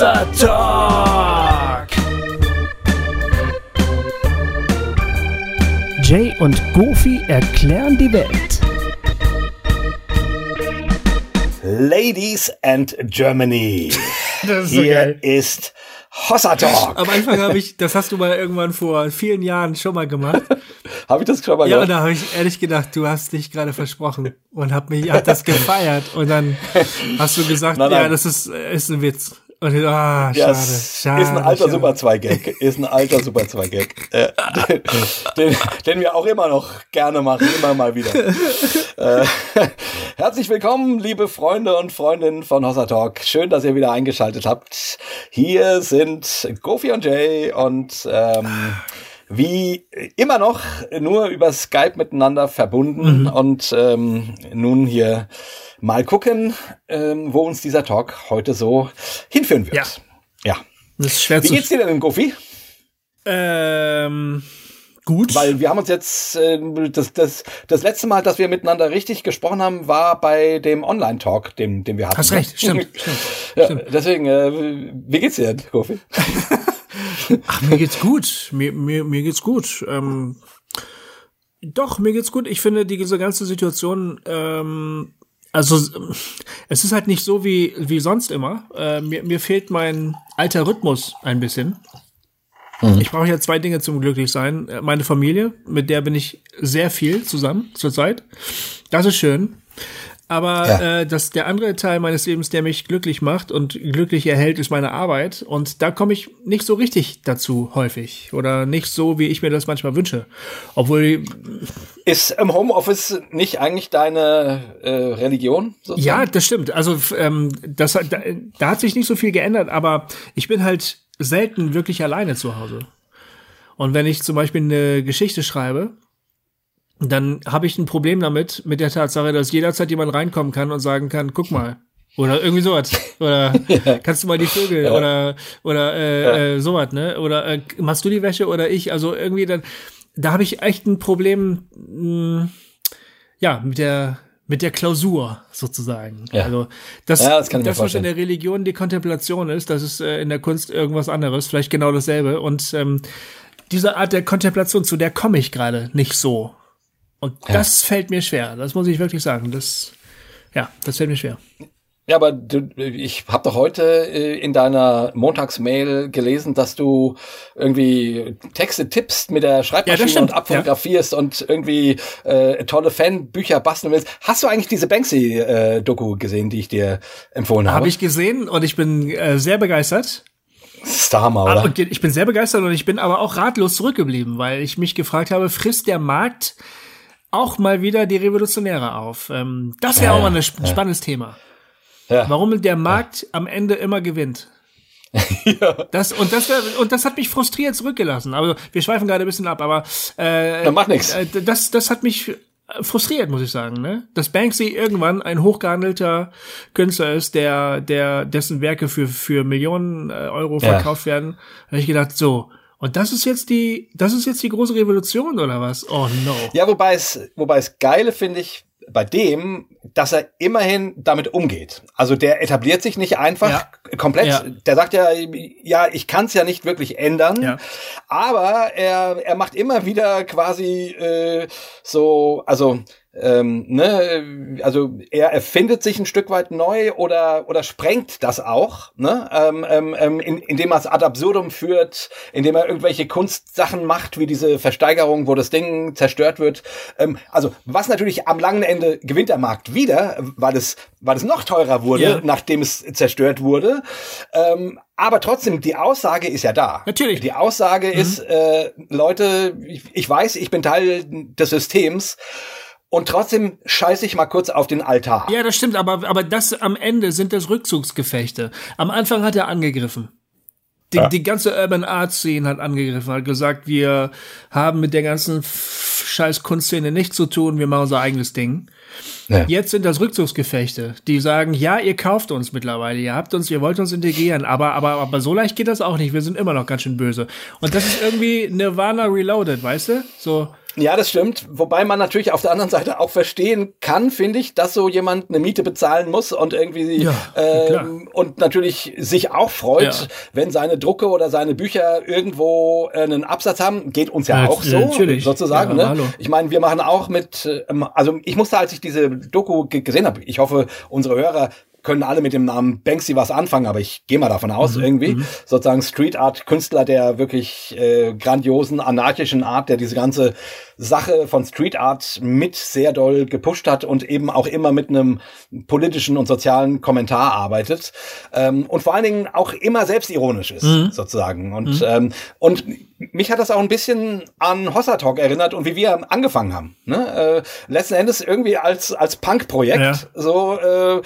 Hossa Talk. Jay und Goofy erklären die Welt. Ladies and Germany. Das ist so Hier geil. ist Hossa Talk. Am Anfang habe ich, das hast du mal irgendwann vor vielen Jahren schon mal gemacht. Habe ich das schon mal Ja, und gemacht? da habe ich ehrlich gedacht, du hast dich gerade versprochen und hab mich, hab das gefeiert und dann hast du gesagt, Nein, nein. ja, das ist, ist ein Witz. Und ah, Ja, schade, es schade. ist ein alter schade. Super 2 Gag. Ist ein alter Super 2 Gag. Äh, den, den, den wir auch immer noch gerne machen, immer mal wieder. äh, herzlich willkommen, liebe Freunde und Freundinnen von Hossa Talk. Schön, dass ihr wieder eingeschaltet habt. Hier sind Gofi und Jay und ähm, wie immer noch nur über Skype miteinander verbunden und ähm, nun hier mal gucken, ähm, wo uns dieser Talk heute so hinführen wird. Ja. ja. Das ist schwer Wie geht's dir denn, Gofi? Ähm, gut. Weil wir haben uns jetzt, äh, das, das, das letzte Mal, dass wir miteinander richtig gesprochen haben, war bei dem Online-Talk, den, den wir hatten. Hast recht, stimmt, stimmt. Ja, stimmt. deswegen, äh, wie geht's dir, Gofi? Ach, mir geht's gut. Mir, mir, mir geht's gut. Ähm, doch, mir geht's gut. Ich finde diese ganze Situation, ähm, also es ist halt nicht so wie, wie sonst immer. Äh, mir, mir fehlt mein alter Rhythmus ein bisschen. Ich brauche ja zwei Dinge zum Glücklichsein. Äh, Meine Familie, mit der bin ich sehr viel zusammen zurzeit. Das ist schön. Aber Ja. äh, das, der andere Teil meines Lebens, der mich glücklich macht und glücklich erhält, ist meine Arbeit. Und da komme ich nicht so richtig dazu häufig. Oder nicht so, wie ich mir das manchmal wünsche. Obwohl, Ist im Homeoffice nicht eigentlich deine äh, Religion? sozusagen? ja, das stimmt. Also ähm, das, hat- da, da hat sich nicht so viel geändert, aber ich bin halt selten wirklich alleine zu Hause. Und wenn ich zum Beispiel eine Geschichte schreibe, dann habe ich ein Problem damit, mit der Tatsache, dass jederzeit jemand reinkommen kann und sagen kann, guck mal. Oder irgendwie sowas. Oder kannst du mal die Vögel oder oder äh, äh, sowas, ne? Oder äh, machst du die Wäsche oder ich? Also irgendwie dann, da habe ich echt ein Problem, mh, ja, mit der mit der Klausur sozusagen. Ja. Also das, Ja, das kann ich das was in der Religion die Kontemplation ist, das ist äh, in der Kunst irgendwas anderes, vielleicht genau dasselbe. Und ähm, diese Art der Kontemplation, zu der komme ich gerade nicht so. Und das fällt mir schwer. Das muss ich wirklich sagen. Das, ja, das fällt mir schwer. Ja, aber du, ich habe doch heute äh, in deiner Montagsmail gelesen, dass du irgendwie Texte tippst mit der Schreibmaschine stimmt, und abfotografierst und irgendwie äh, tolle Fanbücher basteln willst. Hast du eigentlich diese Banksy-Doku gesehen, die ich dir empfohlen habe? Habe ich gesehen und ich bin äh, sehr begeistert. Starmer, Ah, oder? Und ich bin sehr begeistert und ich bin aber auch ratlos zurückgeblieben, weil ich mich gefragt habe, frisst der Markt auch mal wieder die Revolutionäre auf? Ähm, das wäre Ja, auch mal ein ja, sp spannendes Thema. Ja. Warum der Markt am Ende immer gewinnt. Das, und, das, und das hat mich frustriert zurückgelassen. Aber wir schweifen gerade ein bisschen ab, aber äh, Na, macht nix. äh, das, das hat mich frustriert, muss ich sagen. Ne? Dass Banksy irgendwann ein hochgehandelter Künstler ist, der, der dessen Werke für, für Millionen äh, Euro Ja. verkauft werden, habe ich gedacht, so, und das ist jetzt die, das ist jetzt die große Revolution oder was? Oh no. Ja, wobei es, wobei es geile finde ich bei dem, dass er immerhin damit umgeht. Also der etabliert sich nicht einfach Ja. komplett. Ja. Der sagt ja, ja, ich kann es ja nicht wirklich ändern, Ja. aber er, er macht immer wieder quasi äh, so, also ähm, ne, also er erfindet sich ein Stück weit neu oder oder sprengt das auch, ne, ähm, ähm, ähm, in, indem er es ad absurdum führt, indem er irgendwelche Kunstsachen macht, wie diese Versteigerung, wo das Ding zerstört wird. Ähm, also was natürlich am langen Ende gewinnt der Markt wieder, weil es weil es noch teurer wurde, Ja. nachdem es zerstört wurde. Ähm, aber trotzdem, die Aussage ist ja da. Natürlich. Die Aussage ist, äh, Leute, ich, ich weiß, ich bin Teil des Systems und trotzdem scheiße ich mal kurz auf den Altar. Ja, das stimmt, aber, aber das am Ende sind das Rückzugsgefechte. Am Anfang hat er angegriffen. Die, die ganze Urban Art Szene hat angegriffen, hat gesagt, wir haben mit der ganzen scheiß Kunstszene nichts zu tun, wir machen unser eigenes Ding. Ja. Jetzt sind das Rückzugsgefechte, die sagen, ja, ihr kauft uns mittlerweile, ihr habt uns, ihr wollt uns integrieren, aber, aber, aber so leicht geht das auch nicht, wir sind immer noch ganz schön böse. Und das ist irgendwie Nirvana Reloaded, weißt du? So, Ja, das stimmt. Wobei man natürlich auf der anderen Seite auch verstehen kann, finde ich, dass so jemand eine Miete bezahlen muss und irgendwie Ja, ähm, und natürlich sich auch freut, Ja. wenn seine Drucke oder seine Bücher irgendwo äh, einen Absatz haben. Geht uns ja Ja, auch so, natürlich. sozusagen. Ne? hallo. Ich meine, wir machen auch mit, ähm, also ich musste, als ich diese Doku ge- gesehen habe, ich hoffe, unsere Hörer können alle mit dem Namen Banksy was anfangen, aber ich gehe mal davon aus, Mhm, irgendwie. Sozusagen Street Art Künstler der wirklich äh, grandiosen, anarchischen Art, der diese ganze Sache von Street Art mit sehr doll gepusht hat und eben auch immer mit einem politischen und sozialen Kommentar arbeitet. Ähm, und vor allen Dingen auch immer selbstironisch ist, Mhm. sozusagen. Und, ähm, und mich hat das auch ein bisschen an Hossa Talk erinnert und wie wir angefangen haben. Ne? Äh, letzten Endes irgendwie als, als Punk-Projekt. Ja. So, äh, äh,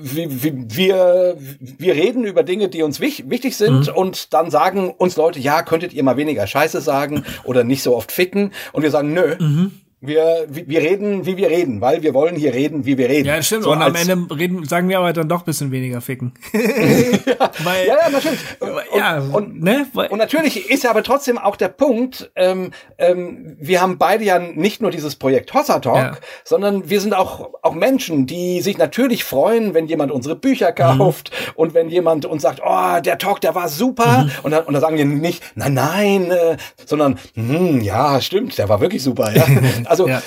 wie, wie, wir, wir reden über Dinge, die uns wich, wichtig sind Mhm. und dann sagen uns Leute, ja, könntet ihr mal weniger Scheiße sagen oder nicht so oft ficken? Und wir sagen, nö. Mhm. Wir, wir reden, wie wir reden, weil wir wollen hier reden, wie wir reden. Ja, stimmt. So und am Ende reden, sagen wir aber dann doch ein bisschen weniger ficken. Weil, Ja, ja, natürlich. Und, ja, und, ne? Weil, Und natürlich ist ja aber trotzdem auch der Punkt, ähm, ähm, wir haben beide ja nicht nur dieses Projekt Hossa Talk, Ja. sondern wir sind auch, auch Menschen, die sich natürlich freuen, wenn jemand unsere Bücher Mhm. kauft und wenn jemand uns sagt, oh, der Talk, der war super. Mhm. Und, dann, und dann sagen wir nicht, nein, nein, äh, sondern, hm, ja, stimmt, der war wirklich super. Ja? Also Ja.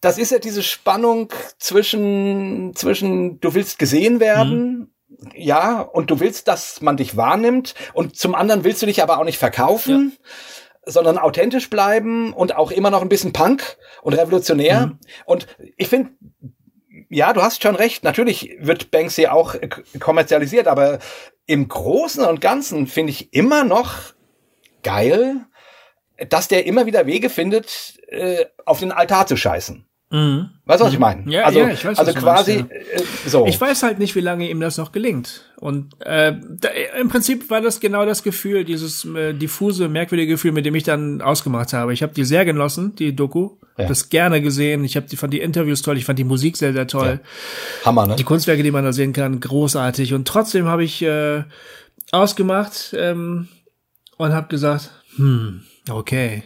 das ist ja diese Spannung zwischen, zwischen du willst gesehen werden, ja, und du willst, dass man dich wahrnimmt und zum anderen willst du dich aber auch nicht verkaufen, sondern authentisch bleiben und auch immer noch ein bisschen Punk und revolutionär. Und ich finde, ja, du hast schon recht. Natürlich wird Banksy auch kommerzialisiert, aber im Großen und Ganzen finde ich immer noch geil, dass der immer wieder Wege findet, äh, auf den Altar zu scheißen. Mhm. Weißt du, was ich meine? Ja, also, ja, ich weiß, also quasi meinst, äh, so. Ich weiß halt nicht, wie lange ihm das noch gelingt. Und äh, da, im Prinzip war das genau das Gefühl, dieses äh, diffuse, merkwürdige Gefühl, mit dem ich dann ausgemacht habe. Ich habe die sehr genossen, die Doku. Ja. Das gerne gesehen. Ich habe die fand die Interviews toll. Ich fand die Musik sehr, sehr toll. Hammer, ne? Die Kunstwerke, die man da sehen kann, großartig. Und trotzdem habe ich äh, ausgemacht ähm, und habe gesagt, hm, okay,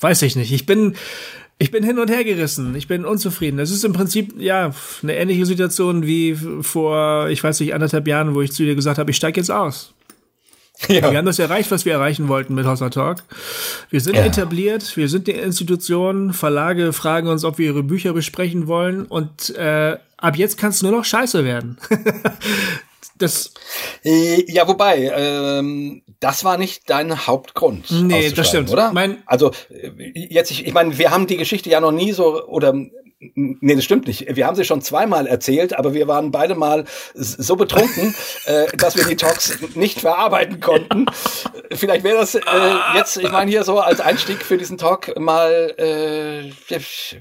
weiß ich nicht. Ich bin ich bin hin und her gerissen. Ich bin unzufrieden. Das ist im Prinzip ja eine ähnliche Situation wie vor, ich weiß nicht, anderthalb Jahren, wo ich zu dir gesagt habe, ich steige jetzt aus. Wir Ja. haben das erreicht, was wir erreichen wollten mit Hossa Talk. Wir sind Ja. etabliert, wir sind die Institution, Verlage fragen uns, ob wir ihre Bücher besprechen wollen und äh, ab jetzt kann es nur noch scheiße werden. das, Äh, Ja, wobei, ähm, das war nicht dein Hauptgrund. Nee, das stimmt. Oder? Mein- also, äh, jetzt, ich, ich meine, wir haben die Geschichte ja noch nie so, oder, nee, das stimmt nicht. Wir haben sie schon zweimal erzählt, aber wir waren beide mal so betrunken, äh, dass wir die Talks nicht verarbeiten konnten. Vielleicht wäre das äh, jetzt, ich meine, hier so als Einstieg für diesen Talk mal, äh,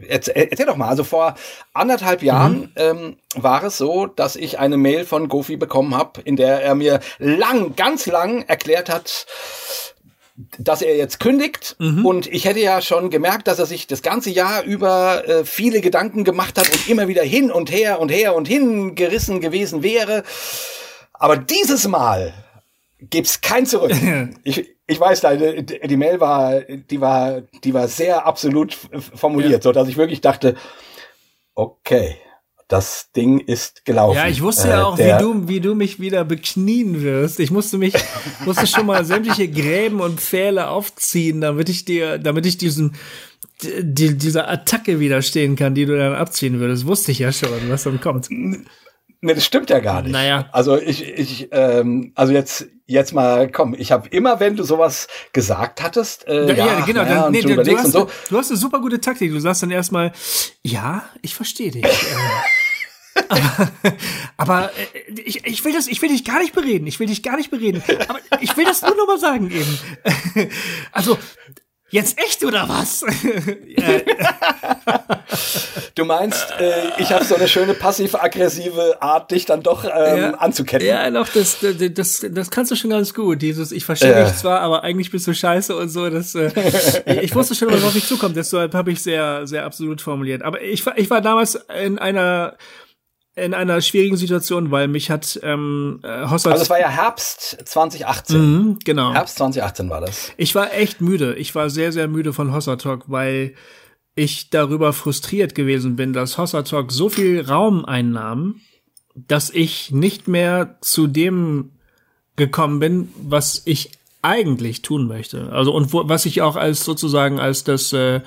erzähl, erzähl doch mal. Also vor anderthalb Jahren ähm, war es so, dass ich eine Mail von Gofi bekommen habe, in der er mir lang, ganz lang erklärt hat, dass er jetzt kündigt und ich hätte ja schon gemerkt, dass er sich das ganze Jahr über äh, viele Gedanken gemacht hat und immer wieder hin und her und her und hin gerissen gewesen wäre. Aber dieses Mal gibt's kein Zurück. ich, ich weiß, deine, die Mail war, die war, die war sehr absolut formuliert, so dass ich wirklich dachte, okay, das Ding ist gelaufen. ja, ich wusste Äh, ja auch, der- wie du, wie du mich wieder beknien wirst. Ich musste mich, musste schon mal sämtliche Gräben und Pfähle aufziehen, damit ich dir, damit ich diesem, die, dieser Attacke widerstehen kann, die du dann abziehen würdest. Wusste ich ja schon, was dann kommt. Nee, das stimmt ja gar nicht. Naja. Also ich, ich, ähm, also jetzt, jetzt mal, komm, ich habe immer, wenn du sowas gesagt hattest, äh, Ja, ja, genau. naja, dann, nee, du du, hast, so, du hast eine super gute Taktik. Du sagst dann erstmal, ja, ich verstehe dich. Aber aber äh, ich, ich will das, ich will dich gar nicht bereden. Ich will dich gar nicht bereden. Aber ich will das nur noch mal sagen eben. Also, jetzt echt oder was? Du meinst, äh, ich habe so eine schöne passiv-aggressive Art, dich dann doch ähm, Ja. anzuketten. Ja, doch, das, das, das, das kannst du schon ganz gut. Dieses, ich verstehe Ja. dich zwar, aber eigentlich bist du scheiße und so. Das, äh, ich wusste schon, was auf mich zukommt. Deshalb habe ich sehr, sehr absolut formuliert. Aber ich war, ich war damals in einer in einer schwierigen Situation, weil mich hat ähm, äh, Hossert. Also es war ja Herbst 2018. Mhm, genau. Herbst 2018 war das. Ich war echt müde. Ich war sehr, sehr müde von Hossa Talk, weil ich darüber frustriert gewesen bin, dass Hossa Talk so viel Raum einnahm, dass ich nicht mehr zu dem gekommen bin, was ich eigentlich tun möchte. Also und wo, was ich auch als sozusagen als das äh,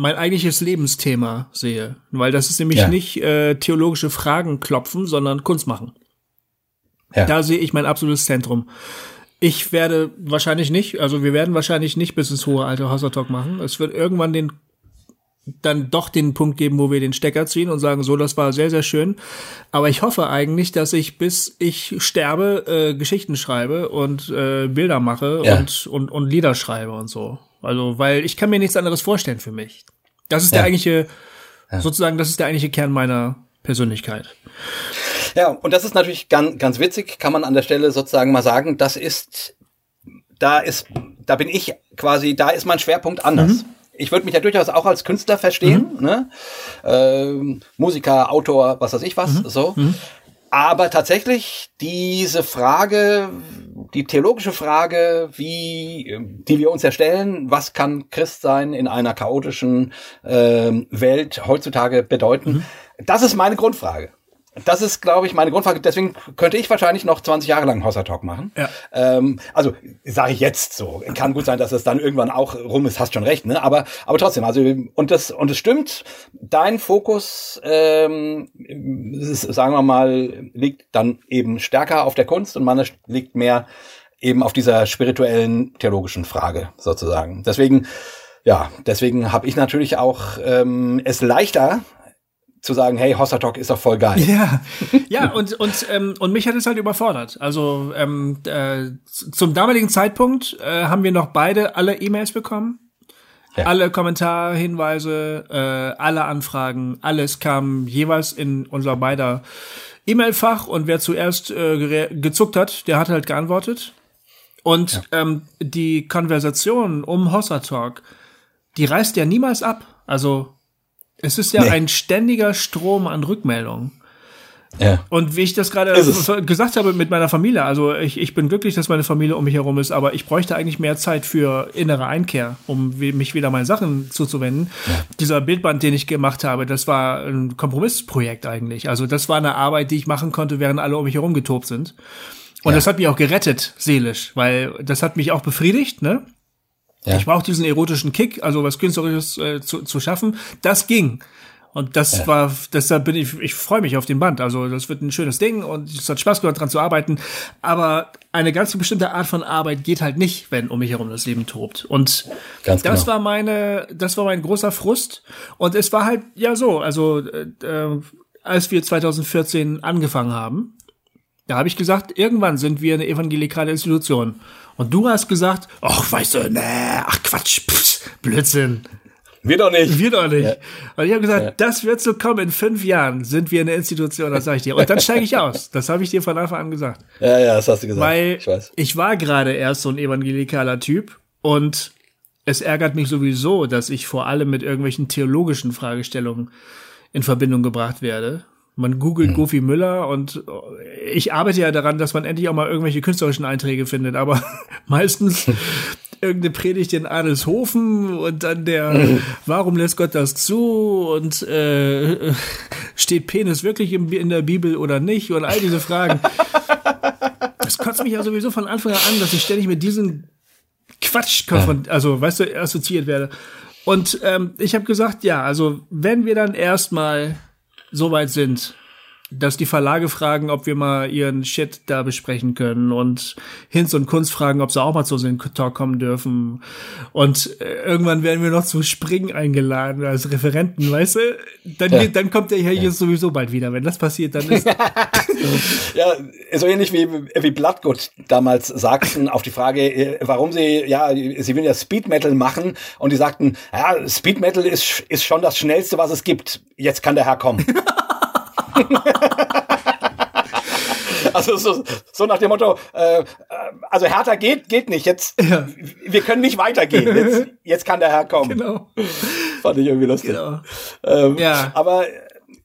mein eigentliches Lebensthema sehe, weil das ist nämlich Ja. nicht äh, theologische Fragen klopfen, sondern Kunst machen. Ja. Da sehe ich mein absolutes Zentrum. Ich werde wahrscheinlich nicht, also wir werden wahrscheinlich nicht bis ins hohe Alter Hossa Talk machen. Es wird irgendwann den dann doch den Punkt geben, wo wir den Stecker ziehen und sagen, so, das war sehr, sehr schön. Aber ich hoffe eigentlich, dass ich, bis ich sterbe, äh, Geschichten schreibe und äh, Bilder mache Ja. und, und, und Lieder schreibe und so. Also, weil ich kann mir nichts anderes vorstellen für mich. Das ist der Ja. eigentliche, sozusagen, das ist der eigentliche Kern meiner Persönlichkeit. Ja, und das ist natürlich ganz, ganz witzig, kann man an der Stelle sozusagen mal sagen, das ist, da ist, da bin ich quasi, da ist mein Schwerpunkt anders. Ich würde mich ja durchaus auch als Künstler verstehen, ne? Ähm, Musiker, Autor, was weiß ich was, so. Aber tatsächlich diese Frage, die theologische Frage, wie, ähm, die wir uns ja stellen, was kann Christ sein in einer chaotischen ähm, Welt heutzutage bedeuten? Das ist meine Grundfrage. Das ist, glaube ich, meine Grundfrage. Deswegen könnte ich wahrscheinlich noch 20 Jahre lang Hossa Talk machen. Ja. Ähm, also sage ich jetzt so. Kann gut sein, dass es dann irgendwann auch rum ist. Hast schon recht, ne? Aber aber trotzdem. Also und das und es stimmt. Dein Fokus, ähm, ist, sagen wir mal, liegt dann eben stärker auf der Kunst und meiner liegt mehr eben auf dieser spirituellen theologischen Frage sozusagen. Deswegen ja, deswegen habe ich natürlich auch ähm, es leichter zu sagen, hey, Hossa Talk ist doch voll geil. Ja, ja und und ähm, und mich hat es halt überfordert. Also ähm, äh, zum damaligen Zeitpunkt äh, haben wir noch beide alle E-Mails bekommen, Ja. alle Kommentarhinweise, äh, alle Anfragen, alles kam jeweils in unser beider E-Mail-Fach und wer zuerst äh, gezuckt hat, der hat halt geantwortet. Und ähm, die Konversation um Hossa Talk, die reißt ja niemals ab. Also es ist ja Nee. ein ständiger Strom an Rückmeldungen. Ja. Und wie ich das gerade gesagt habe mit meiner Familie, also ich, ich bin glücklich, dass meine Familie um mich herum ist, aber ich bräuchte eigentlich mehr Zeit für innere Einkehr, um mich wieder meinen Sachen zuzuwenden. Dieser Bildband, den ich gemacht habe, das war ein Kompromissprojekt eigentlich. Also das war eine Arbeit, die ich machen konnte, während alle um mich herum getobt sind. Und Ja. das hat mich auch gerettet, seelisch, weil das hat mich auch befriedigt, ne? Ja. Ich brauche diesen erotischen Kick, also was Künstlerisches äh, zu, zu schaffen. Das ging. Und das war, deshalb bin ich, ich freue mich auf den Band. Also das wird ein schönes Ding und es hat Spaß gemacht, dran zu arbeiten. Aber eine ganz bestimmte Art von Arbeit geht halt nicht, wenn um mich herum das Leben tobt. Und Ganz das genau. war meine, das war mein großer Frust. Und es war halt, ja so, also äh, äh, als wir 2014 angefangen haben, da habe ich gesagt, irgendwann sind wir eine evangelikale Institution. Und du hast gesagt, ach, weißt du, nee, ach Quatsch, pff, Blödsinn. Wir doch nicht. Wir doch nicht. Und ich habe gesagt, das wird so kommen, in fünf Jahren sind wir eine Institution, das sage ich dir. Und dann steige ich aus. Das habe ich dir von Anfang an gesagt. Ja, ja, das hast du gesagt. Weil ich weiß. ich war gerade erst so ein evangelikaler Typ und es ärgert mich sowieso, dass ich vor allem mit irgendwelchen theologischen Fragestellungen in Verbindung gebracht werde. Man googelt Goofy Müller und ich arbeite ja daran, dass man endlich auch mal irgendwelche künstlerischen Einträge findet, aber meistens irgendeine Predigt in Adelshofen und dann der Warum lässt Gott das zu und äh, steht Penis wirklich im, in der Bibel oder nicht und all diese Fragen. Das kotzt mich ja sowieso von Anfang an, dass ich ständig mit diesem Quatsch konfront also weißt du, assoziiert werde. Und ähm, ich habe gesagt, ja, also wenn wir dann erstmal so weit sind, dass die Verlage fragen, ob wir mal ihren Shit da besprechen können und Hinz und Kunst fragen, ob sie auch mal zu so einem Talk kommen dürfen. Und äh, irgendwann werden wir noch zu Springen eingeladen als Referenten, weißt du? Dann, Ja. dann kommt der hier jetzt sowieso bald wieder. Wenn das passiert, dann ist Ja, so ähnlich wie, wie Bloodgood damals sagten auf die Frage, äh, warum sie, ja, sie will ja Speed Metal machen und die sagten, ja, Speed Metal ist, ist schon das Schnellste, was es gibt. Jetzt kann der Herr kommen. Also so, so nach dem Motto, äh, äh, also härter geht, geht nicht. Jetzt, Ja. wir können nicht weitergehen. Jetzt, jetzt kann der Herr kommen. genau. Fand ich irgendwie lustig. genau. Ähm, Ja. Aber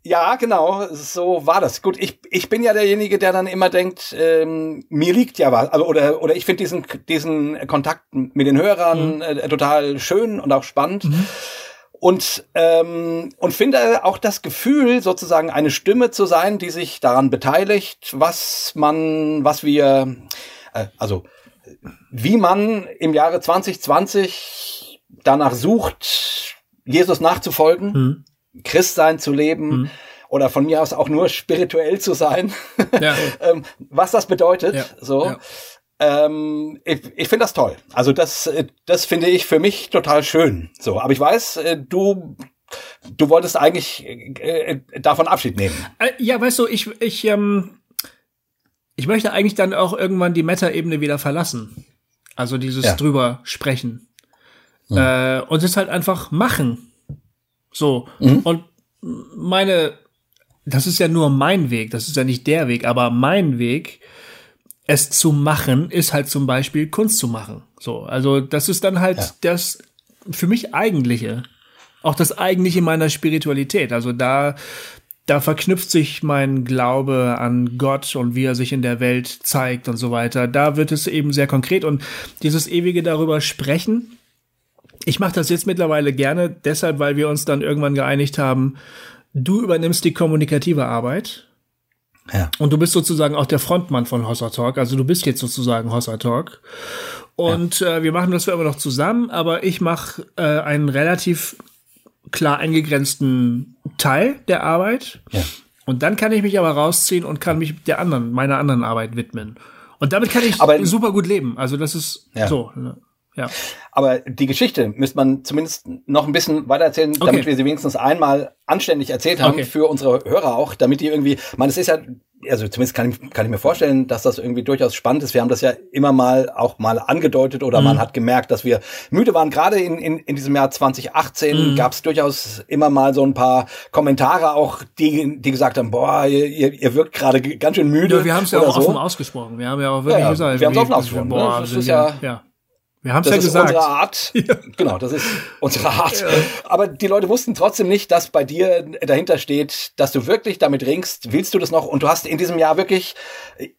Ja, genau, so war das. Gut, ich, ich bin ja derjenige, der dann immer denkt, ähm, mir liegt ja was, also, oder, oder ich finde diesen, diesen Kontakt mit den Hörern mhm. äh, total schön und auch spannend. Mhm. Und, ähm, und finde auch das Gefühl, sozusagen eine Stimme zu sein, die sich daran beteiligt, was man, was wir, äh, also wie man im Jahre 2020 danach sucht, Jesus nachzufolgen. Mhm Christsein zu leben mhm. oder von mir aus auch nur spirituell zu sein, ja. ähm, was das bedeutet. Ja. So. Ja. Ähm, ich, ich finde das toll. Also das, das finde ich für mich total schön. So, aber ich weiß, äh, du du wolltest eigentlich äh, davon Abschied nehmen. Äh, ja, weißt du, ich ich ähm, ich möchte eigentlich dann auch irgendwann die Meta-Ebene wieder verlassen. Also dieses ja. drüber sprechen. Mhm. Äh, und es halt einfach machen. So. Mhm. Und meine, das ist ja nur mein Weg, das ist ja nicht der Weg, aber mein Weg, es zu machen, ist halt zum Beispiel Kunst zu machen. So, also das ist dann halt ja. das für mich eigentliche, auch das eigentliche meiner Spiritualität. Also da, da verknüpft sich mein Glaube an Gott und wie er sich in der Welt zeigt und so weiter. Da wird es eben sehr konkret und dieses ewige darüber sprechen, ich mache das jetzt mittlerweile gerne, deshalb, weil wir uns dann irgendwann geeinigt haben, du übernimmst die kommunikative Arbeit. Ja. Und du bist sozusagen auch der Frontmann von Hossa Talk. Also du bist jetzt sozusagen Hossa Talk. Und ja. äh, wir machen das zwar immer noch zusammen, aber ich mache äh, einen relativ klar eingegrenzten Teil der Arbeit. Ja. Und dann kann ich mich aber rausziehen und kann mich der anderen, meiner anderen Arbeit widmen. Und damit kann ich aber, super gut leben. Also das ist ja. so. Ne? Ja. Aber die Geschichte müsste man zumindest noch ein bisschen weiter erzählen, okay. damit wir sie wenigstens einmal anständig erzählt haben okay. für unsere Hörer auch, damit die irgendwie, man, es ist ja, also zumindest kann ich, kann ich mir vorstellen, dass das irgendwie durchaus spannend ist. Wir haben das ja immer mal auch mal angedeutet oder mhm. man hat gemerkt, dass wir müde waren. Gerade in, in, in diesem Jahr 2018 mhm. gab es durchaus immer mal so ein paar Kommentare auch, die, die gesagt haben, boah, ihr, ihr wirkt gerade ganz schön müde. Ja, wir haben es ja auch so. offen ausgesprochen. Wir haben ja auch wirklich ja, gesagt, wir haben es offen ausgesprochen. Boah, ne? das ist ja, ja wir haben es ja gesagt. Das ist unsere Art. Ja. Genau, das ist unsere Art. Ja. Aber die Leute wussten trotzdem nicht, dass bei dir dahinter steht, dass du wirklich damit ringst. Willst du das noch? Und du hast in diesem Jahr wirklich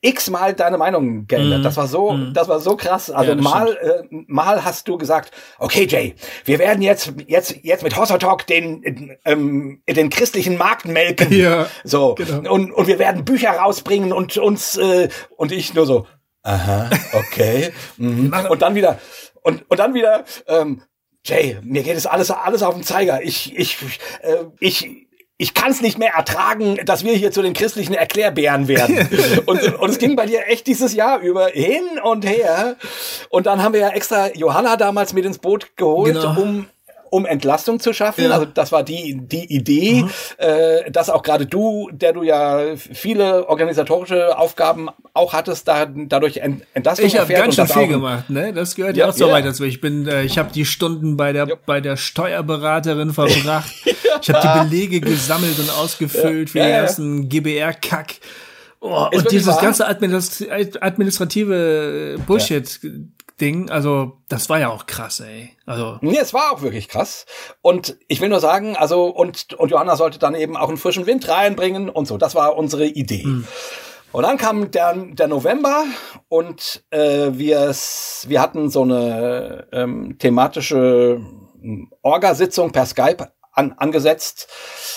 x-mal deine Meinung geändert. Mhm. Das war so, mhm. das war so krass. Also ja, mal, äh, mal hast du gesagt, okay, Jay, wir werden jetzt, jetzt, jetzt mit Hossa Talk den, ähm, den christlichen Markt melken. Ja, so. Genau. Und, und wir werden Bücher rausbringen und uns, äh, und ich nur so, Aha, okay. Mhm. Und dann wieder, und, und dann wieder, ähm, Jay, mir geht es alles, alles auf den Zeiger. Ich, ich, äh, ich, ich kann es nicht mehr ertragen, dass wir hier zu den christlichen Erklärbären werden. und, und es ging bei dir echt dieses Jahr über hin und her. Und dann haben wir ja extra Johanna damals mit ins Boot geholt, genau. um um Entlastung zu schaffen. Ja. Also das war die, die Idee, mhm. äh, dass auch gerade du, der du ja viele organisatorische Aufgaben auch hattest, da, dadurch Ent Entlastung Ich habe ganz schön viel gemacht, ne? Das gehört ja, ja auch so ja. weit dazu. Ich bin, äh, ich habe die Stunden bei der, ja. bei der Steuerberaterin verbracht. ich habe die Belege gesammelt und ausgefüllt für den ganzen GBR-Kack. Oh, und dieses wahr? ganze administrative Bullshit. Ding. Also, das war ja auch krass, ey. Also. Nee, es war auch wirklich krass. Und ich will nur sagen, also, und, und Johanna sollte dann eben auch einen frischen Wind reinbringen und so. Das war unsere Idee. Hm. Und dann kam der, der November und äh, wir, wir hatten so eine ähm, thematische hm, Orgasitzung per Skype an, angesetzt.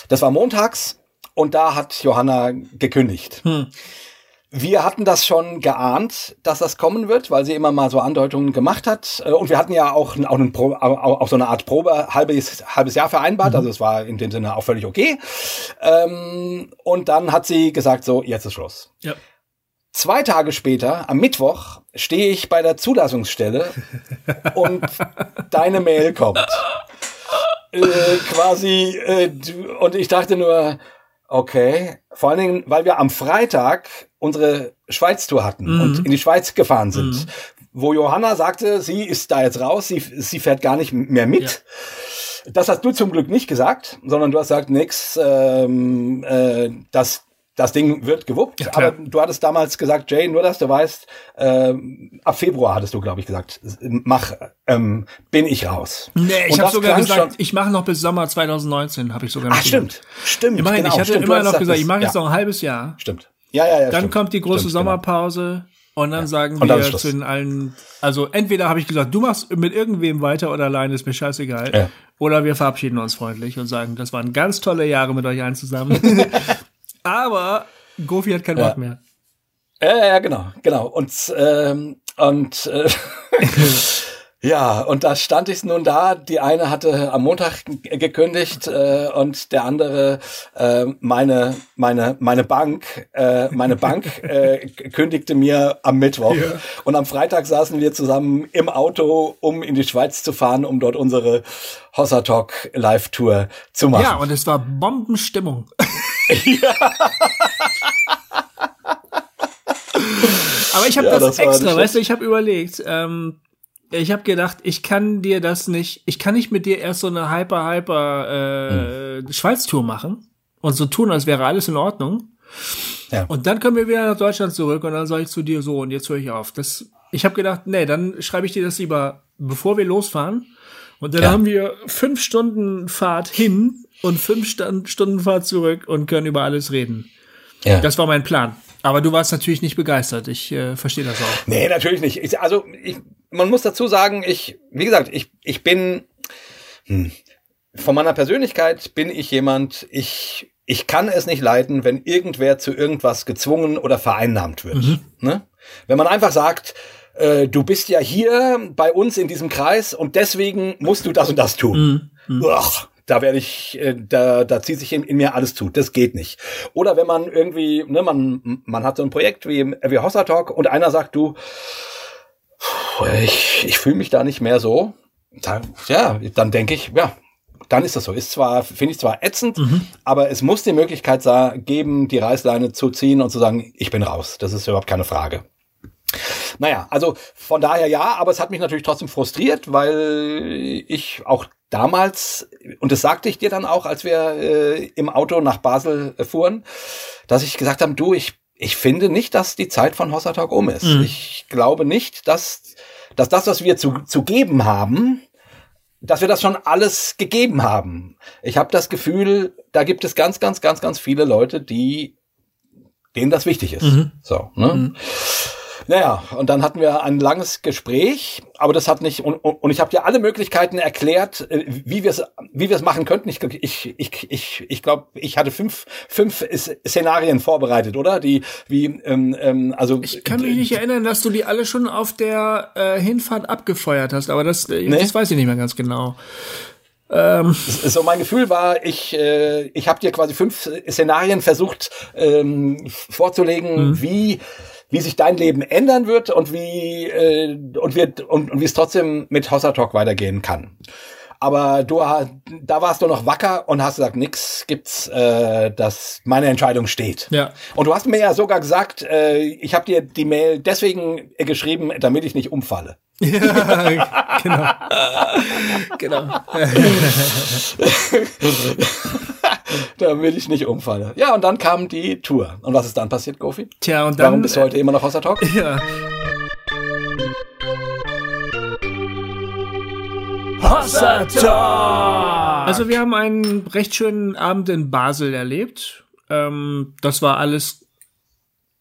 Das war montags und da hat Johanna gekündigt. Hm. Wir hatten das schon geahnt, dass das kommen wird, weil sie immer mal so Andeutungen gemacht hat. Äh, und wir hatten ja auch, auch, Pro, auch so eine Art Probe halbes, halbes Jahr vereinbart. Also es war in dem Sinne auch völlig okay. Ähm, und dann hat sie gesagt, so, jetzt ist Schluss. Ja. Zwei Tage später, am Mittwoch, stehe ich bei der Zulassungsstelle und deine Mail kommt. Äh, quasi, äh, und ich dachte nur, Okay. Vor allen Dingen, weil wir am Freitag unsere Schweiz-Tour hatten mhm. und in die Schweiz gefahren sind. Mhm. Wo Johanna sagte, sie ist da jetzt raus, sie, sie fährt gar nicht mehr mit. Ja. Das hast du zum Glück nicht gesagt, sondern du hast gesagt, nix, ähm, äh, das das Ding wird gewuppt, Ja, aber du hattest damals gesagt, Jay, nur dass du weißt, äh, ab Februar hattest du, glaube ich, gesagt, mach, ähm, bin ich raus. Nee, ich habe sogar gesagt, ich mache noch bis Sommer 2019, habe ich sogar noch Ach, stimmt, stimmt. Ich meine, genau, ich hatte stimmt, immer noch gesagt, ich mache jetzt ja, noch ein halbes Jahr. Stimmt. Ja, ja, ja. Dann stimmt. kommt die große Stimmt, genau. Sommerpause und dann sagen Und dann wir Schluss. zu den allen, also entweder habe ich gesagt, du machst mit irgendwem weiter oder alleine, ist mir scheißegal. Ja. Oder wir verabschieden uns freundlich und sagen, das waren ganz tolle Jahre mit euch allen zusammen. Aber Gofi hat kein Ja. Wort mehr. Ja, ja, ja, genau, genau. Und, ähm, und äh, ja, und da stand ich nun da. Die eine hatte am Montag gekündigt äh, und der andere äh, meine meine meine Bank äh, meine Bank äh, kündigte mir am Mittwoch und am Freitag saßen wir zusammen im Auto, um in die Schweiz zu fahren, um dort unsere Hossa Talk Live Tour zu machen. Ja, und es war Bombenstimmung. Aber ich habe Ja, das, das extra, weißt du, ich habe überlegt, ähm, ich habe gedacht, ich kann dir das nicht, ich kann nicht mit dir erst so eine hyper hyper äh, Hm. Schweiz-Tour machen und so tun, als wäre alles in Ordnung. Ja. Und dann kommen wir wieder nach Deutschland zurück und dann sage ich zu dir so und jetzt höre ich auf. Das, ich habe gedacht, nee, dann schreibe ich dir das lieber, bevor wir losfahren. Und dann Ja. haben wir fünf Stunden Fahrt hin und fünf Stunden Fahrt zurück und können über alles reden. ja. Das war mein Plan. Aber du warst natürlich nicht begeistert. Ich äh, verstehe das auch. Nee, natürlich nicht. Ich, also ich, man muss dazu sagen, ich, wie gesagt, ich, ich bin hm, von meiner Persönlichkeit bin ich jemand, ich, ich kann es nicht leiden, wenn irgendwer zu irgendwas gezwungen oder vereinnahmt wird. Ne? Wenn man einfach sagt, äh, du bist ja hier bei uns in diesem Kreis und deswegen musst du das und das tun. Uah, da werde ich, äh, da, da zieht sich in, in mir alles zu. Das geht nicht. Oder wenn man irgendwie, ne, man, man hat so ein Projekt wie, wie Hossa Talk und einer sagt, du, ich, ich fühle mich da nicht mehr so. Dann, ja, dann denke ich, ja, dann ist das so. Ist zwar, finde ich zwar ätzend, aber es muss die Möglichkeit geben, die Reißleine zu ziehen und zu sagen, ich bin raus. Das ist überhaupt keine Frage. Naja, also von daher ja, aber es hat mich natürlich trotzdem frustriert, weil ich auch damals, und das sagte ich dir dann auch, als wir äh, im Auto nach Basel äh, fuhren, dass ich gesagt habe, du, ich, ich finde nicht, dass die Zeit von Hossa Talk um ist. Ich glaube nicht, dass, dass das, was wir zu, zu geben haben, dass wir das schon alles gegeben haben. Ich habe das Gefühl, da gibt es ganz, ganz, ganz, ganz viele Leute, die denen das wichtig ist. So, ne? Naja, und dann hatten wir ein langes Gespräch, aber das hat nicht, und, und, ich habe dir alle Möglichkeiten erklärt, äh, wie wir es wie wir es machen könnten. Ich ich ich ich, ich glaube, ich hatte fünf fünf Szenarien vorbereitet, oder? Die wie ähm, ähm, also Ich kann mich nicht erinnern, dass du die alle schon auf der äh, Hinfahrt abgefeuert hast, aber das, äh, das weiß ich nicht mehr ganz genau. so mein Gefühl war, ich äh, ich habe dir quasi fünf Szenarien versucht ähm, vorzulegen, wie wie sich dein Leben ändern wird und wie äh, und wird und, und wie es trotzdem mit Hossa Talk weitergehen kann. Aber du da warst du noch wacker und hast gesagt, nix gibt's, äh, dass meine Entscheidung steht. Ja. Und du hast mir ja sogar gesagt, äh, ich habe dir die Mail deswegen geschrieben, damit ich nicht umfalle. Ja, genau. genau. damit ich nicht umfalle. Ja, und dann kam die Tour. Und was ist dann passiert, Gofi? Tja, und dann. Warum bist du heute immer noch Hossa Talk? Ja. Hossa Talk! Also wir haben einen recht schönen Abend in Basel erlebt. Ähm, das war alles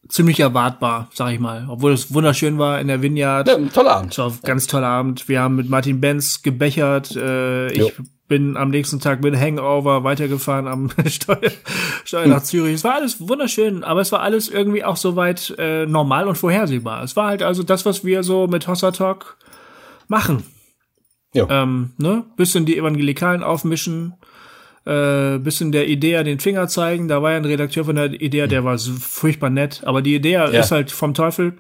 ziemlich erwartbar, sag ich mal. Obwohl es wunderschön war in der Vineyard. Ja, ein toller Abend. Es war ein ganz toller Abend. Wir haben mit Martin Benz gebechert. Äh, Jo. ich bin am nächsten Tag mit Hangover weitergefahren am Steuer, Steuer nach Zürich. Es war alles wunderschön, aber es war alles irgendwie auch soweit äh, normal und vorhersehbar. Es war halt also das, was wir so mit Hossa Talk machen. Jo. Ähm, ne? Bisschen die Evangelikalen aufmischen, äh, bisschen der Idee den Finger zeigen. Da war ja ein Redakteur von der Idee, der war so furchtbar nett, aber die Idee Ja. ist halt vom Teufel.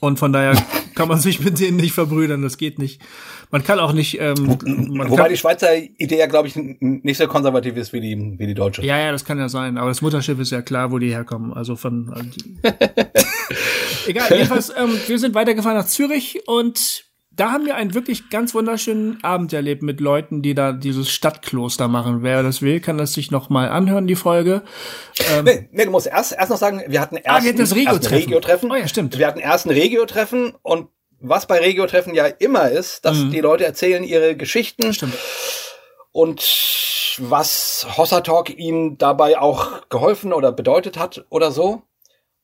Und von daher kann man sich mit denen nicht verbrüdern, das geht nicht. Man kann auch nicht, ähm, man Wobei die Schweizer Idee ja, glaube ich, nicht so konservativ ist wie die, wie die deutsche. ja, ja, das kann ja sein, aber das Mutterschiff ist ja klar, wo die herkommen. Also von. Also Egal, jedenfalls, ähm, wir sind weitergefahren nach Zürich und da haben wir einen wirklich ganz wunderschönen Abend erlebt mit Leuten, die da dieses Stadtkloster machen. Wer das will, kann das sich noch mal anhören, die Folge. Ähm, nee, nee, du musst erst, erst noch sagen, wir hatten erst, ah, wir das Regio-Treffen. Regio-Treffen. Oh ja, stimmt. Wir hatten erst ein Regio-Treffen und was bei Regio-Treffen ja immer ist, dass mhm. die Leute erzählen ihre Geschichten. Stimmt. Und was Hossa Talk ihnen dabei auch geholfen oder bedeutet hat oder so.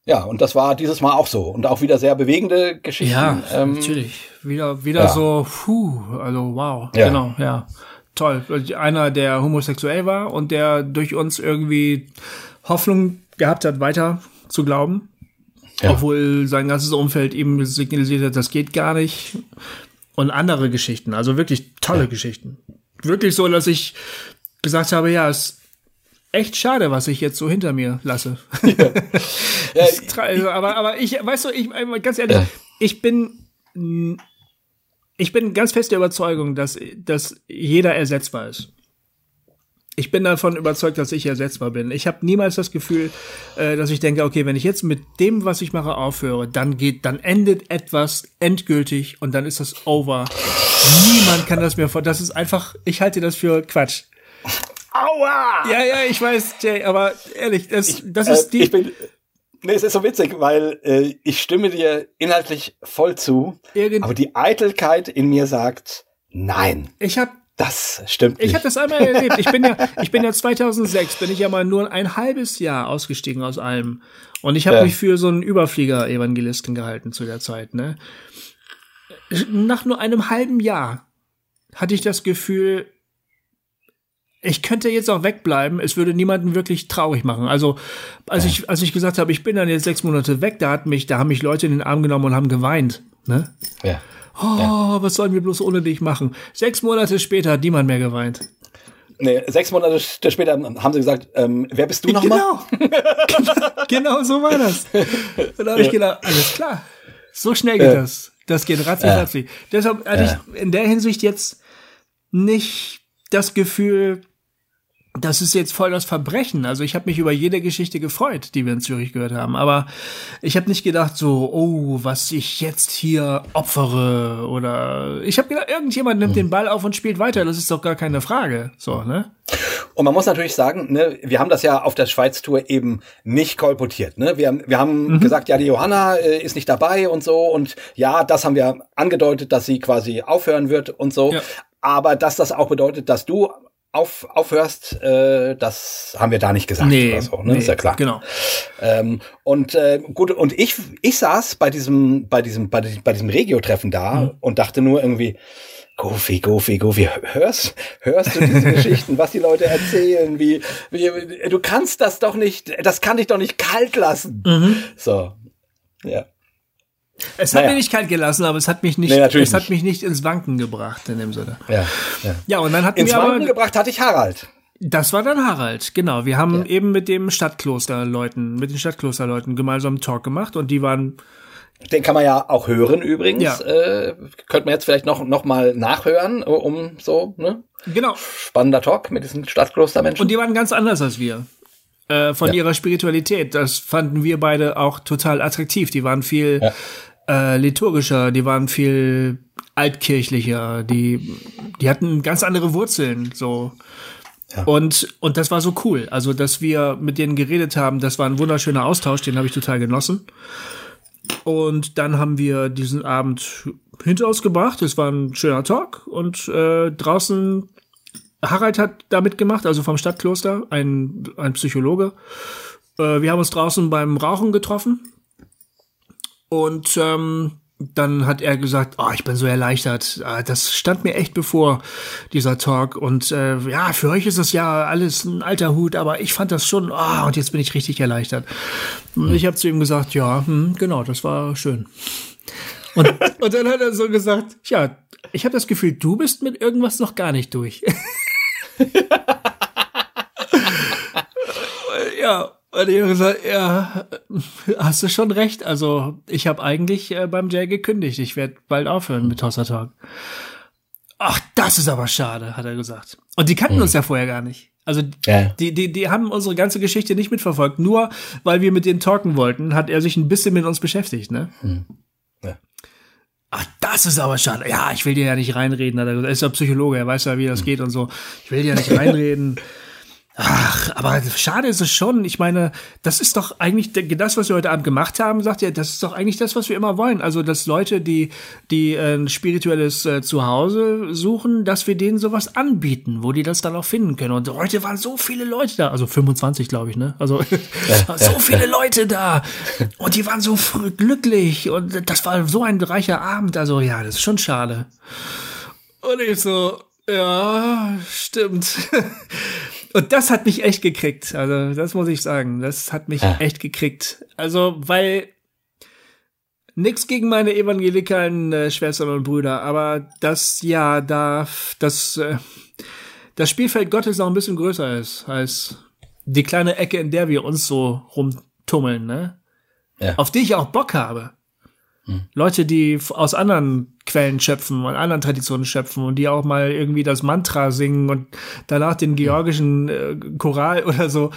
Ja, und das war dieses Mal auch so. Und auch wieder sehr bewegende Geschichten. Ja, ähm, natürlich. Wieder, wieder ja. so, puh, also wow. Ja. Genau, ja. Toll. Einer, der homosexuell war und der durch uns irgendwie Hoffnung gehabt hat, weiter zu glauben. Ja. Obwohl sein ganzes Umfeld ihm signalisiert hat, das geht gar nicht. Und andere Geschichten, also wirklich tolle Geschichten. Wirklich so, dass ich gesagt habe, ja, es echt schade, was ich jetzt so hinter mir lasse. Ja. also, aber, aber ich, weißt du, ich, ganz ehrlich, ja. ich bin, ich bin ganz fest der Überzeugung, dass, dass jeder ersetzbar ist. Ich bin davon überzeugt, dass ich ersetzbar bin. Ich habe niemals das Gefühl, äh, dass ich denke, okay, wenn ich jetzt mit dem, was ich mache, aufhöre, dann geht, dann endet etwas endgültig und dann ist das over. Niemand kann das mir vor. Das ist einfach, ich halte das für Quatsch. Aua! Ja, ja, ich weiß, Jay, aber ehrlich, das, ich, das ist äh, die. Ich bin, nee, es ist so witzig, weil äh, ich stimme dir inhaltlich voll zu, Irgend aber die Eitelkeit in mir sagt, nein. Ich habe das stimmt nicht. Ich habe das einmal erlebt. Ich bin ja, ich bin ja 2006, bin ich ja mal nur ein halbes Jahr ausgestiegen aus allem. Und ich habe ja. mich für so einen Überflieger-Evangelisten gehalten zu der Zeit. Ne? Nach nur einem halben Jahr hatte ich das Gefühl, ich könnte jetzt auch wegbleiben, es würde niemanden wirklich traurig machen. Also, als ich, als ich gesagt habe, ich bin dann jetzt sechs Monate weg, da hat mich, da haben mich Leute in den Arm genommen und haben geweint. Ne? Ja. Oh, ja. was sollen wir bloß ohne dich machen? Sechs Monate später hat niemand mehr geweint. Nee, sechs Monate später haben sie gesagt, ähm, wer bist du nochmal? Genau. genau so war das. Und da habe ich gedacht, alles klar. So schnell geht ja. das. Das geht ratzi ratzi. Deshalb hatte ja. ich in der Hinsicht jetzt nicht das Gefühl, das ist jetzt voll das Verbrechen. Also ich habe mich über jede Geschichte gefreut, die wir in Zürich gehört haben. Aber ich habe nicht gedacht so, oh, was ich jetzt hier opfere oder ich habe gedacht, irgendjemand nimmt den Ball auf und spielt weiter. Das ist doch gar keine Frage. So, ne? Und man muss natürlich sagen, ne, wir haben das ja auf der Schweiz-Tour eben nicht kolportiert. Ne? Wir, wir haben mhm. gesagt, ja, die Johanna äh, ist nicht dabei und so. Und ja, das haben wir angedeutet, dass sie quasi aufhören wird und so. Ja. Aber dass das auch bedeutet, dass du auf, aufhörst, äh, das haben wir da nicht gesagt nee, oder so, ne? Nee, ist ja klar. Genau. Ähm, und äh, gut, und ich, ich saß bei diesem, bei diesem, bei diesem, bei diesem Regio-Treffen da mhm. und dachte nur irgendwie, Goofy, Goofy, Goofy, hörst, hörst du diese Geschichten, was die Leute erzählen, wie, wie, du kannst das doch nicht, das kann dich doch nicht kalt lassen. Mhm. So, ja. Es hat naja. mir nicht kalt gelassen, aber es hat mich nicht, nee, es nicht. hat mich nicht ins Wanken gebracht in dem Sinne. Ja, ja. ja und dann hat ins mir Wanken aber, gebracht hatte ich Harald. Das war dann Harald, genau. Wir haben ja. eben mit dem Stadtklosterleuten, mit den Stadtklosterleuten gemeinsam einen Talk gemacht und die waren den kann man ja auch hören übrigens. Ja. Äh, könnte man jetzt vielleicht noch, noch mal nachhören, um so, ne? Genau. Spannender Talk mit diesen Stadtklostermenschen. Und die waren ganz anders als wir. Äh, von ja. ihrer Spiritualität. Das fanden wir beide auch total attraktiv. Die waren viel ja äh, liturgischer, die waren viel altkirchlicher, die, die hatten ganz andere Wurzeln, so. Ja. Und, und das war so cool. Also, dass wir mit denen geredet haben, das war ein wunderschöner Austausch, den habe ich total genossen. Und dann haben wir diesen Abend hinter uns gebracht. Es war ein schöner Talk und äh, draußen Harald hat da mitgemacht, also vom Stadtkloster, ein, ein Psychologe. Äh, wir haben uns draußen beim Rauchen getroffen und ähm, dann hat er gesagt, oh, ich bin so erleichtert. Ah, das stand mir echt bevor, dieser Talk. Und äh, ja, für euch ist das ja alles ein alter Hut, aber ich fand das schon, oh, und jetzt bin ich richtig erleichtert. Und ich habe zu ihm gesagt, ja, hm, genau, das war schön. Und, und dann hat er so gesagt, ja, ich habe das Gefühl, du bist mit irgendwas noch gar nicht durch. ja, und ich habe gesagt, ja, hast du schon recht. Also ich habe eigentlich äh, beim Jay gekündigt. Ich werde bald aufhören mit Tosser Talk. Ach, das ist aber schade, hat er gesagt. Und die kannten mhm. uns ja vorher gar nicht. Also ja. die, die, die haben unsere ganze Geschichte nicht mitverfolgt. Nur weil wir mit denen talken wollten, hat er sich ein bisschen mit uns beschäftigt, ne? Mhm. Ja. Ach, das ist aber schade. Ja, ich will dir ja nicht reinreden. Er ist ja Psychologe, er weiß ja, wie das geht und so. Ich will dir ja nicht reinreden. Ach, aber schade ist es schon. Ich meine, das ist doch eigentlich das, was wir heute Abend gemacht haben, sagt ihr, das ist doch eigentlich das, was wir immer wollen. Also, dass Leute, die, die äh, ein spirituelles äh, Zuhause suchen, dass wir denen sowas anbieten, wo die das dann auch finden können. Und heute waren so viele Leute da, also 25, glaube ich, ne? Also so viele Leute da. Und die waren so glücklich. Und das war so ein reicher Abend. Also, ja, das ist schon schade. Und ich so, ja, stimmt. Und das hat mich echt gekriegt. Also, das muss ich sagen. Das hat mich ja. echt gekriegt. Also, weil nix gegen meine evangelikalen äh, Schwestern und Brüder, aber das ja darf, das, äh, das Spielfeld Gottes noch ein bisschen größer ist als die kleine Ecke, in der wir uns so rumtummeln, ne? Ja. Auf die ich auch Bock habe. Hm. Leute, die aus anderen Quellen schöpfen und anderen Traditionen schöpfen und die auch mal irgendwie das Mantra singen und danach den georgischen äh, Choral oder so.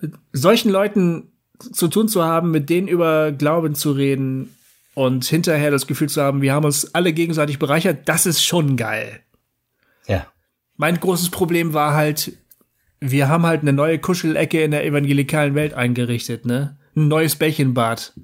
Mit solchen Leuten zu tun zu haben, mit denen über Glauben zu reden und hinterher das Gefühl zu haben, wir haben uns alle gegenseitig bereichert, das ist schon geil. Ja. Mein großes Problem war halt, wir haben halt eine neue Kuschelecke in der evangelikalen Welt eingerichtet, ne? Ein neues Bällchenbad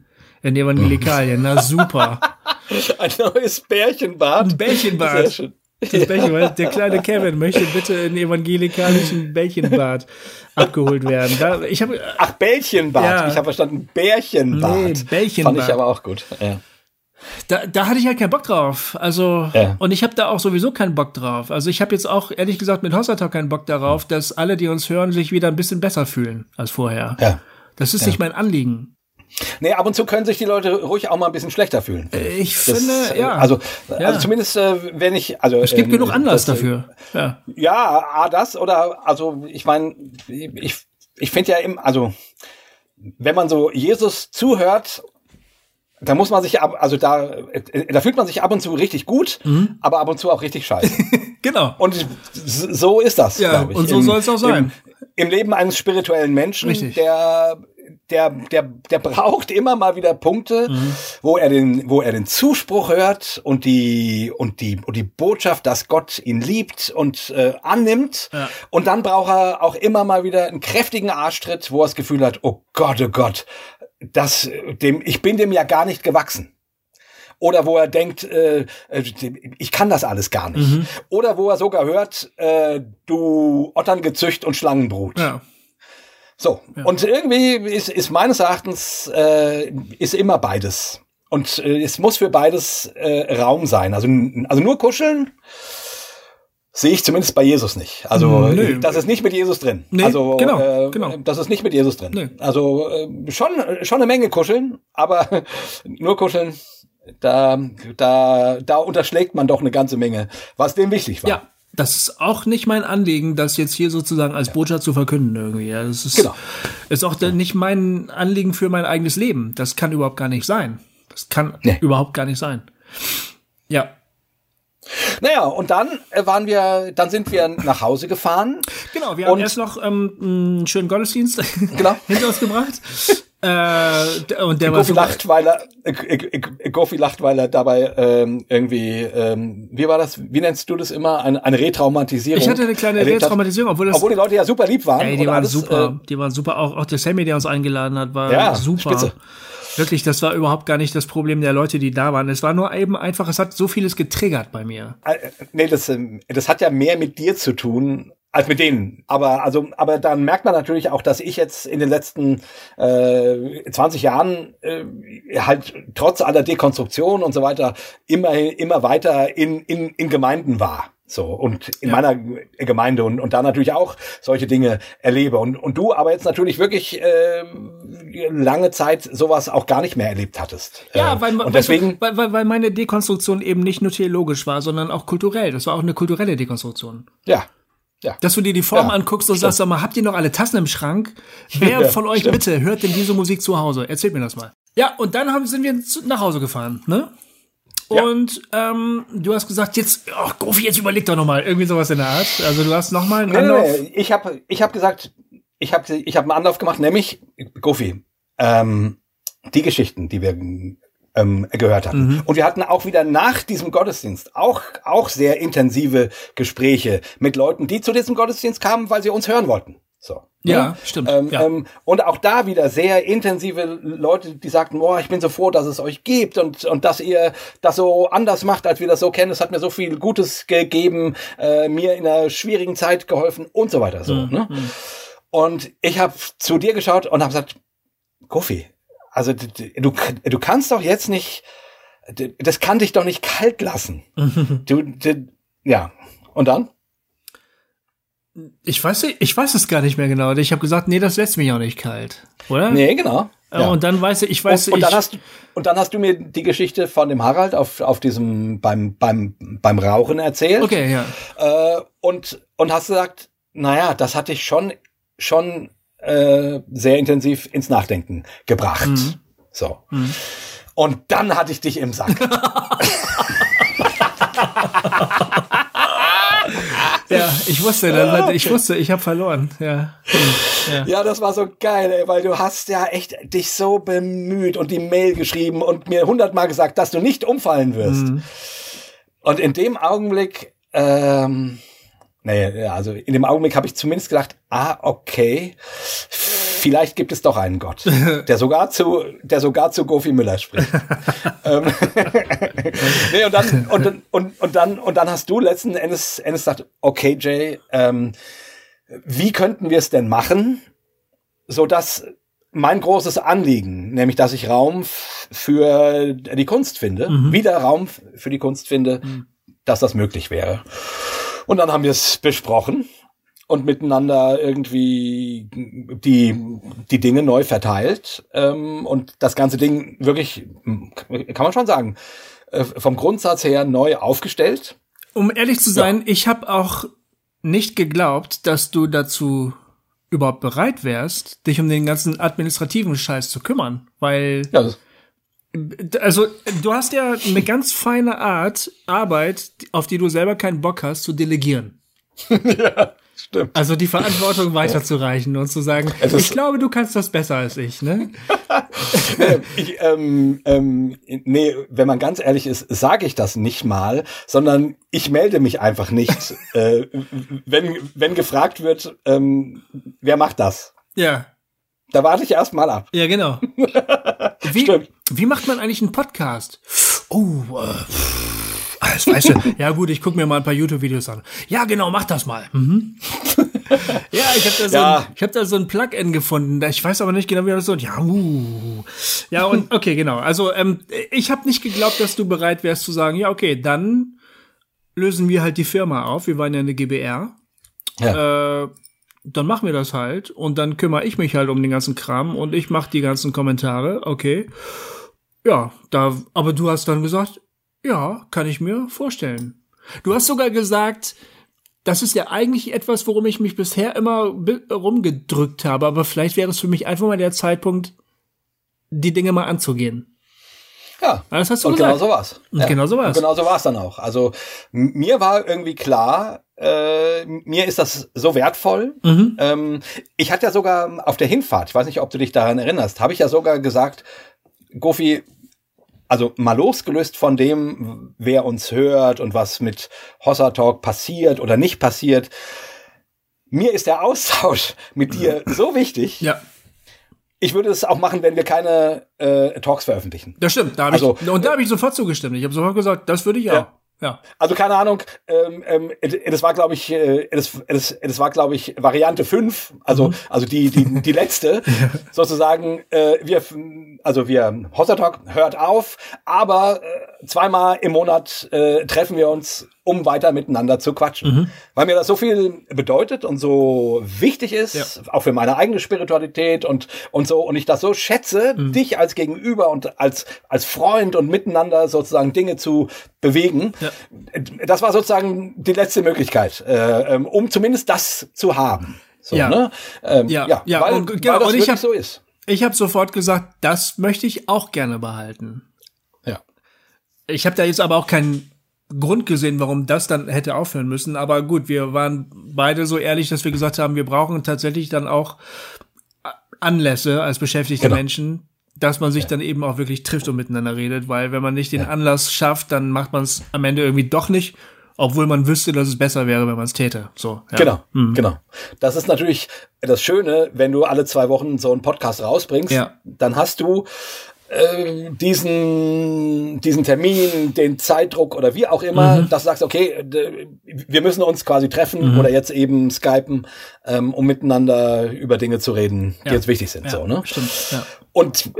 in Evangelikalien. Na super. Ein neues Bärchenbad. Ein Bärchenbad. Sehr schön. Das Bällchenbad. Der kleine Kevin möchte bitte in evangelikalischen Bällchenbad abgeholt werden. Da, ich hab, Ach, Bällchenbad. Ja. Ich habe verstanden, Bärchenbad. Nee, Bällchenbad. Fand ich aber auch gut. Ja. Da, da hatte ich halt keinen Bock drauf. Also, ja. und ich habe da auch sowieso keinen Bock drauf. Also ich habe jetzt auch, ehrlich gesagt, mit Hossata keinen Bock darauf, dass alle, die uns hören, sich wieder ein bisschen besser fühlen als vorher. Ja. Das ist ja. nicht mein Anliegen. Nee, ab und zu können sich die Leute ruhig auch mal ein bisschen schlechter fühlen. Ich, ich finde, das, ja. Also, ja. also zumindest, äh, wenn ich, also. Es gibt ähm, genug Anlass das, dafür. Ja. Ja, A, das oder, also, ich meine, ich, ich finde ja im, also, wenn man so Jesus zuhört, da muss man sich ab, also da, da fühlt man sich ab und zu richtig gut, mhm. aber ab und zu auch richtig scheiße. genau. Und so ist das, ja, glaube ich. Und so soll es auch sein. Im, Im Leben eines spirituellen Menschen, richtig. der der, der, der braucht immer mal wieder Punkte, mhm. wo er den, wo er den Zuspruch hört und die, und die, und die Botschaft, dass Gott ihn liebt und äh, annimmt. Ja. Und dann braucht er auch immer mal wieder einen kräftigen Arschtritt, wo er das Gefühl hat, oh Gott, oh Gott, das, dem, ich bin dem ja gar nicht gewachsen oder wo er denkt, äh, äh ich kann das alles gar nicht. Mhm. Oder wo er sogar hört, äh, du Otterngezücht und Schlangenbrut. Ja. So, ja. und irgendwie ist, ist meines Erachtens äh, ist immer beides. Und äh, es muss für beides äh, Raum sein. Also, also nur kuscheln sehe ich zumindest bei Jesus nicht. Also Nö. das ist nicht mit Jesus drin. Nee, also genau, äh, genau. das ist nicht mit Jesus drin. Nee. Also äh, schon schon eine Menge kuscheln, aber nur kuscheln, da da da unterschlägt man doch eine ganze Menge, was dem wichtig war. Ja, das ist auch nicht mein Anliegen, das jetzt hier sozusagen als Botschaft zu verkünden irgendwie. Ja, das ist, genau. ist auch nicht mein Anliegen für mein eigenes Leben. Das kann überhaupt gar nicht sein. Das kann nee. überhaupt gar nicht sein. Ja. Naja, und dann äh, waren wir, dann sind wir nach Hause gefahren. Genau, wir haben erst noch ähm, einen schönen Gottesdienst genau. hinter uns gebracht. Äh, und der Goofy war lacht, weil er, äh, Goofy lacht, weil er dabei ähm, irgendwie, ähm, wie war das, wie nennst du das immer, eine, eine Retraumatisierung? Ich hatte eine kleine Retraumatisierung, obwohl das, obwohl die Leute ja super lieb waren. Ey, die waren alles, super, äh, die waren super, auch, auch der Sammy, der uns eingeladen hat, war ja, super. Spitze. Wirklich, das war überhaupt gar nicht das Problem der Leute, die da waren. Es war nur eben einfach, es hat so vieles getriggert bei mir. Äh, nee, das, ähm, das hat ja mehr mit dir zu tun als mit denen. Aber also, aber dann merkt man natürlich auch, dass ich jetzt in den letzten äh, 20 Jahren äh, halt trotz aller Dekonstruktion und so weiter immer immer weiter in in, in Gemeinden war. So, und in ja. meiner Gemeinde und, und da natürlich auch solche Dinge erlebe. Und, und du aber jetzt natürlich wirklich äh, lange Zeit sowas auch gar nicht mehr erlebt hattest. Ja, äh, weil, und deswegen, weil, weil, weil meine Dekonstruktion eben nicht nur theologisch war, sondern auch kulturell. Das war auch eine kulturelle Dekonstruktion. Ja, ja. Dass du dir die Form ja, anguckst und stimmt. sagst, sag mal, habt ihr noch alle Tassen im Schrank? Wer ja, von euch stimmt. bitte hört denn diese Musik zu Hause? Erzählt mir das mal. Ja, und dann haben, sind wir nach Hause gefahren, ne? Und ähm, du hast gesagt, jetzt, ach Gofi, jetzt überleg doch noch mal irgendwie sowas in der Art. Also du hast noch mal einen nee, Anlauf. Nee, ich habe ich hab gesagt, ich habe ich hab einen Anlauf gemacht, nämlich Gofi, ähm, die Geschichten, die wir ähm, gehört hatten. Mhm. Und wir hatten auch wieder nach diesem Gottesdienst auch, auch sehr intensive Gespräche mit Leuten, die zu diesem Gottesdienst kamen, weil sie uns hören wollten. So. Ja, ne? stimmt. Ähm, ja. Ähm, und auch da wieder sehr intensive Leute, die sagten, boah, ich bin so froh, dass es euch gibt und, und dass ihr das so anders macht, als wir das so kennen. Es hat mir so viel Gutes gegeben, äh, mir in einer schwierigen Zeit geholfen und so weiter. So, mhm. ne? Mhm. Und ich habe zu dir geschaut und habe gesagt, Kofi, also du, du kannst doch jetzt nicht, das kann dich doch nicht kalt lassen. du, du, ja. Und dann? Ich weiß, ich weiß es gar nicht mehr genau. Ich habe gesagt, nee, das lässt mich auch nicht kalt, oder? Nee, genau. Äh, ja. Und dann weiß ich, ich weiß und, und ich, dann hast du und dann hast du mir die Geschichte von dem Harald auf auf diesem beim beim beim Rauchen erzählt. Okay, ja. Äh, und und hast gesagt, naja, das hatte ich schon schon äh, sehr intensiv ins Nachdenken gebracht. Mhm. So. Mhm. Und dann hatte ich dich im Sack. ja, ich wusste, dann, okay. ich wusste, ich habe verloren. Ja. ja. ja, das war so geil, ey, weil du hast ja echt dich so bemüht und die Mail geschrieben und mir hundertmal gesagt, dass du nicht umfallen wirst. Mhm. Und in dem Augenblick, ähm, nee, also in dem Augenblick habe ich zumindest gedacht, ah, okay, vielleicht gibt es doch einen Gott, der sogar zu, der sogar zu Gofi Müller spricht. Ähm, nee, und dann, und, und, und dann, und dann hast du letzten Endes, Endes gesagt, okay, Jay, ähm, wie könnten wir es denn machen, so dass mein großes Anliegen, nämlich dass ich Raum für die Kunst finde, mhm. wieder Raum für die Kunst finde, mhm. dass das möglich wäre. Und dann haben wir es besprochen und miteinander irgendwie die, die Dinge neu verteilt ähm, und das ganze Ding wirklich, kann man schon sagen, äh, vom Grundsatz her neu aufgestellt. Um ehrlich zu sein, ja. ich habe auch nicht geglaubt, dass du dazu überhaupt bereit wärst, dich um den ganzen administrativen Scheiß zu kümmern, weil ja, also du hast ja eine ganz feine Art Arbeit, auf die du selber keinen Bock hast, zu delegieren. ja. Stimmt. Also die Verantwortung weiterzureichen und zu sagen, ich glaube, du kannst das besser als ich, ne? ich, ähm, ähm, nee, wenn man ganz ehrlich ist, sage ich das nicht mal, sondern ich melde mich einfach nicht, äh, wenn, wenn gefragt wird, ähm, wer macht das? Ja. Da warte ich erst mal ab. Ja, genau. Wie, Stimmt. wie macht man eigentlich einen Podcast? Oh, äh, das weißt du. ja gut, ich gucke mir mal ein paar YouTube-Videos an. Ja, genau, mach das mal. Mhm. ja, ich habe da, so ja. Ein, ich hab da so ein Plugin gefunden. Ich weiß aber nicht genau, wie das so. Ja, uh. ja und okay, genau. Also ähm, ich habe nicht geglaubt, dass du bereit wärst zu sagen, ja, okay, dann lösen wir halt die Firma auf. Wir waren ja eine GBR. Ja. Äh, dann machen wir das halt und dann kümmere ich mich halt um den ganzen Kram und ich mache die ganzen Kommentare. Okay. Ja, da, aber du hast dann gesagt, ja, kann ich mir vorstellen. Du hast sogar gesagt, das ist ja eigentlich etwas, worum ich mich bisher immer rumgedrückt habe, aber vielleicht wäre es für mich einfach mal der Zeitpunkt, die Dinge mal anzugehen. Ja, das hast du und gesagt. genau so war's. Ja. Genau so war's. Und genau so war's dann auch. Also mir war irgendwie klar, äh, mir ist das so wertvoll. Mhm. Ähm, ich hatte ja sogar auf der Hinfahrt, ich weiß nicht, ob du dich daran erinnerst, habe ich ja sogar gesagt, Gofi, also mal losgelöst von dem, wer uns hört und was mit Hossa Talk passiert oder nicht passiert. Mir ist der Austausch mit dir so wichtig. Ja. Ich würde es auch machen, wenn wir keine äh, Talks veröffentlichen. Das stimmt. Da also, ich, und da habe ich sofort zugestimmt. Ich habe sofort gesagt, das würde ich auch. Ja. Ja. Also keine Ahnung, ähm, ähm, das war glaube ich, äh, das, das, das war glaube ich Variante 5, also mhm. also die die die letzte sozusagen. Äh, wir also wir Hossertalk hört auf, aber äh, zweimal im Monat äh, treffen wir uns um weiter miteinander zu quatschen. Mhm. Weil mir das so viel bedeutet und so wichtig ist, ja. auch für meine eigene Spiritualität und, und so, und ich das so schätze, mhm. dich als Gegenüber und als, als Freund und miteinander sozusagen Dinge zu bewegen. Ja. Das war sozusagen die letzte Möglichkeit, äh, ähm, um zumindest das zu haben. So, ja. Ne? Ähm, ja, ja, ja, weil, und, genau, weil das und ich hab, so ist. Ich habe sofort gesagt, das möchte ich auch gerne behalten. Ja. Ich habe da jetzt aber auch keinen Grund gesehen, warum das dann hätte aufhören müssen. Aber gut, wir waren beide so ehrlich, dass wir gesagt haben, wir brauchen tatsächlich dann auch Anlässe als beschäftigte genau. Menschen, dass man sich dann eben auch wirklich trifft und miteinander redet, weil wenn man nicht den Anlass schafft, dann macht man es am Ende irgendwie doch nicht, obwohl man wüsste, dass es besser wäre, wenn man es täte. So. Ja. Genau, genau. Das ist natürlich das Schöne, wenn du alle zwei Wochen so einen Podcast rausbringst, Ja. dann hast du äh, diesen, diesen Termin, den Zeitdruck oder wie auch immer, dass du sagst, okay, wir müssen uns quasi treffen oder jetzt eben skypen, ähm, um miteinander über Dinge zu reden, die Ja. jetzt wichtig sind. Ja, so, ne? Stimmt. Ja. Und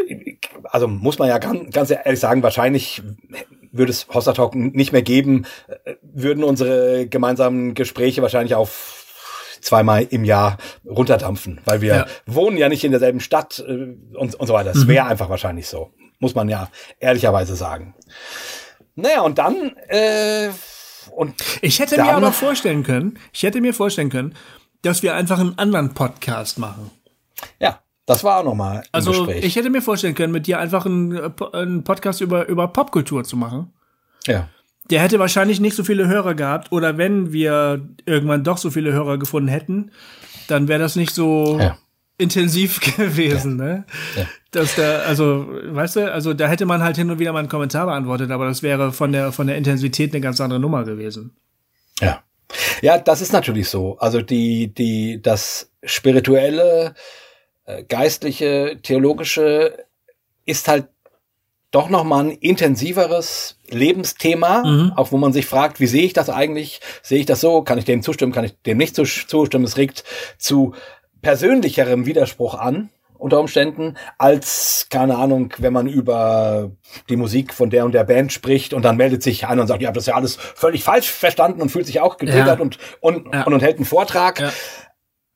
also muss man ja ganz, ganz ehrlich sagen, wahrscheinlich würde es Hossa Talk nicht mehr geben, äh, würden unsere gemeinsamen Gespräche wahrscheinlich auf zweimal im Jahr runterdampfen, weil wir Ja. wohnen ja nicht in derselben Stadt äh, und, und so weiter. Das wäre einfach wahrscheinlich so, muss man ja ehrlicherweise sagen. Naja, und dann äh, und Ich hätte mir aber vorstellen können, ich hätte mir vorstellen können, dass wir einfach einen anderen Podcast machen. ja, das war auch nochmal Also Gespräch. ich hätte mir vorstellen können, mit dir einfach einen, äh, einen Podcast über, über Popkultur zu machen. ja. Der hätte wahrscheinlich nicht so viele Hörer gehabt oder wenn wir irgendwann doch so viele Hörer gefunden hätten, dann wäre das nicht so Ja. intensiv gewesen, ne? Dass da, also, weißt du, also da hätte man halt hin und wieder mal einen Kommentar beantwortet, aber das wäre von der von der Intensität eine ganz andere Nummer gewesen. Ja. Ja, das ist natürlich so. Also die, die, das spirituelle, äh, geistliche, theologische ist halt doch nochmal ein intensiveres Lebensthema, auch wo man sich fragt, wie sehe ich das eigentlich? Sehe ich das so? Kann ich dem zustimmen? Kann ich dem nicht zus- zustimmen? Es regt zu persönlicherem Widerspruch an unter Umständen, als, keine Ahnung, wenn man über die Musik von der und der Band spricht und dann meldet sich einer und sagt, ja, das ist ja alles völlig falsch verstanden und fühlt sich auch getriggert Ja. und, und, Ja. und, und hält einen Vortrag. Ja.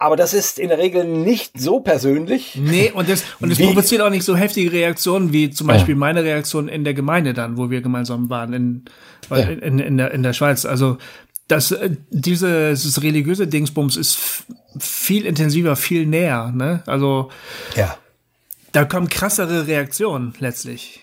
Aber das ist in der Regel nicht so persönlich. Nee, und das, und es provoziert auch nicht so heftige Reaktionen wie zum Beispiel meine Reaktion in der Gemeinde dann, wo wir gemeinsam waren in, weil- in, in, der, in der Schweiz. Also das, äh, dieses religiöse Dingsbums ist viel intensiver, viel näher. Ne? Also Ja. da kommen krassere Reaktionen letztlich.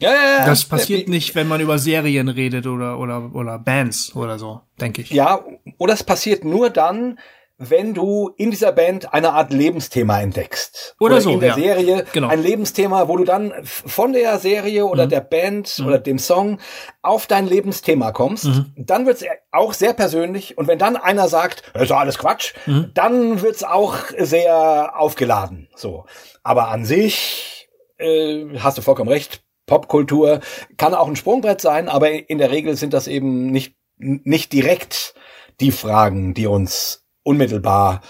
Ja, ja, ja. Das passiert Äh, nicht, wenn man über Serien redet oder, oder, oder Bands oder so, denke ich. Ja, oder es passiert nur dann, wenn du in dieser Band eine Art Lebensthema entdeckst. Oder so, in der ja. Serie Genau. ein Lebensthema, wo du dann von der Serie Mhm. oder der Band oder dem Song auf dein Lebensthema kommst. Mhm. Dann wird's auch sehr persönlich. Und wenn dann einer sagt, das ist alles Quatsch, Mhm. dann wird's auch sehr aufgeladen. So. Aber an sich äh, hast du vollkommen recht. Popkultur kann auch ein Sprungbrett sein, aber in der Regel sind das eben nicht, nicht direkt die Fragen, die uns unmittelbar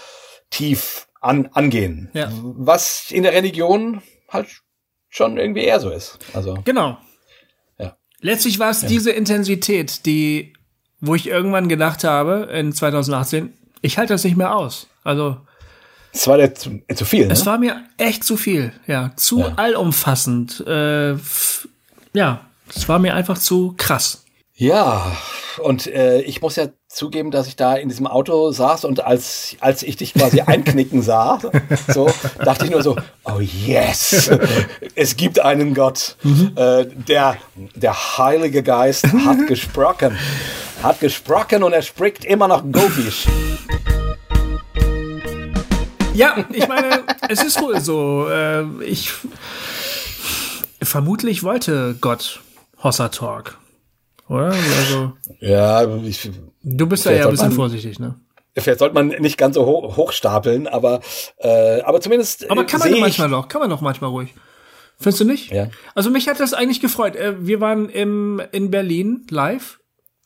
tief an, angehen. Ja. Was in der Religion halt schon irgendwie eher so ist. Also, Genau. Ja. Letztlich war es diese Intensität, die, wo ich irgendwann gedacht habe, in 2018, ich halte das nicht mehr aus. Also, es war der zu, zu viel, ne? es war mir echt zu viel, ja, zu Ja. allumfassend. Äh, ja, es war mir einfach zu krass. Ja, und äh, ich muss ja zugeben, dass ich da in diesem Auto saß und als, als ich dich quasi einknicken sah, so, dachte ich nur so, oh yes, es gibt einen Gott. Äh, der, der Heilige Geist hat gesprochen. Hat gesprochen und er spricht immer noch gofisch. Ja, ich meine, es ist wohl so. Äh, ich vermutlich wollte Gott Hossa Talk. Oder? Also, Ja, ich, du bist da ja ein bisschen man- vorsichtig, ne? vielleicht sollte man nicht ganz so hoch, hochstapeln, aber, äh, aber zumindest. Aber äh, kann man doch manchmal doch, kann man doch manchmal ruhig. Findest du nicht? Ja. Also mich hat das eigentlich gefreut. Äh, Wir waren im, in Berlin live.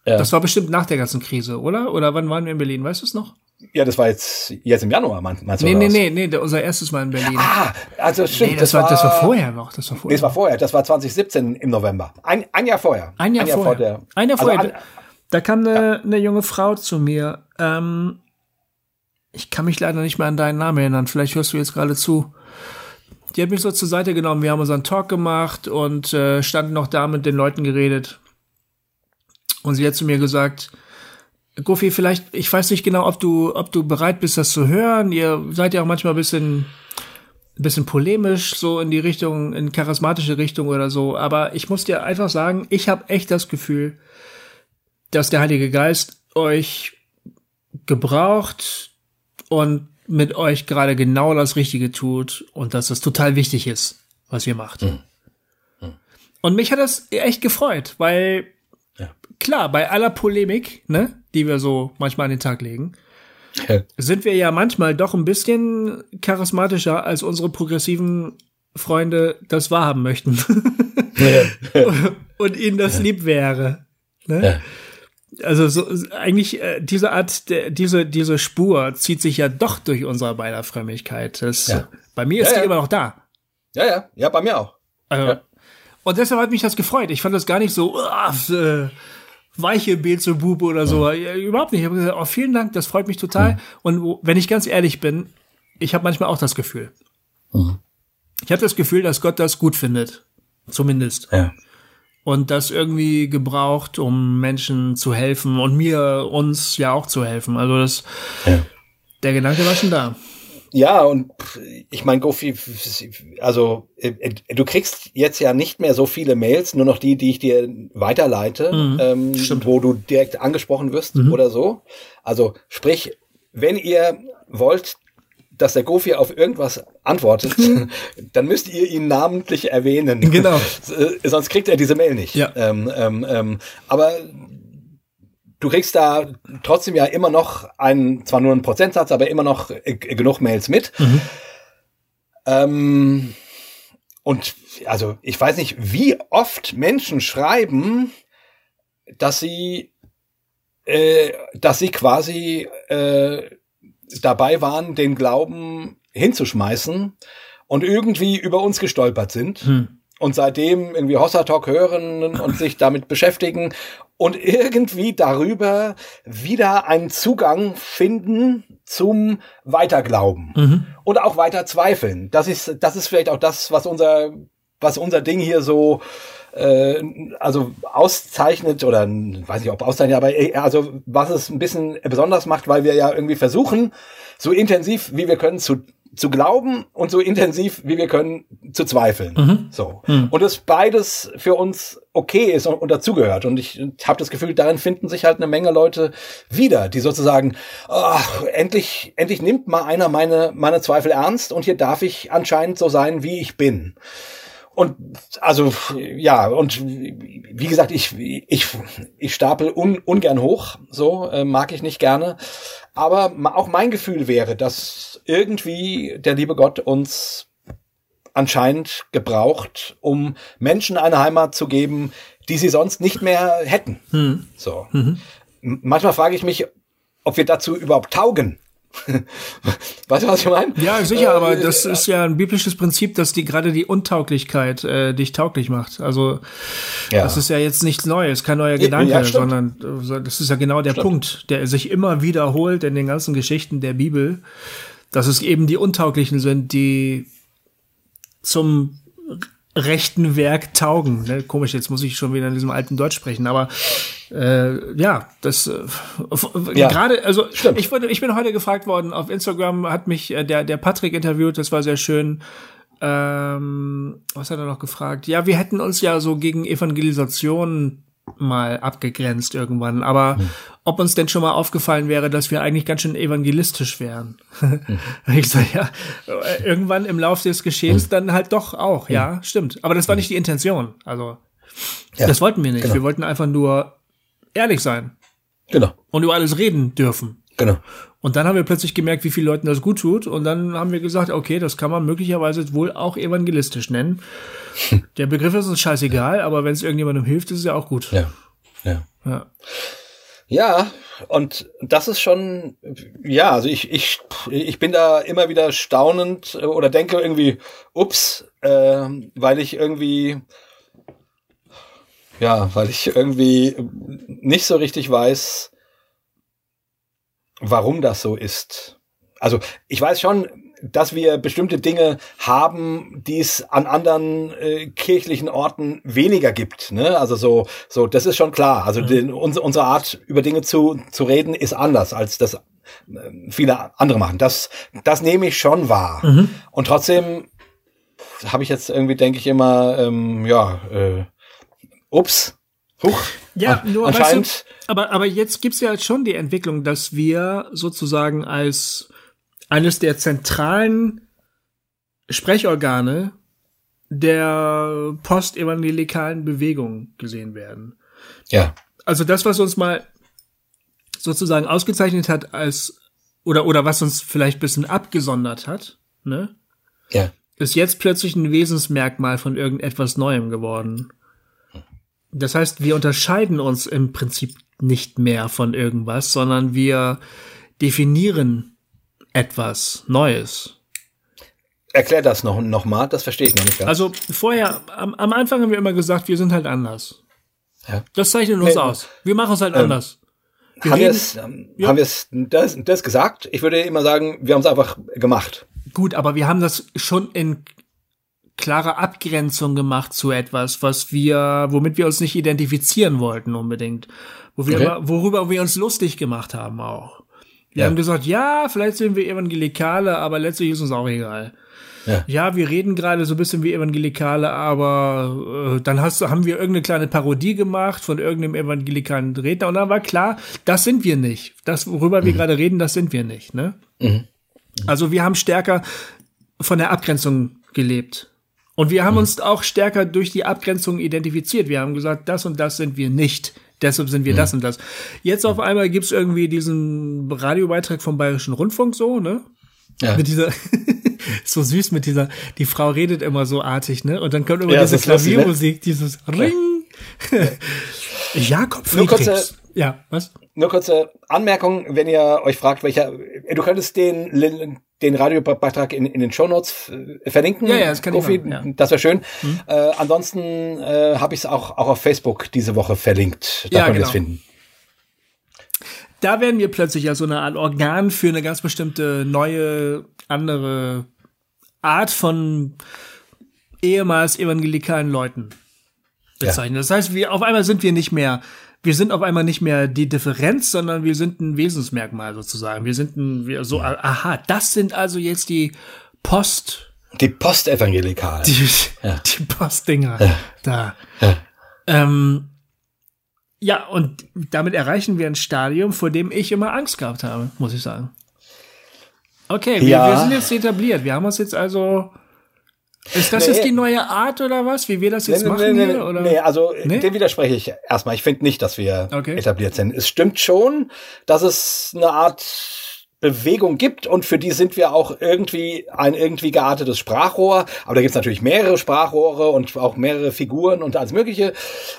Ja. Das war bestimmt nach der ganzen Krise, oder? Oder wann waren wir in Berlin? Weißt du es noch? Ja, das war jetzt, jetzt im Januar, mein- meinst du? Nee, nee, nee, nee, unser erstes Mal in Berlin. Ah, also stimmt. nee, das, war, das war vorher noch. Das war Nee, vorher. das war vorher. Das war 2017 im November. Ein, ein Jahr vorher. Ein Jahr, vorher. vor der. Ein Jahr also vorher. an- da kam eine, eine junge Frau zu mir. Ähm, ich kann mich leider nicht mehr an deinen Namen erinnern. Vielleicht hörst du jetzt gerade zu. Die hat mich so zur Seite genommen. Wir haben unseren Talk gemacht und äh, standen noch da mit den Leuten geredet. Und sie hat zu mir gesagt, Gofi, vielleicht, ich weiß nicht genau, ob du, ob du bereit bist, das zu hören. Ihr seid ja auch manchmal ein bisschen, ein bisschen polemisch, so in die Richtung, in charismatische Richtung oder so. Aber ich muss dir einfach sagen, ich habe echt das Gefühl, dass der Heilige Geist euch gebraucht und mit euch gerade genau das Richtige tut und dass das total wichtig ist. was ihr macht. Mhm. Mhm. Und mich hat das echt gefreut, weil. Klar, bei aller Polemik, ne, die wir so manchmal an den Tag legen, ja. sind wir ja manchmal doch ein bisschen charismatischer, als unsere progressiven Freunde das wahrhaben möchten. Ja. Und ihnen das lieb wäre. Ne? Also so, eigentlich äh, diese Art, der, diese diese Spur zieht sich ja doch durch unsere beider Frömmigkeit. Das, Bei mir ist die immer noch da. Ja, ja, ja, bei mir auch. Also, und deshalb hat mich das gefreut. Ich fand das gar nicht so uh, weiche Beelzebub oder so. Ja. Überhaupt nicht. Ich habe gesagt, oh, vielen Dank, das freut mich total. Mhm. Und wenn ich ganz ehrlich bin, ich habe manchmal auch das Gefühl. Mhm. Ich habe das Gefühl, dass Gott das gut findet. Zumindest. Ja. Und das irgendwie gebraucht, um Menschen zu helfen und mir, uns ja auch zu helfen. Also das, ja. der Gedanke war schon da. Ja, und ich meine, Gofi, also äh, du kriegst jetzt ja nicht mehr so viele Mails, nur noch die, die ich dir weiterleite, mhm, ähm, wo du direkt angesprochen wirst mhm. oder so. Also sprich, wenn ihr wollt, dass der Gofi auf irgendwas antwortet, mhm. dann müsst ihr ihn namentlich erwähnen. Genau. Äh, sonst kriegt er diese Mail nicht. Ja. Ähm, ähm, ähm, aber du kriegst da trotzdem ja immer noch einen, zwar nur einen Prozentsatz, aber immer noch äh, genug Mails mit. Mhm. Ähm, und also ich weiß nicht, wie oft Menschen schreiben, dass sie, äh, dass sie quasi äh, dabei waren, den Glauben hinzuschmeißen und irgendwie über uns gestolpert sind. Hm und seitdem irgendwie Hossa Talk hören und sich damit beschäftigen und irgendwie darüber wieder einen Zugang finden zum Weiterglauben mhm. und auch weiter zweifeln. Das ist, das ist vielleicht auch das, was unser, was unser Ding hier so äh, also auszeichnet oder weiß ich ob auszeichnet, aber äh, also was es ein bisschen besonders macht, weil wir ja irgendwie versuchen, so intensiv wie wir können zu zu glauben und so intensiv wie wir können zu zweifeln. Mhm. So. Mhm. Und das beides für uns okay ist und, und dazugehört. Und ich habe das Gefühl, darin finden sich halt eine Menge Leute wieder, die sozusagen, ach, endlich, endlich nimmt mal einer meine, meine Zweifel ernst und hier darf ich anscheinend so sein, wie ich bin. Und also ja, und wie gesagt, ich, ich, ich stapel un, ungern hoch, so äh, mag ich nicht gerne. Aber auch mein Gefühl wäre, dass irgendwie der liebe Gott uns anscheinend gebraucht, um Menschen eine Heimat zu geben, die sie sonst nicht mehr hätten. Hm. So. Mhm. Manchmal frage ich mich, ob wir dazu überhaupt taugen. weißt du, was ich meine? Ja, sicher, aber äh, das ist ja ein biblisches Prinzip, dass die gerade die Untauglichkeit äh, dich tauglich macht. Also ja. das ist ja jetzt nichts Neues, kein neuer Gedanke, ja, sondern äh, das ist ja genau der stimmt. Punkt, der sich immer wiederholt in den ganzen Geschichten der Bibel, dass es eben die Untauglichen sind, die zum rechten Werk taugen. Ne? Komisch, jetzt muss ich schon wieder in diesem alten Deutsch sprechen, aber äh, ja, das äh, ja, gerade, also ich wurde, ich bin heute gefragt worden auf Instagram, hat mich äh, der der Patrick interviewt, das war sehr schön. Ähm, was hat er noch gefragt? Ja, wir hätten uns ja so gegen Evangelisation mal abgegrenzt irgendwann. Aber hm. ob uns denn schon mal aufgefallen wäre, dass wir eigentlich ganz schön evangelistisch wären. Hm. ich sage ja, irgendwann im Lauf des Geschehens hm. dann halt doch auch, ja, hm. stimmt. Aber das war nicht die Intention. Also ja, das wollten wir nicht. Genau. Wir wollten einfach nur ehrlich sein. Genau. Und über alles reden dürfen. Genau. Und dann haben wir plötzlich gemerkt, wie vielen Leuten das gut tut. Und dann haben wir gesagt, okay, das kann man möglicherweise wohl auch evangelistisch nennen. Der Begriff ist uns scheißegal, aber wenn es irgendjemandem hilft, ist es ja auch gut. Ja. Ja. Ja. Ja, und das ist schon, ja, also ich, ich, ich bin da immer wieder staunend oder denke irgendwie, ups, äh, weil ich irgendwie, ja, weil ich irgendwie nicht so richtig weiß, warum das so ist. Also ich weiß schon, dass wir bestimmte Dinge haben, die es an anderen äh, kirchlichen Orten weniger gibt. Ne? Also so, so, das ist schon klar. Also den, unsere, unsere Art, über Dinge zu, zu reden, ist anders, als das äh, viele andere machen. Das, das nehme ich schon wahr. Mhm. Und trotzdem habe ich jetzt irgendwie, denke ich immer, ähm, ja, äh, ups, Huch. Ja, nur anscheinend. Weißt du, aber, aber jetzt gibt's ja schon die Entwicklung, dass wir sozusagen als eines der zentralen Sprechorgane der postevangelikalen Bewegung gesehen werden. Ja. Also das, was uns mal sozusagen ausgezeichnet hat als oder oder was uns vielleicht ein bisschen abgesondert hat, ne? Ja. Ist jetzt plötzlich ein Wesensmerkmal von irgendetwas Neuem geworden. Das heißt, wir unterscheiden uns im Prinzip nicht mehr von irgendwas, sondern wir definieren etwas Neues. Erklär das noch, noch mal, das verstehe ich noch nicht ganz. Also vorher, am, am Anfang haben wir immer gesagt, wir sind halt anders. Ja. Das zeichnet uns Nee, aus. Wir machen uns halt ähm, anders. Wir haben wir es, ähm, Ja. haben wir es das, das gesagt? Ich würde immer sagen, wir haben es einfach gemacht. Gut, aber wir haben das schon in klarer Abgrenzung gemacht zu etwas, was wir, womit wir uns nicht identifizieren wollten unbedingt, wo wir Okay. worüber wir uns lustig gemacht haben auch. Wir Ja. haben gesagt, ja, vielleicht sind wir Evangelikale, aber letztlich ist uns auch egal. Ja. wir reden gerade so ein bisschen wie Evangelikale, aber äh, dann hast, haben wir irgendeine kleine Parodie gemacht von irgendeinem evangelikalen Redner und dann war klar, das sind wir nicht. Das, worüber wir gerade reden, das sind wir nicht. Ne? Also wir haben stärker von der Abgrenzung gelebt. Und wir haben uns auch stärker durch die Abgrenzung identifiziert. Wir haben gesagt, das und das sind wir nicht. Deshalb sind wir das und das. Jetzt auf einmal gibt's irgendwie diesen Radiobeitrag vom Bayerischen Rundfunk so, ne? Ja. Mit dieser, so süß mit dieser, die Frau redet immer so artig, ne? Und dann kommt immer Ja, diese ne? Klaviermusik, dieses Ring. Jakob Nur kurze- Friedrichs. Ja, was? Nur kurze Anmerkung, wenn ihr euch fragt, welcher, du könntest den, den Radiobeitrag in, in den Shownotes äh, verlinken. Ja, ja, das kann ich Kofi, machen, ja. Das wäre schön. Äh, ansonsten äh, habe ich es auch, auch auf Facebook diese Woche verlinkt. Da Ja, könnt ihr genau. es finden. da werden wir plötzlich ja so eine Art Organ für eine ganz bestimmte neue, andere Art von ehemals evangelikalen Leuten bezeichnet. Das heißt, wir auf einmal sind wir nicht mehr, wir sind auf einmal nicht mehr die Differenz, sondern wir sind ein Wesensmerkmal sozusagen. Wir sind ein, wir so, aha, das sind also jetzt die Post, Die Postevangelikalen. die, Ja. die Postdinger da. Ähm, ja, und damit erreichen wir ein Stadium, vor dem ich immer Angst gehabt habe, muss ich sagen. Okay, wir, Ja. wir sind jetzt etabliert. Wir haben uns jetzt also. Ist das Nee. jetzt die neue Art oder was? Wie wir das jetzt Nee, machen nee, hier? Oder? nee, also dem widerspreche ich erstmal. Ich finde nicht, dass wir Okay. etabliert sind. Es stimmt schon, dass es eine Art Bewegung gibt und für die sind wir auch irgendwie ein irgendwie geartetes Sprachrohr. Aber da gibt es natürlich mehrere Sprachrohre und auch mehrere Figuren und alles Mögliche.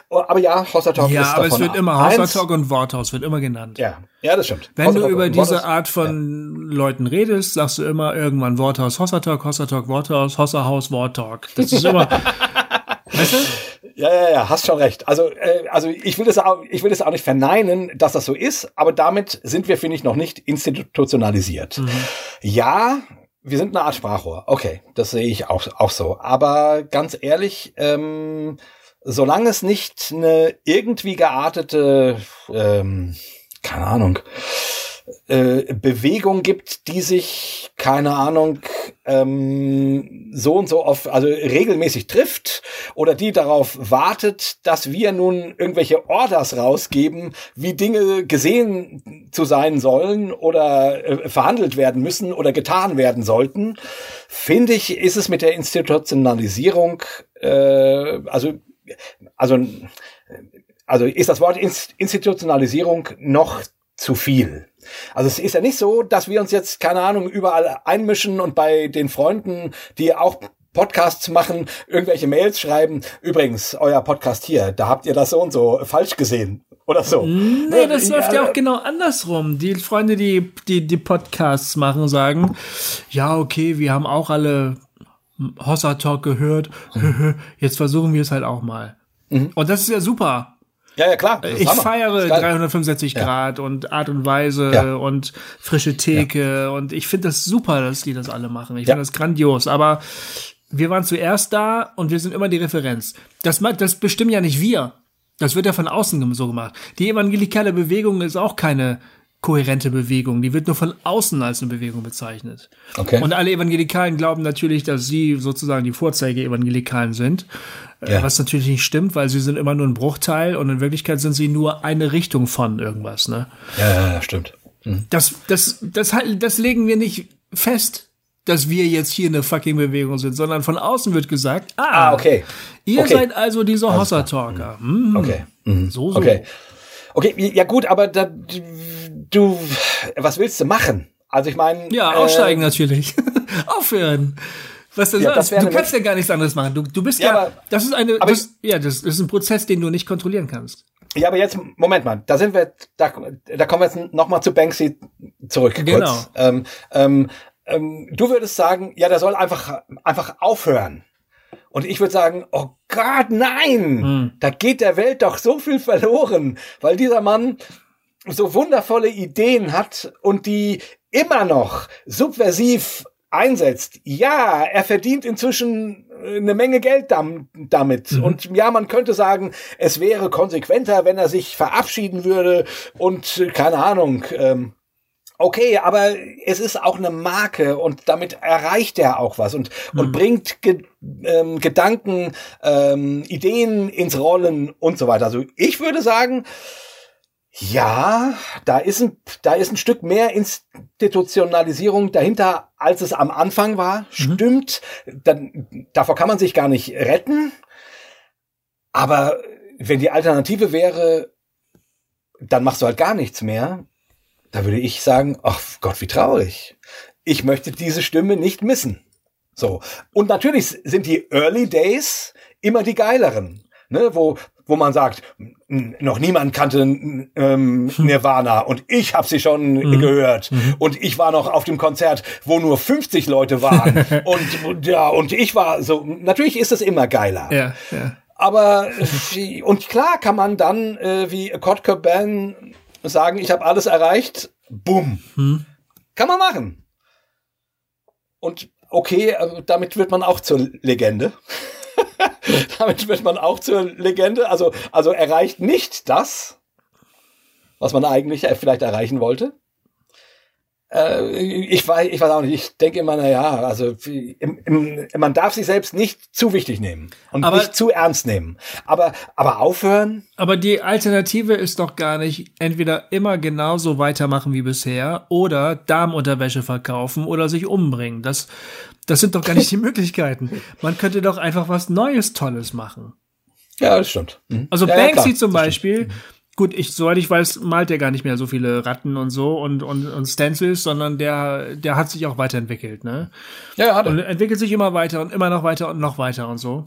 Aber ja, Hossa Talk ja, ist aber es davon wird immer eins. Haushaltalk und Worthaus wird immer genannt. Ja, ja, das stimmt. Wenn Hossa du Talk über diese Worthaus- Art von Leuten redest, sagst du immer irgendwann Worthaus, Hossertalk, Hossertalk, Worthaus, Hosserhaus, Worttalk. Das ist immer. weißt du? Ja, ja, ja, hast schon recht. Also, äh, also ich will das auch, ich will das auch nicht verneinen, dass das so ist, aber damit sind wir, finde ich, noch nicht institutionalisiert. Ja, wir sind eine Art Sprachrohr. Okay, das sehe ich auch, auch so. Aber ganz ehrlich, ähm, solange es nicht eine irgendwie geartete, ähm, keine Ahnung, äh, Bewegung gibt, die sich, keine Ahnung, ähm, so und so oft, also regelmäßig trifft oder die darauf wartet, dass wir nun irgendwelche Orders rausgeben, wie Dinge gesehen zu sein sollen oder äh, verhandelt werden müssen oder getan werden sollten, finde ich, ist es mit der Institutionalisierung, äh, also, also, also ist das Wort Inst- Institutionalisierung noch zu viel. Also es ist ja nicht so, dass wir uns jetzt, keine Ahnung, überall einmischen und bei den Freunden, die auch Podcasts machen, irgendwelche Mails schreiben. Übrigens, euer Podcast hier, da habt ihr das so und so falsch gesehen. Oder so. Nee, das läuft ja auch genau andersrum. Die Freunde, die, die, die Podcasts machen, sagen, ja, okay, wir haben auch alle Hossa Talk gehört. Jetzt versuchen wir es halt auch mal. Und das ist ja super. Ja, ja, klar. Ich Hammer. feiere Das ist geil. 365 Grad und Art und Weise Ja. und frische Theke und ich finde das super, dass die das alle machen. Ich Ja. finde das grandios, aber wir waren zuerst da und wir sind immer die Referenz. Das, das bestimmen ja nicht wir. Das wird ja von außen so gemacht. Die evangelikale Bewegung ist auch keine kohärente Bewegung. Die wird nur von außen als eine Bewegung bezeichnet. Okay. Und alle Evangelikalen glauben natürlich, dass sie sozusagen die Vorzeige-Evangelikalen sind. Äh, Ja. Was natürlich nicht stimmt, weil sie sind immer nur ein Bruchteil und in Wirklichkeit sind sie nur eine Richtung von irgendwas. Ne? Ja, ja, ja, stimmt. Das, das, das, halt- das legen wir nicht fest. dass wir jetzt hier eine fucking Bewegung sind, sondern von außen wird gesagt, ah, Ah, okay. ihr Okay. seid also diese Hossa-Talker. Mhm. Okay. Mhm. So, so. Okay. Okay, ja gut, aber da, du, was willst du machen? Also ich meine, Ja, aussteigen natürlich. Aufhören. Was denn Ja, sonst? Du kannst ja gar nichts anderes machen. Du, du bist ja, Ja, aber- das ist eine, das, ja, das ist ein Prozess, den du nicht kontrollieren kannst. Ja, aber jetzt, Moment mal, da sind wir, da, da kommen wir jetzt nochmal zu Banksy zurück. Genau. Kurz. Ähm, ähm, ähm, du würdest sagen, ja, der soll einfach, einfach aufhören. Und ich würde sagen, oh Gott, nein! Hm. Da geht der Welt doch so viel verloren, weil dieser Mann so wundervolle Ideen hat und die immer noch subversiv einsetzt. Ja, er verdient inzwischen äh, eine Menge Geld dam damit. Und ja, man könnte sagen, es wäre konsequenter, wenn er sich verabschieden würde und äh, keine Ahnung. Ähm, okay, aber es ist auch eine Marke und damit erreicht er auch was und, und bringt Ge ähm, Gedanken, ähm, Ideen ins Rollen und so weiter. Also ich würde sagen, ja, da ist ein, da ist ein Stück mehr Institutionalisierung dahinter, als es am Anfang war. Stimmt. Dann, davor kann man sich gar nicht retten. Aber wenn die Alternative wäre, dann machst du halt gar nichts mehr. Da würde ich sagen, ach Gott, wie traurig. Ich möchte diese Stimme nicht missen. So. Und natürlich sind die Early Days immer die geileren, ne, wo, wo man sagt, noch niemand kannte ähm, Nirvana und ich habe sie schon gehört und ich war noch auf dem Konzert, wo nur 50 Leute waren und, ja und ich war so. Natürlich ist es immer geiler. Ja, ja. Aber äh, und klar kann man dann äh, wie Kurt Cobain sagen, ich habe alles erreicht. Boom. Hm. Kann man machen. Und okay, also damit wird man auch zur Legende. damit wird man auch zur Legende. Also also erreicht nicht das, was man eigentlich vielleicht erreichen wollte. Äh, ich weiß, ich weiß auch nicht. Ich denke immer, na ja, also im, im, man darf sich selbst nicht zu wichtig nehmen und Aber- nicht zu ernst nehmen. Aber aber aufhören. Aber die Alternative ist doch gar nicht entweder immer genauso weitermachen wie bisher oder Darmunterwäsche verkaufen oder sich umbringen. Das, das sind doch gar nicht die Möglichkeiten. Man könnte doch einfach was Neues, Tolles machen. Ja, das stimmt. Mhm. Also ja, ja, Banksy klar, zum Beispiel, gut, ich, soweit ich weiß, malt der gar nicht mehr so viele Ratten und so und, und, und Stencils, sondern der, der hat sich auch weiterentwickelt, ne? stimmt. Ja, hat Und er. entwickelt sich immer weiter und immer noch weiter und noch weiter und so.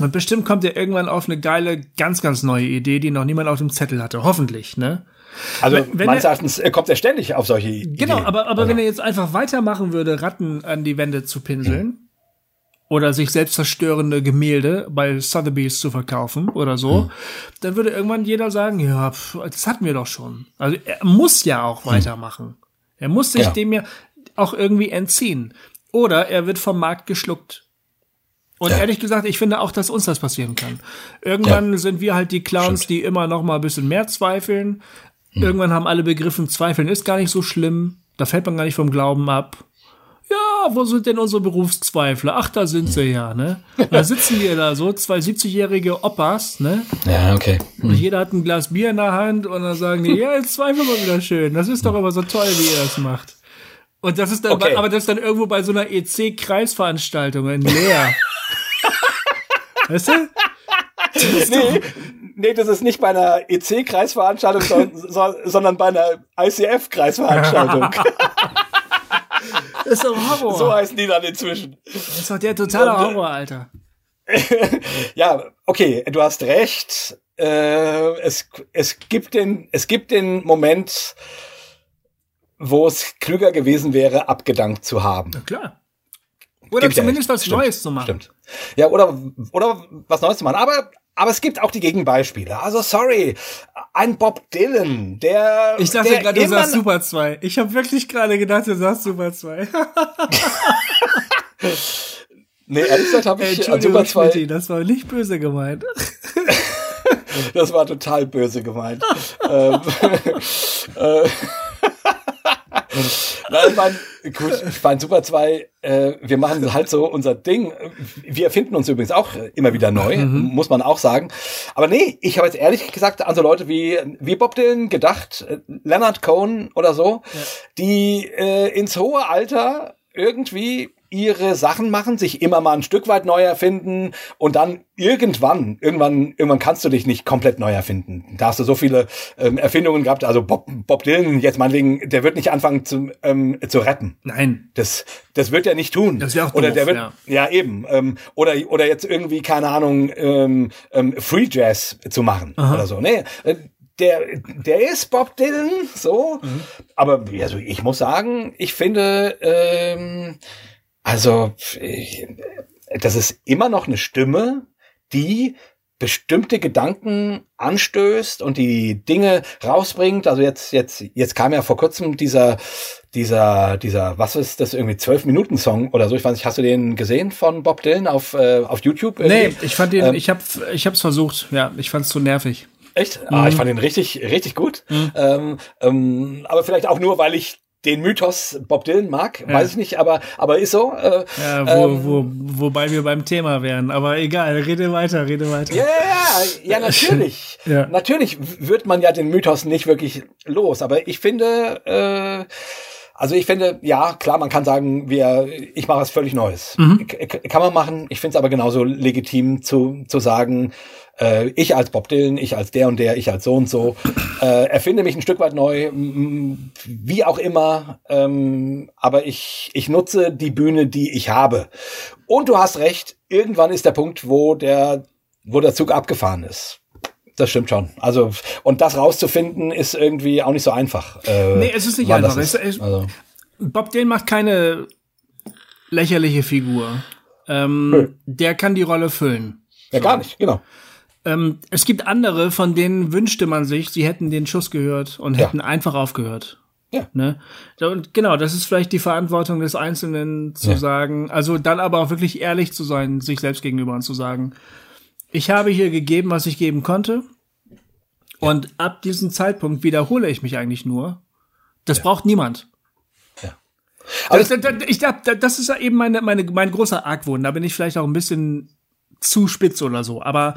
Und bestimmt kommt er irgendwann auf eine geile, ganz, ganz neue Idee, die noch niemand auf dem Zettel hatte. Hoffentlich, ne? Also wenn meines er- Erachtens äh, kommt er ständig auf solche Ideen. Genau, aber, aber also, wenn er jetzt einfach weitermachen würde, Ratten an die Wände zu pinseln oder sich selbst zerstörende Gemälde bei Sotheby's zu verkaufen oder so, dann würde irgendwann jeder sagen, ja, pf, das hatten wir doch schon. Also er muss ja auch weitermachen. Er muss sich Ja. dem ja auch irgendwie entziehen. Oder er wird vom Markt geschluckt. Und Ja. ehrlich gesagt, ich finde auch, dass uns das passieren kann. Irgendwann sind wir halt die Clowns, die immer noch mal ein bisschen mehr zweifeln. Irgendwann haben alle begriffen, Zweifeln ist gar nicht so schlimm. Da fällt man gar nicht vom Glauben ab. Ja, wo sind denn unsere Berufszweifler? Ach, da sind sie ja, ne? Und da sitzen wir da so, zwei 70-jährige Oppas, ne? Ja, okay. Und jeder hat ein Glas Bier in der Hand und dann sagen die, ja, jetzt zweifeln wir wieder schön. Das ist doch immer so toll, wie ihr das macht. Und das ist dann, Okay. bei, aber das ist dann irgendwo bei so einer EC-Kreisveranstaltung in Leer. weißt du? Nee, nee, das ist nicht bei einer EC-Kreisveranstaltung, sondern, so, sondern bei einer ICF-Kreisveranstaltung. Ist doch Horror. so heißen die dann inzwischen. das ist doch der totale Und, äh, Horror, Alter. Ja, okay, du hast recht. Äh, es, es, gibt den, es gibt den Moment, wo es klüger gewesen wäre, abgedankt zu haben. Na klar. Oder Gib ich dir zumindest was Stimmt, Neues zu machen. Stimmt. Ja, oder, oder was Neues zu machen. Aber, aber es gibt auch die Gegenbeispiele. Also, sorry, ein Bob Dylan, der. Ich dachte gerade, du sagst Super 2. Ich habe wirklich gerade gedacht, du sagst Super 2. Nee, ehrlich gesagt habe ich an Entschuldigung, Super 2, Schmitty, das war nicht böse gemeint. das war total böse gemeint. ähm, äh, ich meine, gut, ich meine, Super 2, äh, wir machen halt so unser Ding. Wir erfinden uns übrigens auch immer wieder neu, muss man auch sagen. Aber nee, ich habe jetzt ehrlich gesagt an so Leute wie, wie Bob Dylan gedacht, äh, Leonard Cohen oder so, die äh, ins hohe Alter irgendwie ihre Sachen machen, sich immer mal ein Stück weit neu erfinden und dann irgendwann, irgendwann, irgendwann kannst du dich nicht komplett neu erfinden. Da hast du so viele ähm, Erfindungen gehabt. Also Bob, Bob Dylan, jetzt meinetwegen, der wird nicht anfangen zu, ähm, zu rappen. Nein. Das, das wird er nicht tun. Das wäre auch Oder doof, der wird, ja. ja, eben. Ähm, oder, oder jetzt irgendwie, keine Ahnung, ähm, ähm, Free Jazz zu machen oder so. Nee, äh, der, der ist Bob Dylan, so. Mhm. Aber also ich muss sagen, ich finde, ähm, also das ist immer noch eine Stimme, die bestimmte Gedanken anstößt und die Dinge rausbringt. Also jetzt, jetzt, jetzt kam ja vor kurzem dieser, dieser, dieser, was ist das irgendwie zwölf Minuten Song oder so. Ich weiß nicht, hast du den gesehen von Bob Dylan auf äh, auf YouTube? Nee, irgendwie? ich fand den, Ähm, ich hab, ich hab's versucht. Ja, ich fand's zu nervig. Echt? Ah, ich fand den richtig, richtig gut. Ähm, ähm, aber vielleicht auch nur, weil ich den Mythos Bob Dylan mag, weiß ich nicht, aber, aber ist so. Äh, Ja, wo, ähm, wo, wobei wir beim Thema wären. Aber egal, rede weiter, rede weiter. Ja, ja, ja, ja, natürlich. Ja. Natürlich wird man ja den Mythos nicht wirklich los, aber ich finde, äh, also ich finde, ja, klar, man kann sagen, wir, ich mache was völlig Neues. K kann man machen. Ich finde es aber genauso legitim zu, zu sagen, äh, ich als Bob Dylan, ich als der und der, ich als so und so, äh, erfinde mich ein Stück weit neu, wie auch immer, ähm, aber ich, ich nutze die Bühne, die ich habe. Und du hast recht, irgendwann ist der Punkt, wo der, wo der Zug abgefahren ist. Das stimmt schon. Also, und das rauszufinden, ist irgendwie auch nicht so einfach. Äh, Nee, es ist nicht einfach. Ist. es- Also, Bob Dylan macht keine lächerliche Figur. Ähm, der kann die Rolle füllen. ja, gar nicht, genau. Ähm, es gibt andere, von denen wünschte man sich, sie hätten den Schuss gehört und Ja. hätten einfach aufgehört. Ja. Ne? Und genau, das ist vielleicht die Verantwortung des Einzelnen zu Ja. sagen, also dann aber auch wirklich ehrlich zu sein, sich selbst gegenüber und zu sagen, ich habe hier gegeben, was ich geben konnte. Und ab diesem Zeitpunkt wiederhole ich mich eigentlich nur. Das braucht niemand. Also, Das, das, ich glaub, das- das ist ja eben meine, meine, mein großer Argwohn. Da bin ich vielleicht auch ein bisschen zu spitz oder so. Aber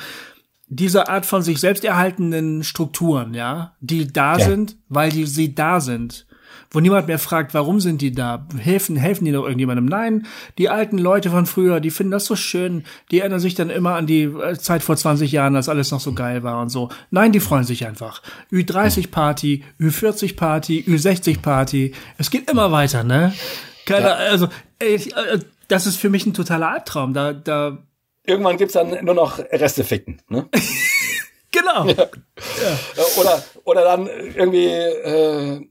diese Art von sich selbst erhaltenen Strukturen, ja, die da Ja. sind, weil die sie da sind. Wo niemand mehr fragt, warum sind die da? Helfen, helfen die noch irgendjemandem? Nein, die alten Leute von früher, die finden das so schön. Die erinnern sich dann immer an die äh, Zeit vor 20 Jahren, als alles noch so geil war und so. Nein, die freuen sich einfach. Ü30-Party, Ü40-Party, Ü60-Party. Es geht immer weiter, ne? Keine, Ja. also, ich, äh, das ist für mich ein totaler Albtraum. Da, da, irgendwann gibt's dann nur noch Reste ficken. Ne? genau. Äh, oder, oder dann irgendwie äh,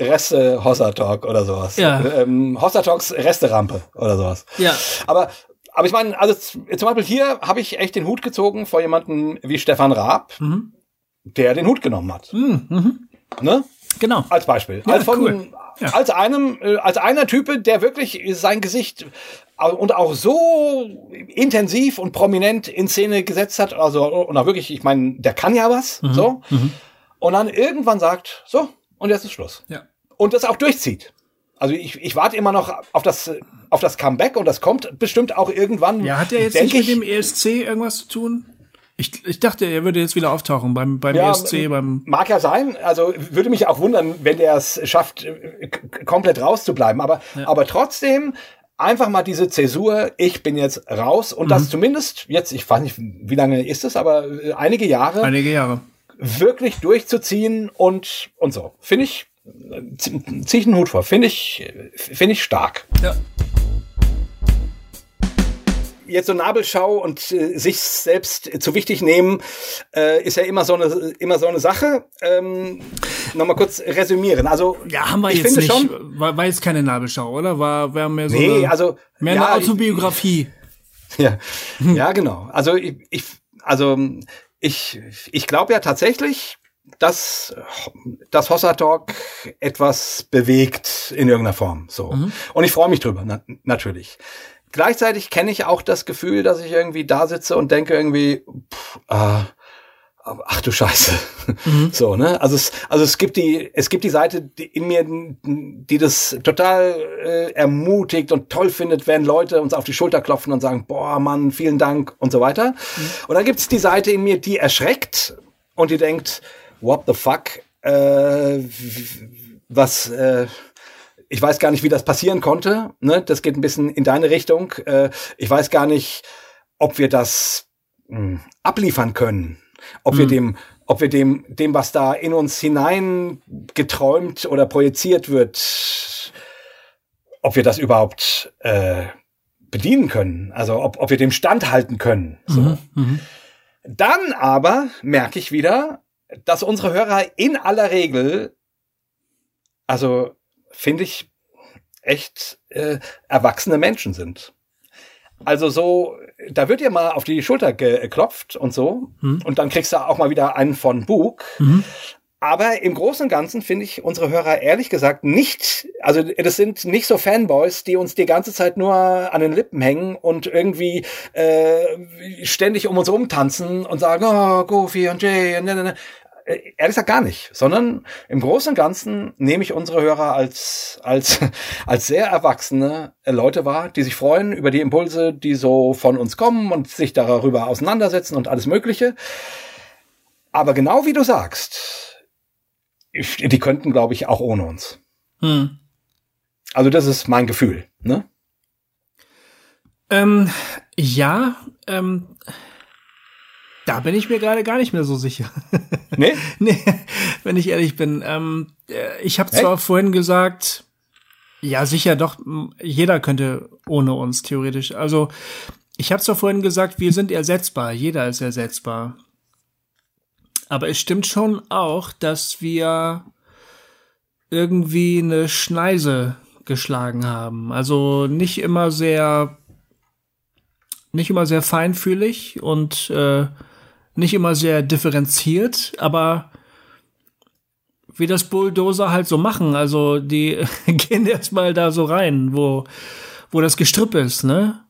Reste Hossa Talk oder sowas. Ja. Ähm, Hossa Talks Resterampe oder sowas. Ja. Aber, aber ich meine, also zum Beispiel hier habe ich echt den Hut gezogen vor jemanden wie Stefan Raab, Mhm. der den Hut genommen hat. Ne? Genau. Als Beispiel. Ja, als, von, cool. Ja. als einem, äh, als einer Type, der wirklich sein Gesicht und auch so intensiv und prominent in Szene gesetzt hat, also und auch wirklich, ich meine, der kann ja was, Mhm. so. Und dann irgendwann sagt, so, und jetzt ist Schluss. Ja. Und das auch durchzieht. Also ich, ich warte immer noch auf das, auf das Comeback und das kommt bestimmt auch irgendwann. Ja, hat der jetzt nicht mit ich. dem ESC irgendwas zu tun? Ich, ich dachte, er würde jetzt wieder auftauchen beim, beim Ja, ESC, beim. Mag ja sein. Also würde mich auch wundern, wenn der es schafft, komplett rauszubleiben. Aber, aber trotzdem einfach mal diese Zäsur, ich bin jetzt raus und Mhm. das zumindest jetzt, ich weiß nicht, wie lange ist es, aber äh, einige Jahre Einige Jahre. wirklich durchzuziehen und, und so. Finde ich, äh, zie- zieh ich einen Hut vor. Finde ich, äh, finde ich stark. Ja. Jetzt so Nabelschau und äh, sich selbst zu wichtig nehmen, äh, ist ja immer so eine immer so eine Sache. Ähm, Nochmal kurz resümieren. Also Ja, haben wir ich jetzt nicht. schon. War, war jetzt keine Nabelschau, oder? War, war mehr so Nee, eine, also mehr ja, eine Autobiografie. Ja, ja, genau. Also ich, ich also ich, ich glaube ja tatsächlich, dass das Hossa Talk etwas bewegt in irgendeiner Form. So. Und ich freue mich drüber, na, natürlich. Gleichzeitig kenne ich auch das Gefühl, dass ich irgendwie da sitze und denke irgendwie, pff, äh, ach du Scheiße. So, ne? Also es, also es gibt die, es gibt die Seite die in mir, die das total äh, ermutigt und toll findet, wenn Leute uns auf die Schulter klopfen und sagen, boah, Mann, vielen Dank und so weiter. Und dann gibt's die Seite in mir, die erschreckt und die denkt, what the fuck, äh, was, äh, ich weiß gar nicht, wie das passieren konnte. Ne? Das geht ein bisschen in deine Richtung. Äh, ich weiß gar nicht, ob wir das mh, hm, abliefern können, ob mhm. wir dem, ob wir dem, dem, was da in uns hinein geträumt oder projiziert wird, ob wir das überhaupt äh, bedienen können. Also ob, ob wir dem standhalten können. So. Mhm. Mhm. Dann aber merke ich wieder, dass unsere Hörer in aller Regel, also finde ich, echt äh, erwachsene Menschen sind. Also so, da wird dir mal auf die Schulter geklopft und so. Mhm. Und dann kriegst du auch mal wieder einen von Bug. Mhm. Aber im Großen und Ganzen finde ich unsere Hörer ehrlich gesagt nicht, also das sind nicht so Fanboys, die uns die ganze Zeit nur an den Lippen hängen und irgendwie äh, ständig um uns rumtanzen und sagen, oh, Goofy und Jay und ne, ne, ne. Ehrlich gesagt gar nicht, sondern im Großen und Ganzen nehme ich unsere Hörer als, als, als sehr erwachsene Leute wahr, die sich freuen über die Impulse, die so von uns kommen und sich darüber auseinandersetzen und alles Mögliche. Aber genau wie du sagst, die könnten, glaube ich, auch ohne uns. Hm. Also das ist mein Gefühl, ne? Ähm, ja, ähm, da bin ich mir gerade gar nicht mehr so sicher. Nee? nee, wenn ich ehrlich bin. Ähm, äh, ich habe zwar vorhin gesagt, ja, sicher doch, jeder könnte ohne uns theoretisch. Also, ich habe zwar vorhin gesagt, wir sind ersetzbar, jeder ist ersetzbar. Aber es stimmt schon auch, dass wir irgendwie eine Schneise geschlagen haben. Also nicht immer sehr, nicht immer sehr feinfühlig und äh, nicht immer sehr differenziert, aber wie das Bulldozer halt so machen. Also die gehen erstmal da so rein, wo, wo das Gestrüpp ist, ne?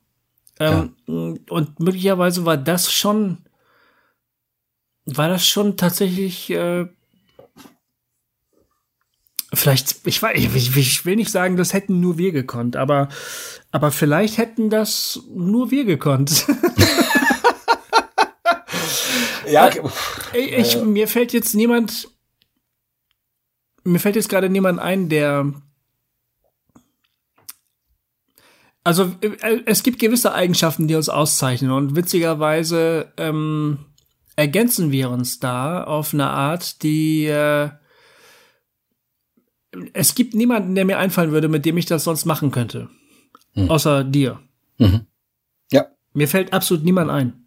Ähm, ja. Und möglicherweise war das schon war das schon tatsächlich äh, vielleicht ich weiß ich, ich will nicht sagen, das hätten nur wir gekonnt, aber aber vielleicht hätten das nur wir gekonnt. ja, ich, ich, mir fällt jetzt niemand mir fällt jetzt gerade niemand ein, der also äh, es gibt gewisse Eigenschaften, die uns auszeichnen und witzigerweise ähm, ergänzen wir uns da auf eine Art, die äh, es gibt niemanden, der mir einfallen würde, mit dem ich das sonst machen könnte. Hm. Außer dir. Mhm. Ja. Mir fällt absolut niemand ein.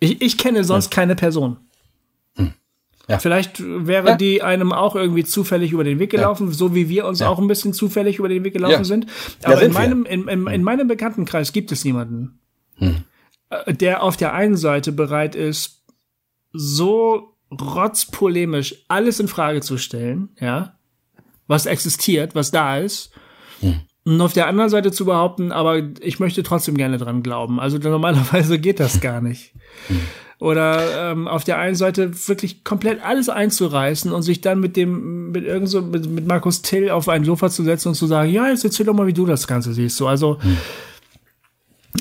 Ich, ich kenne sonst ja. keine Person. Hm. Ja. Vielleicht wäre ja. die einem auch irgendwie zufällig über den Weg gelaufen, ja. so wie wir uns auch ein bisschen zufällig über den Weg gelaufen sind. Aber sind in meinem, in, in, in, hm. meinem Bekanntenkreis gibt es niemanden, hm. Äh, der auf der einen Seite bereit ist, so rotzpolemisch alles in Frage zu stellen, ja, was existiert, was da ist. Hm. Und auf der anderen Seite zu behaupten, aber ich möchte trotzdem gerne dran glauben. Also normalerweise geht das gar nicht. Oder ähm, auf der einen Seite wirklich komplett alles einzureißen und sich dann mit dem, mit irgend so, mit, mit Markus Till auf ein Sofa zu setzen und zu sagen, ja, jetzt erzähl doch mal, wie du das Ganze siehst. So, also hm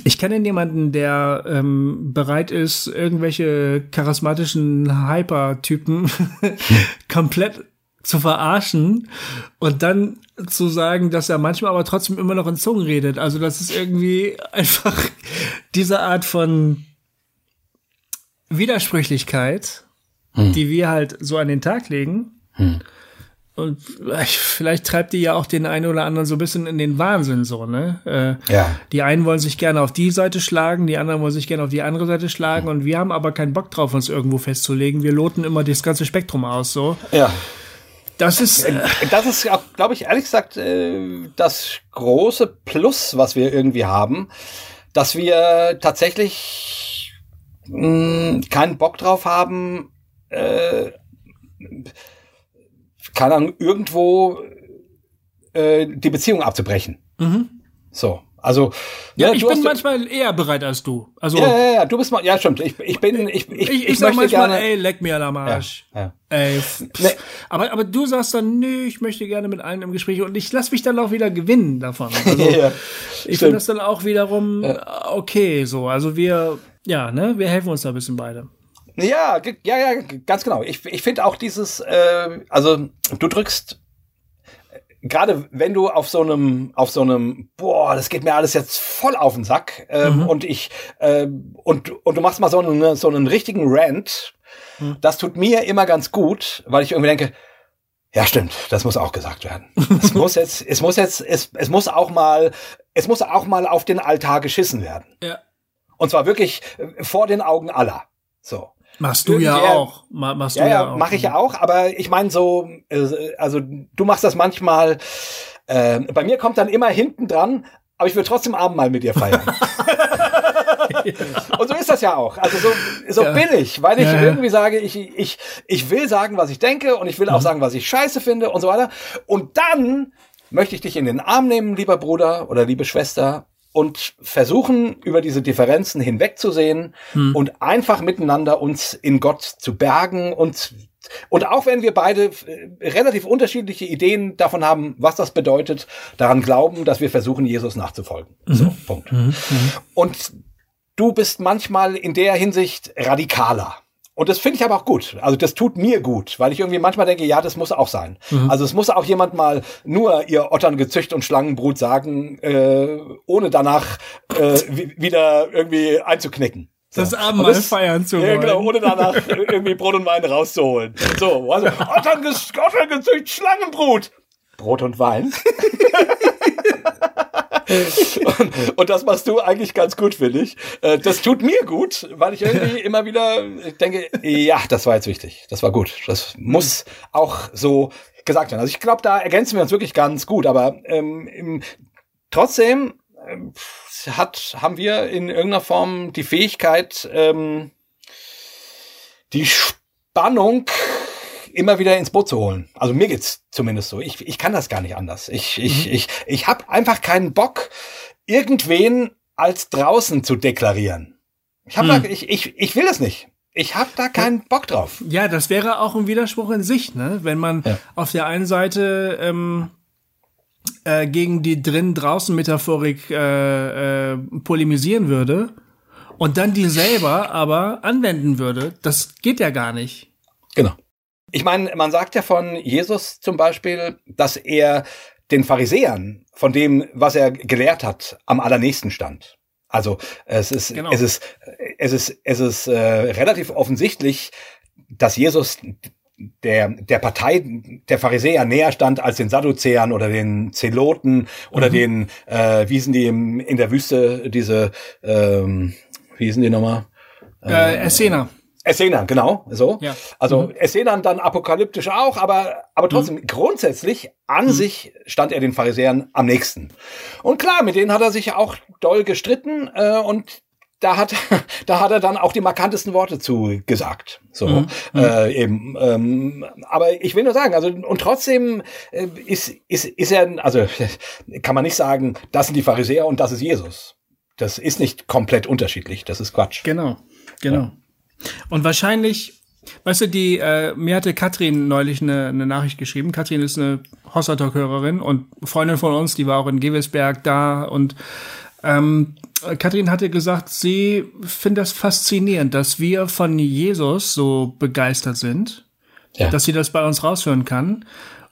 ich kenne jemanden, der ähm, bereit ist, irgendwelche charismatischen Hyper-Typen komplett zu verarschen und dann zu sagen, dass er manchmal aber trotzdem immer noch in Zungen redet. Also das ist irgendwie einfach diese Art von Widersprüchlichkeit, hm. die wir halt so an den Tag legen. Hm. Und vielleicht treibt die ja auch den einen oder anderen so ein bisschen in den Wahnsinn so, ne? Äh, ja. Die einen wollen sich gerne auf die Seite schlagen, die anderen wollen sich gerne auf die andere Seite schlagen und wir haben aber keinen Bock drauf, uns irgendwo festzulegen. Wir loten immer das ganze Spektrum aus, so. Ja. Das ist, äh, das ist glaube ich, ehrlich gesagt, äh, das große Plus, was wir irgendwie haben, dass wir tatsächlich mh, mm, keinen Bock drauf haben, äh, keine Ahnung, irgendwo äh, die Beziehung abzubrechen. Mhm. So. Also ja, ja ich bin manchmal eher bereit als du. Also ja, ja, ja, du bist mal, ja stimmt. Ich, ich bin, ich, ich, ich, ich, ich sag manchmal, gerne, ey, leck mir am Arsch. Ja, ja. Ey, nee. aber, aber du sagst dann, nö, ich möchte gerne mit allen im Gespräch und ich lass mich dann auch wieder gewinnen davon. Also, ja, ich finde das dann auch wiederum okay, so. Also wir, ja, ne, wir helfen uns da ein bisschen beide. Ja, ja, ja, ganz genau. Ich, ich finde auch dieses, äh, also du drückst gerade wenn du auf so einem, auf so einem, boah, das geht mir alles jetzt voll auf den Sack ähm, mhm. und ich äh, und und du machst mal so einen so einen richtigen Rant, mhm. das tut mir immer ganz gut, weil ich irgendwie denke, ja, stimmt. Das muss auch gesagt werden. es muss jetzt, es muss jetzt, es, es muss auch mal, es muss auch mal auf den Altar geschissen werden. Ja. Und zwar wirklich äh, vor den Augen aller. So. Machst du ja auch. Machst du ja, ja, ja mache ich ja auch. Aber ich meine so, äh, also du machst das manchmal. Äh, bei mir kommt dann immer hinten dran, aber ich will trotzdem Abendmahl mit dir feiern. und so ist das ja auch. Also so, so ja. bin ich, weil ich ja, irgendwie sage, ich, ich, ich will sagen, was ich denke und ich will auch mhm. sagen, was ich scheiße finde und so weiter. Und dann möchte ich dich in den Arm nehmen, lieber Bruder oder liebe Schwester, und versuchen, über diese Differenzen hinwegzusehen hm. und einfach miteinander uns in Gott zu bergen und und auch wenn wir beide äh, relativ unterschiedliche Ideen davon haben, was das bedeutet, daran glauben, dass wir versuchen, Jesus nachzufolgen. Mhm. So, Punkt. Mhm. mhm. Und du bist manchmal in der Hinsicht radikaler. Und das finde ich aber auch gut. Also das tut mir gut, weil ich irgendwie manchmal denke, ja, das muss auch sein. Mhm. Also es muss auch jemand mal nur ihr Otterngezücht und Schlangenbrut sagen, äh, ohne danach äh, wieder irgendwie einzuknicken. So. Das Abendmahl das, feiern zu wollen. Ja, genau, ohne danach irgendwie Brot und Wein rauszuholen. So, also Otterngezücht, Schlangenbrut. Brot und Wein. und, und, das machst du eigentlich ganz gut, finde ich. Äh, das tut mir gut, weil ich irgendwie immer wieder denke, ja, das war jetzt wichtig. Das war gut. Das muss auch so gesagt werden. Also ich glaube, da ergänzen wir uns wirklich ganz gut. Aber ähm, trotzdem ähm, hat, haben wir in irgendeiner Form die Fähigkeit, ähm, die Spannung immer wieder ins Boot zu holen. Also mir geht's zumindest so. Ich, ich kann das gar nicht anders. Ich, ich, mhm. ich, ich habe einfach keinen Bock, irgendwen als draußen zu deklarieren. Ich, hab mhm. da, ich, ich, ich will es nicht. Ich habe da keinen Bock drauf. Ja, das wäre auch ein Widerspruch in sich, ne? Wenn man ja. auf der einen Seite ähm, äh, gegen die drin-draußen-Metaphorik äh, äh, polemisieren würde und dann die selber aber anwenden würde, das geht ja gar nicht. Genau. Ich meine, man sagt ja von Jesus zum Beispiel, dass er den Pharisäern von dem, was er gelehrt hat, am allernächsten stand. Also es ist, genau. es ist, es ist, es ist äh, relativ offensichtlich, dass Jesus der, der Partei der Pharisäer näher stand als den Sadduzäern oder den Zeloten oder mhm. den, äh, wie hießen die im, in der Wüste, diese, ähm, wie hießen die nochmal? Äh, Essener. Essenan, genau, so. Ja. Also mhm. Essenan dann apokalyptisch auch, aber, aber trotzdem mhm. grundsätzlich an mhm. sich stand er den Pharisäern am nächsten. Und klar, mit denen hat er sich auch doll gestritten äh, und da hat, da hat er dann auch die markantesten Worte zu gesagt. So, mhm. mhm. äh, eben. Ähm, aber ich will nur sagen, also und trotzdem äh, ist, ist, ist er, also kann man nicht sagen, das sind die Pharisäer und das ist Jesus. Das ist nicht komplett unterschiedlich. Das ist Quatsch. Genau, genau. Ja. Und wahrscheinlich, weißt du, die, äh, mir hatte Katrin neulich eine, eine Nachricht geschrieben. Katrin ist eine Hossertalk-Hörerin und Freundin von uns, die war auch in Gewesberg da und ähm, Katrin hatte gesagt, sie findet das faszinierend, dass wir von Jesus so begeistert sind, ja. dass sie das bei uns raushören kann.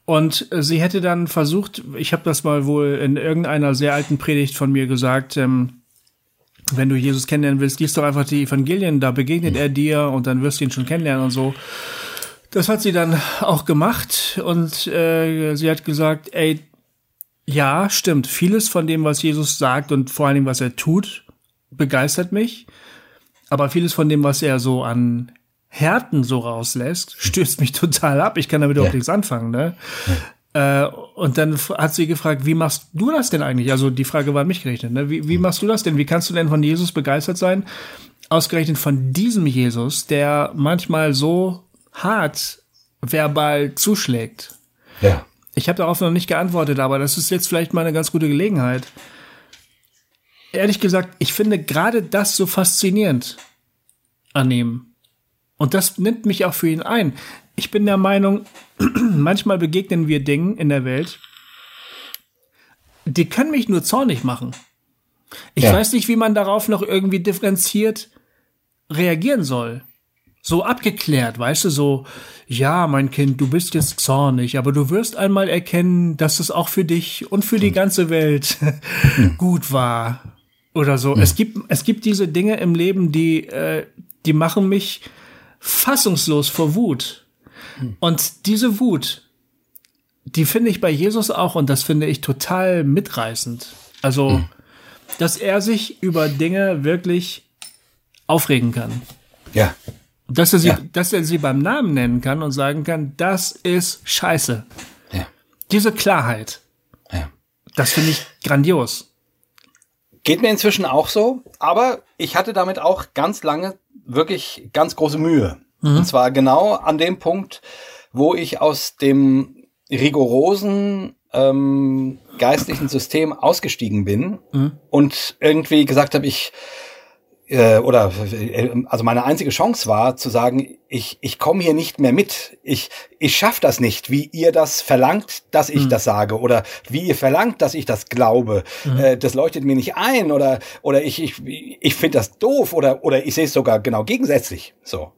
Und sie hätte dann versucht, ich habe das mal wohl in irgendeiner sehr alten Predigt von mir gesagt, ähm, wenn du Jesus kennenlernen willst, liest doch einfach die Evangelien, da begegnet er dir und dann wirst du ihn schon kennenlernen und so. Das hat sie dann auch gemacht und äh, sie hat gesagt, ey, ja, stimmt, vieles von dem, was Jesus sagt und vor allen Dingen, was er tut, begeistert mich. Aber vieles von dem, was er so an Härten so rauslässt, stößt mich total ab. Ich kann damit ja. auch nichts anfangen, ne? Äh, und dann hat sie gefragt, wie machst du das denn eigentlich? Also die Frage war an mich gerichtet. Ne? Wie, wie machst du das denn? Wie kannst du denn von Jesus begeistert sein? Ausgerechnet von diesem Jesus, der manchmal so hart verbal zuschlägt. Ja. Ich habe darauf noch nicht geantwortet, aber das ist jetzt vielleicht mal eine ganz gute Gelegenheit. Ehrlich gesagt, ich finde gerade das so faszinierend an ihm. Und das nimmt mich auch für ihn ein ich bin der Meinung, manchmal begegnen wir Dingen in der Welt, die können mich nur zornig machen. Ich ja. weiß nicht, wie man darauf noch irgendwie differenziert reagieren soll. so abgeklärt, weißt du, so, ja, mein Kind, du bist jetzt zornig, aber du wirst einmal erkennen, dass es auch für dich und für die ganze Welt gut war. Oder so. Es gibt, es gibt diese Dinge im Leben, die, äh, die machen mich fassungslos vor Wut. Und diese Wut, die finde ich bei Jesus auch und das finde ich total mitreißend. Also, dass er sich über Dinge wirklich aufregen kann. Ja. Dass er, sie, Ja. dass er sie beim Namen nennen kann und sagen kann, das ist scheiße. Ja. Diese Klarheit, ja. das finde ich grandios. Geht mir inzwischen auch so, aber ich hatte damit auch ganz lange wirklich ganz große Mühe. Und zwar genau an dem Punkt, wo ich aus dem rigorosen ähm, geistlichen System ausgestiegen bin und irgendwie gesagt habe, ich äh, oder äh, also meine einzige Chance war zu sagen, ich ich komme hier nicht mehr mit. Ich ich schaff das nicht, wie ihr das verlangt, dass ich das sage oder wie ihr verlangt, dass ich das glaube. Äh, das leuchtet mir nicht ein oder oder ich ich ich finde das doof oder oder ich sehe es sogar genau gegensätzlich. So,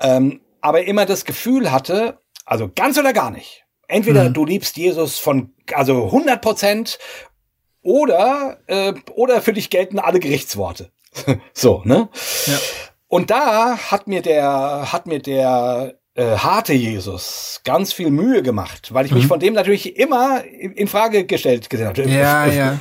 ähm, aber immer das Gefühl hatte, also ganz oder gar nicht. Entweder du liebst Jesus von also 100 Prozent oder äh, oder für dich gelten alle Gerichtsworte. so, ne? Ja. Und da hat mir der, hat mir der äh, harte Jesus ganz viel Mühe gemacht, weil ich mich von dem natürlich immer in Frage gestellt gesehen habe. Mhm. Ja, ja.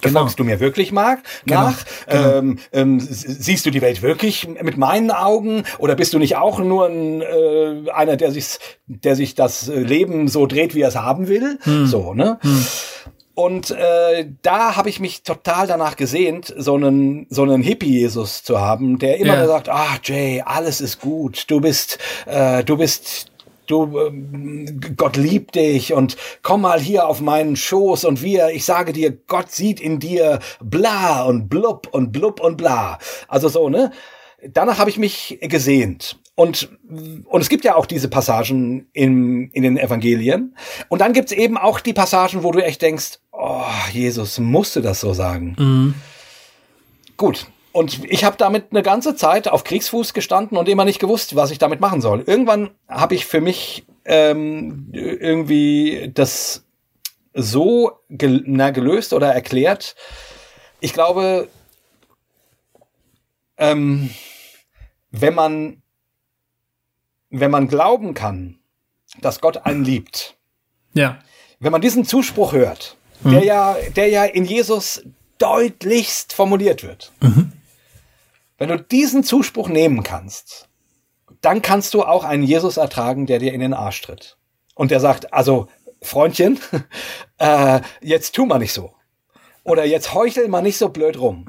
Genau. Folgst du mir wirklich mag, Genau, nach? Ähm, ähm, s- siehst du die Welt wirklich mit meinen Augen oder bist du nicht auch nur ein, äh, einer, der sich, der sich das äh, Leben so dreht, wie er es haben will? Hm. So, ne? Und äh, da habe ich mich total danach gesehnt, so einen so einen Hippie-Jesus zu haben, der immer Ja. sagt, ah Jay, alles ist gut, du bist, äh, du bist, du, ähm, Gott liebt dich und komm mal hier auf meinen Schoß und wir, ich sage dir, Gott sieht in dir bla und blub und blub und bla. Also so ne. Danach habe ich mich gesehnt. Und, und es gibt ja auch diese Passagen in, in den Evangelien. Und dann gibt's eben auch die Passagen, wo du echt denkst, oh, Jesus, musste das so sagen. Gut. Und ich habe damit eine ganze Zeit auf Kriegsfuß gestanden und immer nicht gewusst, was ich damit machen soll. Irgendwann habe ich für mich ähm, irgendwie das so gel na, gelöst oder erklärt. Ich glaube, ähm, wenn man wenn man glauben kann, dass Gott einen liebt, Ja. wenn man diesen Zuspruch hört, der ja, der ja in Jesus deutlichst formuliert wird, wenn du diesen Zuspruch nehmen kannst, dann kannst du auch einen Jesus ertragen, der dir in den Arsch tritt. Und der sagt, also, Freundchen, äh, jetzt tu mal nicht so. Oder jetzt heuchel mal nicht so blöd rum.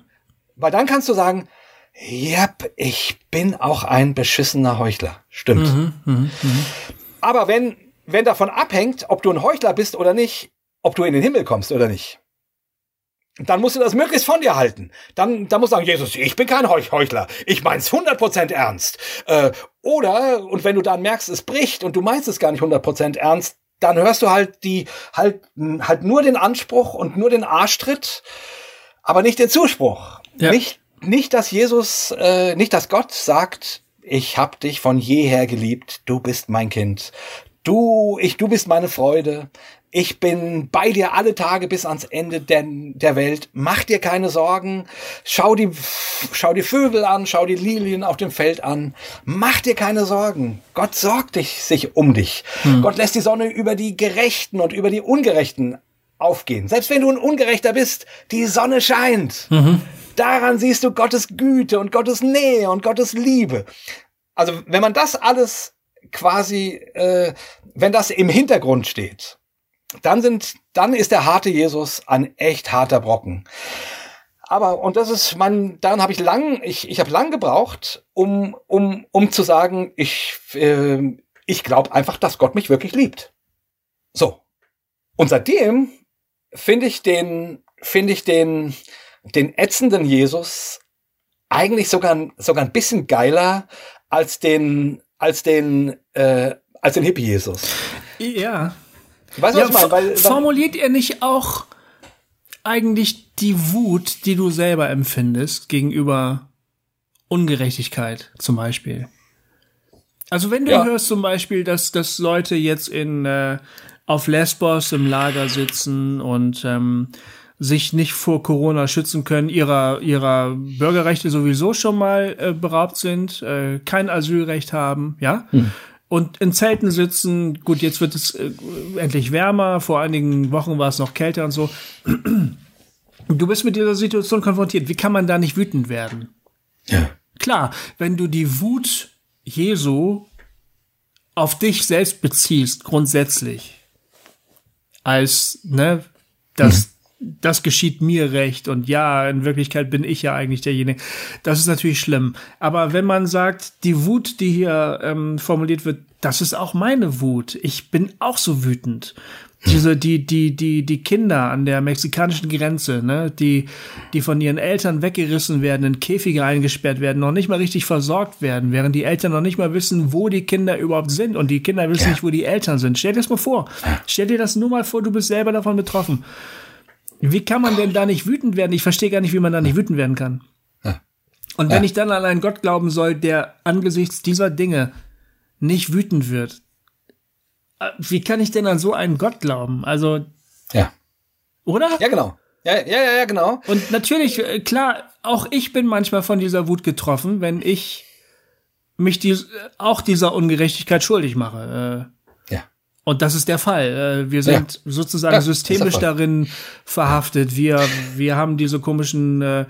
Weil dann kannst du sagen, Yep, ich bin auch ein beschissener Heuchler. Stimmt. Aber wenn, wenn davon abhängt, ob du ein Heuchler bist oder nicht, ob du in den Himmel kommst oder nicht, dann musst du das möglichst von dir halten. Dann, dann musst du sagen, Jesus, ich bin kein Heuch Heuchler. Ich mein's 100% ernst. Äh, oder, und wenn du dann merkst, es bricht und du meinst es gar nicht 100% ernst, dann hörst du halt die, halt, halt nur den Anspruch und nur den Arschtritt, aber nicht den Zuspruch. Ja. Nicht, nicht, dass Jesus, äh, nicht, dass Gott sagt, ich hab dich von jeher geliebt, du bist mein Kind. Du, ich, du bist meine Freude. Ich bin bei dir alle Tage bis ans Ende der, der Welt. Mach dir keine Sorgen. Schau die, schau die Vögel an, schau die Lilien auf dem Feld an. Mach dir keine Sorgen. Gott sorgt dich, sich um dich. Gott lässt die Sonne über die Gerechten und über die Ungerechten aufgehen. Selbst wenn du ein Ungerechter bist, die Sonne scheint. Daran siehst du Gottes Güte und Gottes Nähe und Gottes Liebe. Also wenn man das alles quasi, äh, wenn das im Hintergrund steht, dann sind, dann ist der harte Jesus ein echt harter Brocken. Aber und das ist mein, daran habe ich lang, ich, ich habe lang gebraucht, um um um zu sagen, ich äh, ich glaube einfach, dass Gott mich wirklich liebt. So und seitdem finde ich den finde ich den den ätzenden Jesus eigentlich sogar sogar ein bisschen geiler als den als den äh, als den Hippie Jesus. Ja. Weißt du, ja was ich meine? Weil, formuliert ihr nicht auch eigentlich die Wut, die du selber empfindest gegenüber Ungerechtigkeit zum Beispiel? Also wenn du Ja. hörst zum Beispiel, dass, dass Leute jetzt in äh, auf Lesbos im Lager sitzen und ähm, sich nicht vor Corona schützen können, ihrer ihrer Bürgerrechte sowieso schon mal äh, beraubt sind, äh, kein Asylrecht haben, ja, und in Zelten sitzen. Gut, jetzt wird es äh, endlich wärmer. Vor einigen Wochen war es noch kälter und so. Du bist mit dieser Situation konfrontiert. Wie kann man da nicht wütend werden? Ja. Klar, wenn du die Wut Jesu auf dich selbst beziehst, grundsätzlich, als, ne, das, das geschieht mir recht und ja, in Wirklichkeit bin ich ja eigentlich derjenige. Das ist natürlich schlimm. Aber wenn man sagt, die Wut, die hier ähm, formuliert wird, das ist auch meine Wut. Ich bin auch so wütend. Diese, die, die, die, die Kinder an der mexikanischen Grenze, ne, die, die von ihren Eltern weggerissen werden, in Käfige eingesperrt werden, noch nicht mal richtig versorgt werden, während die Eltern noch nicht mal wissen, wo die Kinder überhaupt sind und die Kinder wissen nicht, wo die Eltern sind. Stell dir das mal vor. Stell dir das nur mal vor, du bist selber davon betroffen. Wie kann man denn da nicht wütend werden? Ich verstehe gar nicht, wie man da nicht wütend werden kann. Und wenn Ja. ich dann an einen Gott glauben soll, der angesichts dieser Dinge nicht wütend wird, äh, wie kann ich denn an so einen Gott glauben? Also, Ja. oder? Ja, genau. Ja, ja, ja, ja, genau. Und natürlich, äh, klar, auch ich bin manchmal von dieser Wut getroffen, wenn ich mich dies, auch dieser Ungerechtigkeit schuldig mache. Ja. Und das ist der Fall. Äh, Wir sind sozusagen Ja, der systemisch darin verhaftet. Wir, wir haben diese komischen, äh,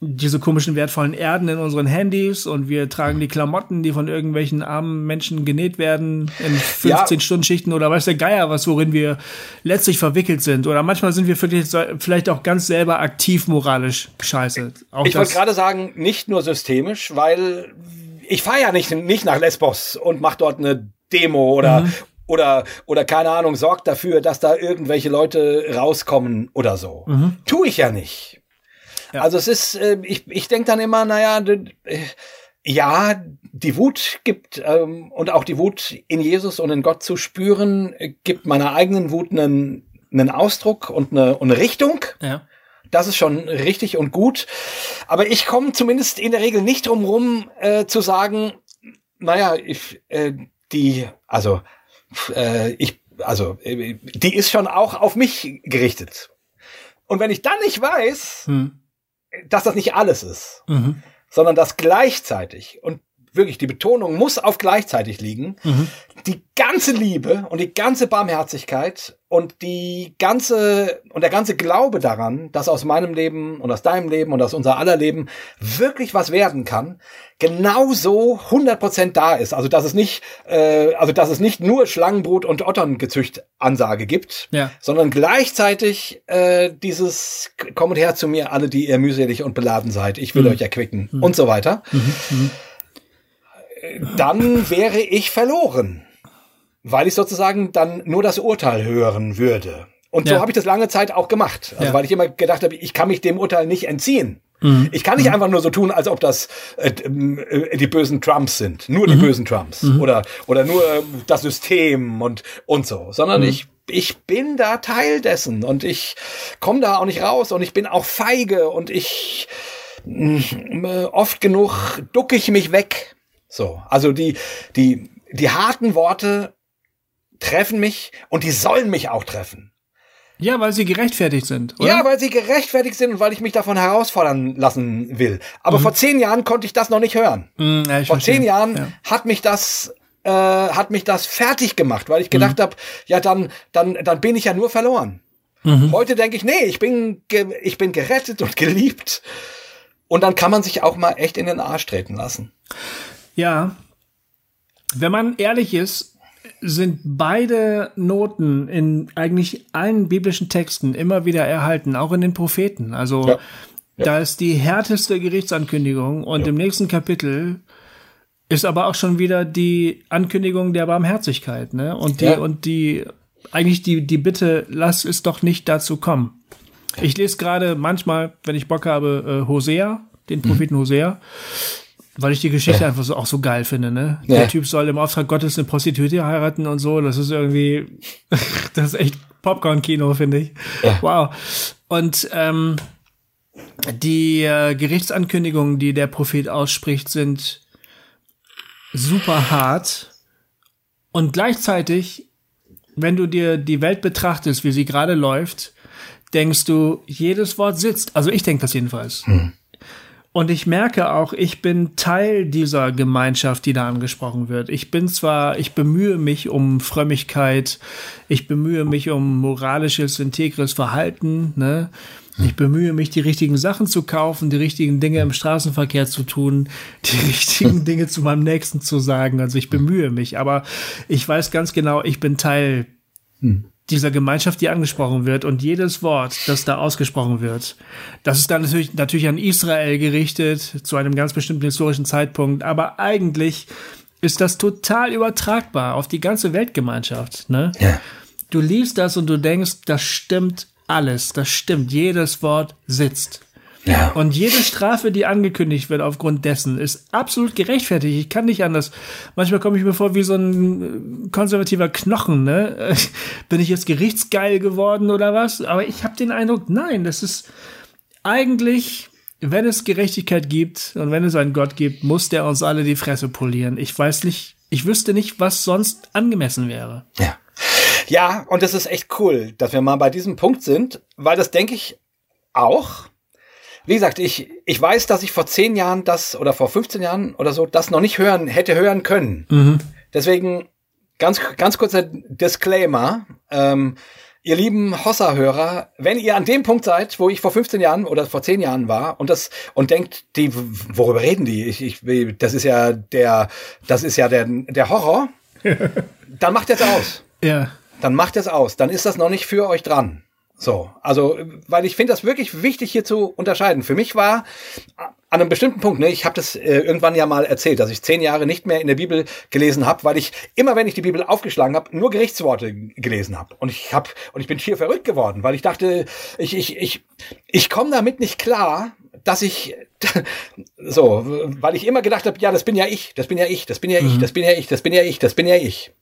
diese komischen wertvollen Erden in unseren Handys und wir tragen die Klamotten, die von irgendwelchen armen Menschen genäht werden in 15 Stunden Schichten oder weiß der Geier was, worin wir letztlich verwickelt sind. Oder manchmal sind wir vielleicht, vielleicht auch ganz selber aktiv moralisch scheiße. Auch Ich wollte gerade sagen, nicht nur systemisch, weil ich fahre ja nicht, nicht nach Lesbos und mache dort eine Demo oder, Mhm. Oder, oder keine Ahnung, sorgt dafür, dass da irgendwelche Leute rauskommen oder so. Mhm. Tu ich ja nicht. Also es ist, äh, ich, ich denke dann immer, naja, äh, ja, die Wut gibt ähm, und auch die Wut in Jesus und in Gott zu spüren, äh, gibt meiner eigenen Wut einen, einen Ausdruck und eine, und eine Richtung. ja. Das ist schon richtig und gut. Aber ich komme zumindest in der Regel nicht drum rum, äh, zu sagen, naja, ich, äh, die, also, äh, ich, also, äh, die ist schon auch auf mich gerichtet. Und wenn ich dann nicht weiß, Hm. dass das nicht alles ist, Mhm. sondern dass gleichzeitig und wirklich die Betonung muss auf gleichzeitig liegen, Mhm. die ganze Liebe und die ganze Barmherzigkeit und die ganze und der ganze Glaube daran, dass aus meinem Leben und aus deinem Leben und aus unser aller Leben wirklich was werden kann, genauso 100% da ist. Also dass es nicht, äh, also dass es nicht nur Schlangenbrut und Otterngezücht Ansage gibt, Ja. sondern gleichzeitig äh, dieses kommt her zu mir alle, die ihr mühselig und beladen seid, ich will euch erquicken und so weiter. Äh, Dann wäre ich verloren, weil ich sozusagen dann nur das Urteil hören würde. Und so Ja. habe ich das lange Zeit auch gemacht, also Ja. weil ich immer gedacht habe, ich kann mich dem Urteil nicht entziehen. Mhm. Ich kann nicht einfach nur so tun, als ob das äh, äh, die bösen Trumps sind, nur die Mhm. bösen Trumps oder oder nur äh, das System und und so, sondern Mhm. ich ich bin da Teil dessen und ich komme da auch nicht raus und ich bin auch feige und ich oft genug ducke ich mich weg. So, also die die die harten Worte treffen mich und die sollen mich auch treffen. Ja, weil sie gerechtfertigt sind, oder? Ja, weil sie gerechtfertigt sind und weil ich mich davon herausfordern lassen will. Aber vor zehn Jahren konnte ich das noch nicht hören. Mhm, ja, Vor verstehe. zehn Jahren Ja. hat mich das äh, hat mich das fertig gemacht, weil ich gedacht hab, ja dann dann dann bin ich ja nur verloren. Heute denke ich, nee, ich bin ich bin gerettet und geliebt. Und dann kann man sich auch mal echt in den Arsch treten lassen. Ja. Wenn man ehrlich ist, sind beide Noten in eigentlich allen biblischen Texten immer wieder erhalten, auch in den Propheten. Also Ja. da ist die härteste Gerichtsankündigung und im nächsten Kapitel ist aber auch schon wieder die Ankündigung der Barmherzigkeit, ne? Und die Ja. und die eigentlich die die Bitte, lass es doch nicht dazu kommen. Ich lese gerade manchmal, wenn ich Bock habe, äh, Hosea, den Propheten Hosea, weil ich die Geschichte einfach so auch so geil finde, ne? Ja. Der Typ soll im Auftrag Gottes eine Prostituierte heiraten und so. Das ist irgendwie, das ist echt Popcorn-Kino, finde ich. Ja. Wow. Und ähm, die äh, Gerichtsankündigungen, die der Prophet ausspricht, sind super hart und gleichzeitig, wenn du dir die Welt betrachtest, wie sie gerade läuft, denkst du, jedes Wort sitzt. Also ich denke das jedenfalls. Hm. Und ich merke auch, ich bin Teil dieser Gemeinschaft, die da angesprochen wird. Ich bin zwar, ich bemühe mich um Frömmigkeit, ich bemühe mich um moralisches, integres Verhalten, ne? Ich bemühe mich, die richtigen Sachen zu kaufen, die richtigen Dinge im Straßenverkehr zu tun, die richtigen Dinge zu meinem Nächsten zu sagen. Also ich bemühe mich, aber ich weiß ganz genau, ich bin Teil hm dieser Gemeinschaft, die angesprochen wird und jedes Wort, das da ausgesprochen wird, das ist dann natürlich, natürlich an Israel gerichtet zu einem ganz bestimmten historischen Zeitpunkt, aber eigentlich ist das total übertragbar auf die ganze Weltgemeinschaft. Ne? Ja. Du liest das und du denkst, das stimmt alles, das stimmt, jedes Wort sitzt. Ja. Und jede Strafe, die angekündigt wird aufgrund dessen, ist absolut gerechtfertigt. Ich kann nicht anders. Manchmal komme ich mir vor wie so ein konservativer Knochen. Ne? Bin ich jetzt gerichtsgeil geworden oder was? Aber ich habe den Eindruck, nein, das ist eigentlich, wenn es Gerechtigkeit gibt und wenn es einen Gott gibt, muss der uns alle die Fresse polieren. Ich weiß nicht, ich wüsste nicht, was sonst angemessen wäre. Ja. Ja, und das ist echt cool, dass wir mal bei diesem Punkt sind, weil das denke ich auch wie gesagt, ich, ich weiß, dass ich vor zehn Jahren das oder vor 15 Jahren oder so das noch nicht hören, hätte hören können. Mhm. Deswegen ganz, ganz kurzer Disclaimer. Ähm, ihr lieben Hossa-Hörer, wenn ihr an dem Punkt seid, wo ich vor 15 Jahren oder vor 10 Jahren war und das und denkt, die, worüber reden die? Ich, ich, das ist ja der, das ist ja der, der Horror, dann macht es aus. Ja. Dann macht es aus. Dann ist das noch nicht für euch dran. So, also, weil ich finde das wirklich wichtig hier zu unterscheiden. Für mich war an einem bestimmten Punkt, ne, ich habe das äh, irgendwann ja mal erzählt, dass ich zehn Jahre nicht mehr in der Bibel gelesen habe, weil ich immer, wenn ich die Bibel aufgeschlagen habe, nur Gerichtsworte gelesen habe. Und ich habe und ich bin hier verrückt geworden, weil ich dachte, ich ich ich ich komme damit nicht klar, dass ich so, weil ich immer gedacht habe, ja, das bin ja ich, das bin ja ich, das bin ja ich, mhm. das bin ja ich, das bin ja ich, das bin ja ich.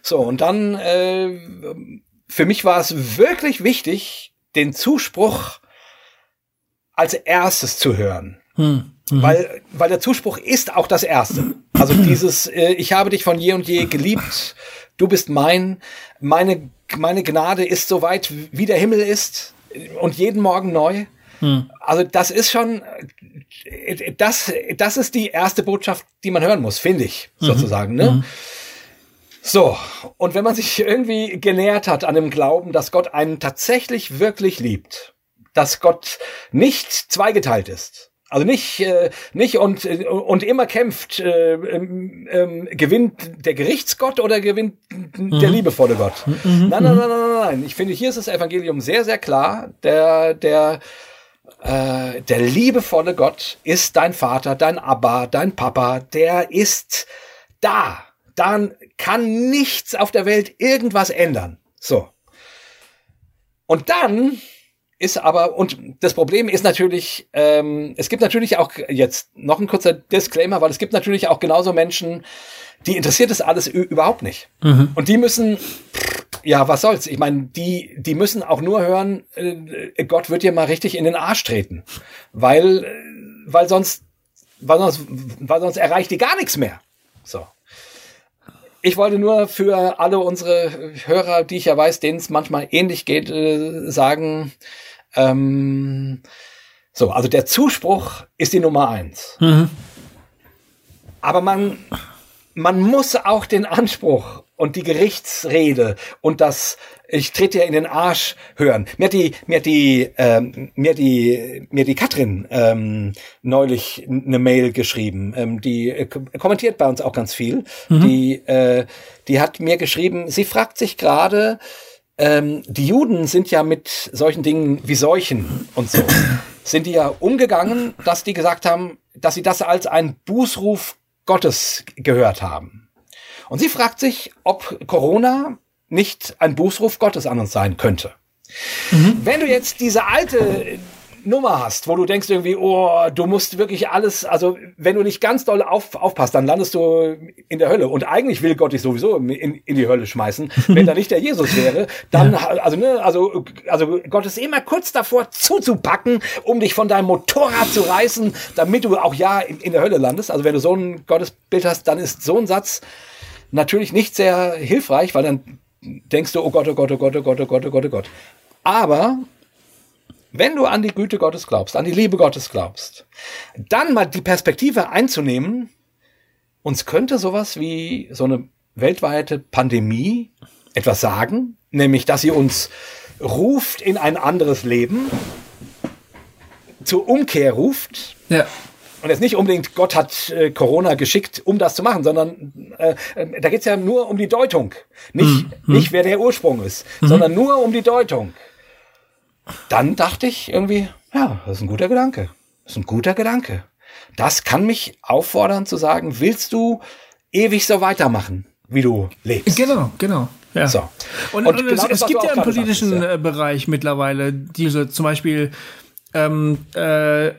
So und dann äh, für mich war es wirklich wichtig, den Zuspruch als erstes zu hören. Hm. Mhm. Weil, weil der Zuspruch ist auch das Erste. Also dieses, äh, ich habe dich von je und je geliebt, du bist mein, meine, meine Gnade ist so weit, wie der Himmel ist und jeden Morgen neu. Hm. Also das ist schon, das, das ist die erste Botschaft, die man hören muss, finde ich, mhm. sozusagen. Ne? Mhm. So, und wenn man sich irgendwie genährt hat an dem Glauben, dass Gott einen tatsächlich wirklich liebt, dass Gott nicht zweigeteilt ist, also nicht äh, nicht und und immer kämpft, äh, ähm, ähm, gewinnt der Gerichtsgott oder gewinnt mhm. der liebevolle Gott? Mhm. Nein, nein, nein, nein, nein. Ich finde, hier ist das Evangelium sehr, sehr klar. Der der äh, der liebevolle Gott ist dein Vater, dein Abba, dein Papa. Der ist da dann kann nichts auf der Welt irgendwas ändern. So. Und dann ist aber, und das Problem ist natürlich, ähm, es gibt natürlich auch jetzt noch ein kurzer Disclaimer, weil es gibt natürlich auch genauso Menschen, die interessiert das alles überhaupt nicht. Mhm. Und die müssen, ja, was soll's? Ich meine, die, die müssen auch nur hören, äh, Gott wird dir mal richtig in den Arsch treten. Weil, äh, weil sonst, weil sonst, weil sonst erreicht die gar nichts mehr. So. Ich wollte nur für alle unsere Hörer, die ich ja weiß, denen es manchmal ähnlich geht, äh, sagen, ähm, so, also der Zuspruch ist die Nummer eins. Mhm. Aber man, man muss auch den Anspruch und die Gerichtsrede und das ich trete ja in den Arsch hören. Mir hat die, mir hat die, ähm, mir hat die, mir hat die Katrin ähm, neulich eine Mail geschrieben. Ähm, die äh, kommentiert bei uns auch ganz viel. Mhm. Die, äh, die hat mir geschrieben. Sie fragt sich gerade. Ähm, die Juden sind ja mit solchen Dingen wie Seuchen und so sind die ja umgegangen, dass die gesagt haben, dass sie das als einen Bußruf Gottes gehört haben. Und sie fragt sich, ob Corona nicht ein Bußruf Gottes an uns sein könnte. Mhm. Wenn du jetzt diese alte Nummer hast, wo du denkst irgendwie, oh, du musst wirklich alles, also wenn du nicht ganz doll auf, aufpasst, dann landest du in der Hölle. Und eigentlich will Gott dich sowieso in, in die Hölle schmeißen. Wenn da nicht der Jesus wäre, dann, ja. also, ne, also, also Gott ist immer kurz davor zuzupacken, um dich von deinem Motorrad zu reißen, damit du auch ja in, in der Hölle landest. Also wenn du so ein Gottesbild hast, dann ist so ein Satz natürlich nicht sehr hilfreich, weil dann denkst du, oh Gott, oh Gott, oh Gott, oh Gott, oh Gott, oh Gott, oh Gott. Aber wenn du an die Güte Gottes glaubst, an die Liebe Gottes glaubst, dann mal die Perspektive einzunehmen, uns könnte sowas wie so eine weltweite Pandemie etwas sagen, nämlich dass sie uns ruft in ein anderes Leben, zur Umkehr ruft. Ja. Und jetzt nicht unbedingt, Gott hat äh, Corona geschickt, um das zu machen, sondern äh, äh da geht's ja nur um die Deutung. Nicht, mhm. nicht wer der Ursprung ist, mhm. sondern nur um die Deutung dann dachte ich irgendwie, ja, das ist ein guter Gedanke. Das ist ein guter Gedanke. Das kann mich auffordern zu sagen, willst du ewig so weitermachen, wie du lebst? Genau, genau. Ja. So. Und, und, und genau es, es gibt ja im politischen sagst, ja. Äh, Bereich mittlerweile diese zum Beispiel ähm, äh,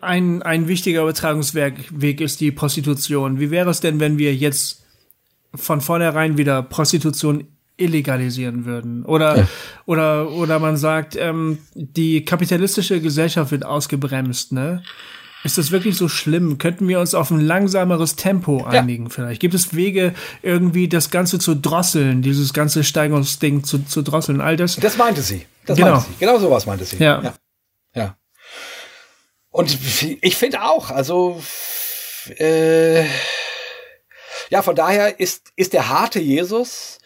ein, ein wichtiger Übertragungsweg ist die Prostitution. Wie wäre es denn, wenn wir jetzt von vornherein wieder Prostitution illegalisieren würden. Oder, ja. oder, oder man sagt, ähm, die kapitalistische Gesellschaft wird ausgebremst, ne? Ist das wirklich so schlimm? Könnten wir uns auf ein langsameres Tempo einigen ja. vielleicht? Gibt es Wege, irgendwie das Ganze zu drosseln, dieses ganze Steigerungsding zu, zu drosseln? All das. Das meinte sie. Das genau. meinte sie. Genau sowas meinte sie. Ja. Ja. Ja. Und ich finde auch, also, äh, ja, von daher ist, ist der harte Jesus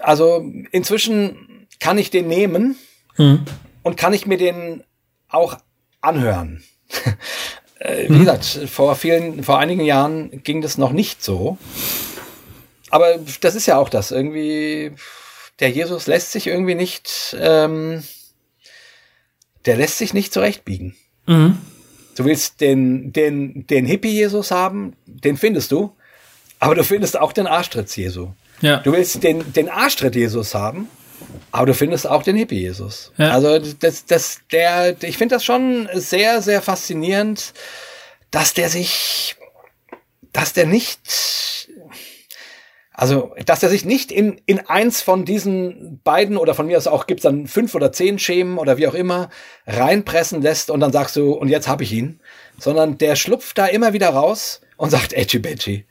also inzwischen kann ich den nehmen hm. und kann ich mir den auch anhören. Äh, wie hm. gesagt, vor vielen, vor einigen Jahren ging das noch nicht so. Aber das ist ja auch das. Irgendwie, der Jesus lässt sich irgendwie nicht, ähm, der lässt sich nicht zurechtbiegen. Mhm. Du willst den, den, den Hippie-Jesus haben, den findest du. Aber du findest auch den Arschtritt Jesu. Ja. Du willst den, den Arschtritt Jesus haben, aber du findest auch den Hippie Jesus. Ja. Also das, das, der, ich finde das schon sehr, sehr faszinierend, dass der sich, dass der nicht, also, dass er sich nicht in, in eins von diesen beiden oder von mir aus auch gibt's dann fünf oder zehn Schemen oder wie auch immer reinpressen lässt und dann sagst du, und jetzt hab ich ihn, sondern der schlupft da immer wieder raus und sagt Edgy Badgy.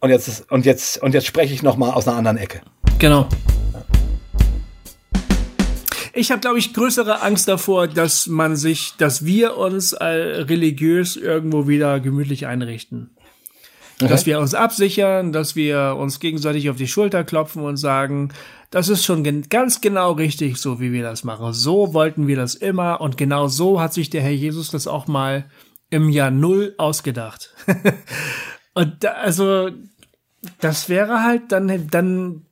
Und jetzt, und jetzt, und jetzt spreche ich noch mal aus einer anderen Ecke. Genau. Ich habe, glaube ich, größere Angst davor, dass man sich, dass wir uns äh, religiös irgendwo wieder gemütlich einrichten. Okay. Dass wir uns absichern, dass wir uns gegenseitig auf die Schulter klopfen und sagen, das ist schon gen ganz genau richtig, so wie wir das machen. So wollten wir das immer und genau so hat sich der Herr Jesus das auch mal im Jahr Null ausgedacht. Und da, also, das wäre halt dann, dann,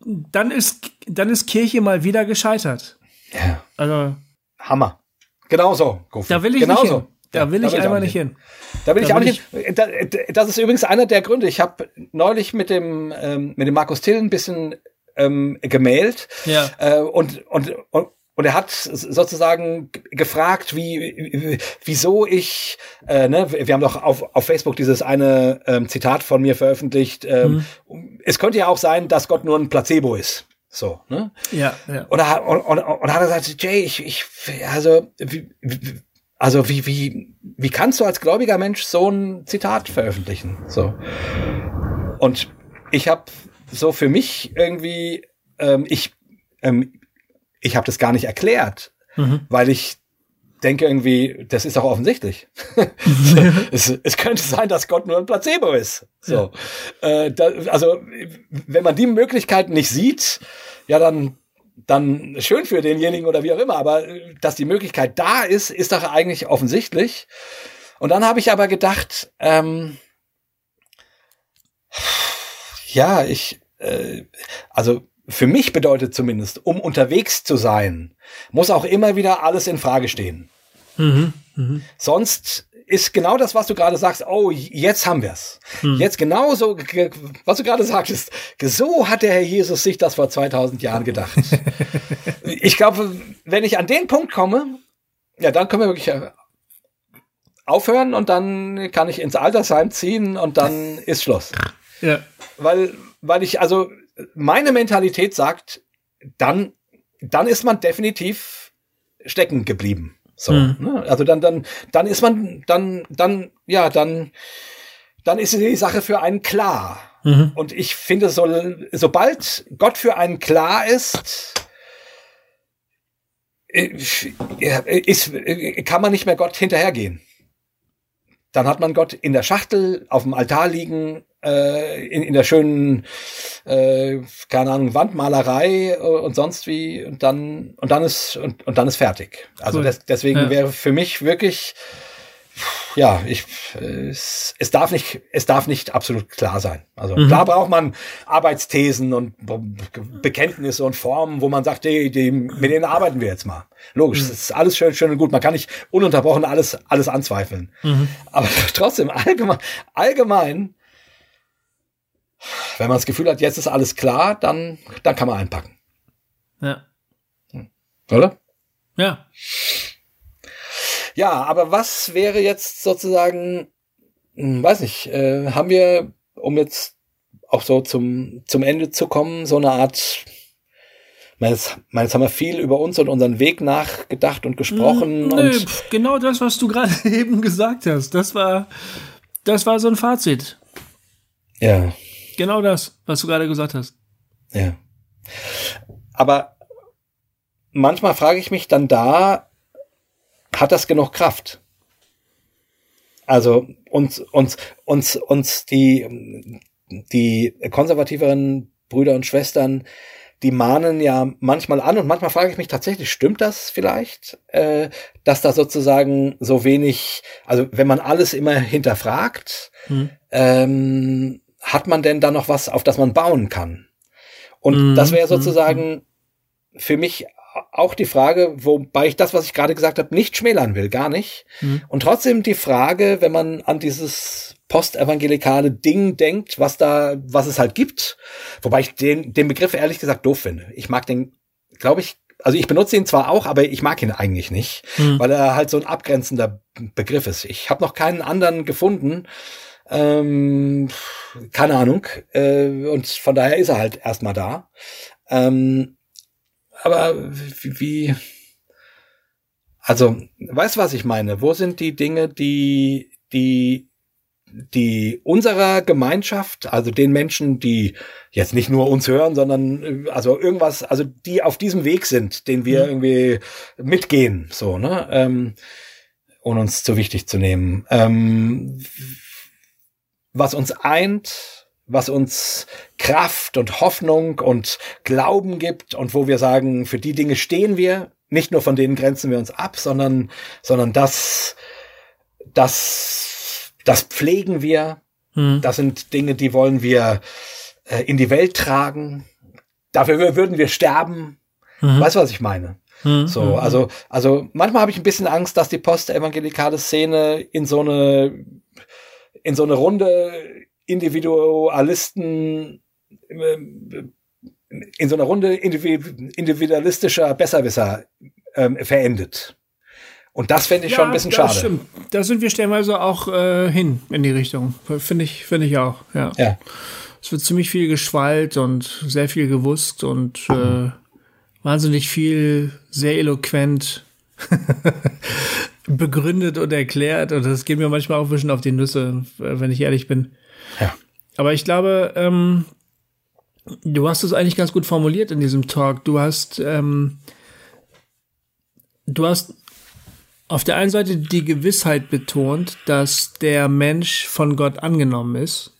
dann ist, dann ist Kirche mal wieder gescheitert. Ja. Also. Hammer. Genauso. Da will ich Genauso. nicht hin. Da will ja, ich einmal ich nicht hin. hin. Da will da ich auch nicht hin. Das ist übrigens einer der Gründe. Ich habe neulich mit dem, ähm, mit dem Markus Till ein bisschen ähm, gemailt. Ja. Äh, und, und, und, und er hat sozusagen gefragt, wie, wieso ich, äh, ne, wir haben doch auf, auf Facebook dieses eine ähm, Zitat von mir veröffentlicht. Ähm, mhm. Es könnte ja auch sein, dass Gott nur ein Placebo ist. So, ne? Ja, ja. Und, er, und, und, und hat er gesagt, Jay, ich, ich also, wie, also wie, wie, wie kannst du als gläubiger Mensch so ein Zitat veröffentlichen? So. Und ich habe so für mich irgendwie, ähm, ich, ähm, ich habe das gar nicht erklärt, mhm. weil ich denke irgendwie, das ist doch offensichtlich. es, es, könnte sein, dass Gott nur ein Placebo ist. So, ja. äh, da, also wenn man die Möglichkeiten nicht sieht, ja dann dann schön für denjenigen oder wie auch immer. Aber äh, dass die Möglichkeit da ist, ist doch eigentlich offensichtlich. Und dann habe ich aber gedacht, ähm, ja, ich, äh, also für mich bedeutet zumindest, um unterwegs zu sein, muss auch immer wieder alles in Frage stehen. Mhm, mh. Sonst ist genau das, was du gerade sagst. Oh, jetzt haben wir's. Hm. Jetzt genauso, was du gerade sagtest. So hat der Herr Jesus sich das vor 2000 Jahren gedacht. ich glaube, wenn ich an den Punkt komme, ja, dann können wir wirklich äh, aufhören und dann kann ich ins Altersheim ziehen und dann ist Schluss. Ja. Weil, weil ich, also, meine Mentalität sagt, dann, dann ist man definitiv stecken geblieben. So, mhm. ne? Also dann, dann, dann ist man, dann, dann, ja, dann, dann ist die Sache für einen klar. Mhm. Und ich finde, so, sobald Gott für einen klar ist, äh, ist, kann man nicht mehr Gott hinterhergehen. Dann hat man Gott in der Schachtel auf dem Altar liegen äh, in, in der schönen, äh, keine Ahnung, Wandmalerei äh, und sonst wie und dann und dann ist und, und dann ist fertig. Also cool. des, deswegen ja. wäre für mich wirklich ja, ich, es, es darf nicht, es darf nicht absolut klar sein. Also mhm. klar braucht man Arbeitsthesen und Bekenntnisse und Formen, wo man sagt, die, die, mit denen arbeiten wir jetzt mal. Logisch, mhm. das ist alles schön, schön und gut. Man kann nicht ununterbrochen alles, alles anzweifeln. Mhm. Aber trotzdem allgemein, allgemein wenn man das Gefühl hat, jetzt ist alles klar, dann, dann kann man einpacken. Ja. Oder? Ja. Ja, aber was wäre jetzt sozusagen, hm, weiß nicht, äh, haben wir, um jetzt auch so zum, zum Ende zu kommen, so eine Art, meines, meines haben wir viel über uns und unseren Weg nachgedacht und gesprochen. Nö, und genau das, was du gerade eben gesagt hast, das war, das war so ein Fazit. Ja. Genau das, was du gerade gesagt hast. Ja. Aber manchmal frage ich mich dann da, hat das genug Kraft? Also uns, uns, uns, uns die, die konservativeren Brüder und Schwestern, die mahnen ja manchmal an und manchmal frage ich mich tatsächlich, stimmt das vielleicht, äh, dass da sozusagen so wenig, also wenn man alles immer hinterfragt, hm. ähm, hat man denn da noch was, auf das man bauen kann? Und mhm. das wäre mhm, sozusagen mhm. für mich auch die Frage, wobei ich das, was ich gerade gesagt habe, nicht schmälern will, gar nicht. Mhm. Und trotzdem die Frage, wenn man an dieses postevangelikale Ding denkt, was da, was es halt gibt, wobei ich den, den Begriff ehrlich gesagt doof finde. Ich mag den, glaube ich, also ich benutze ihn zwar auch, aber ich mag ihn eigentlich nicht, mhm. weil er halt so ein abgrenzender Begriff ist. Ich habe noch keinen anderen gefunden, ähm, keine Ahnung. Äh, und von daher ist er halt erstmal da. Ähm, aber wie, wie, also, weißt du, was ich meine? Wo sind die Dinge, die, die, die unserer Gemeinschaft, also den Menschen, die jetzt nicht nur uns hören, sondern also irgendwas, also die auf diesem Weg sind, den wir mhm. irgendwie mitgehen, so, ne? Ähm, ohne uns zu wichtig zu nehmen. Ähm, was uns eint, was uns Kraft und Hoffnung und Glauben gibt und wo wir sagen, für die Dinge stehen wir, nicht nur von denen grenzen wir uns ab, sondern, sondern das, das, das pflegen wir. Hm. Das sind Dinge, die wollen wir äh, in die Welt tragen. Dafür würden wir sterben. Mhm. Weißt du, was ich meine? Mhm. So, hm. also, also manchmal habe ich ein bisschen Angst, dass die postevangelikale Szene in so eine in so eine Runde Individualisten äh, in so einer Runde individualistischer Besserwisser ähm, verendet. Und das fände ich ja, schon ein bisschen schade. Stimmt. Da sind wir stellenweise auch äh, hin in die Richtung. Finde ich, finde ich auch. Ja. ja. Es wird ziemlich viel geschwallt und sehr viel gewusst und äh, wahnsinnig viel, sehr eloquent begründet und erklärt und das geht mir manchmal auch ein bisschen auf die Nüsse, wenn ich ehrlich bin. Ja. Aber ich glaube, ähm, du hast es eigentlich ganz gut formuliert in diesem Talk. Du hast, ähm, du hast auf der einen Seite die Gewissheit betont, dass der Mensch von Gott angenommen ist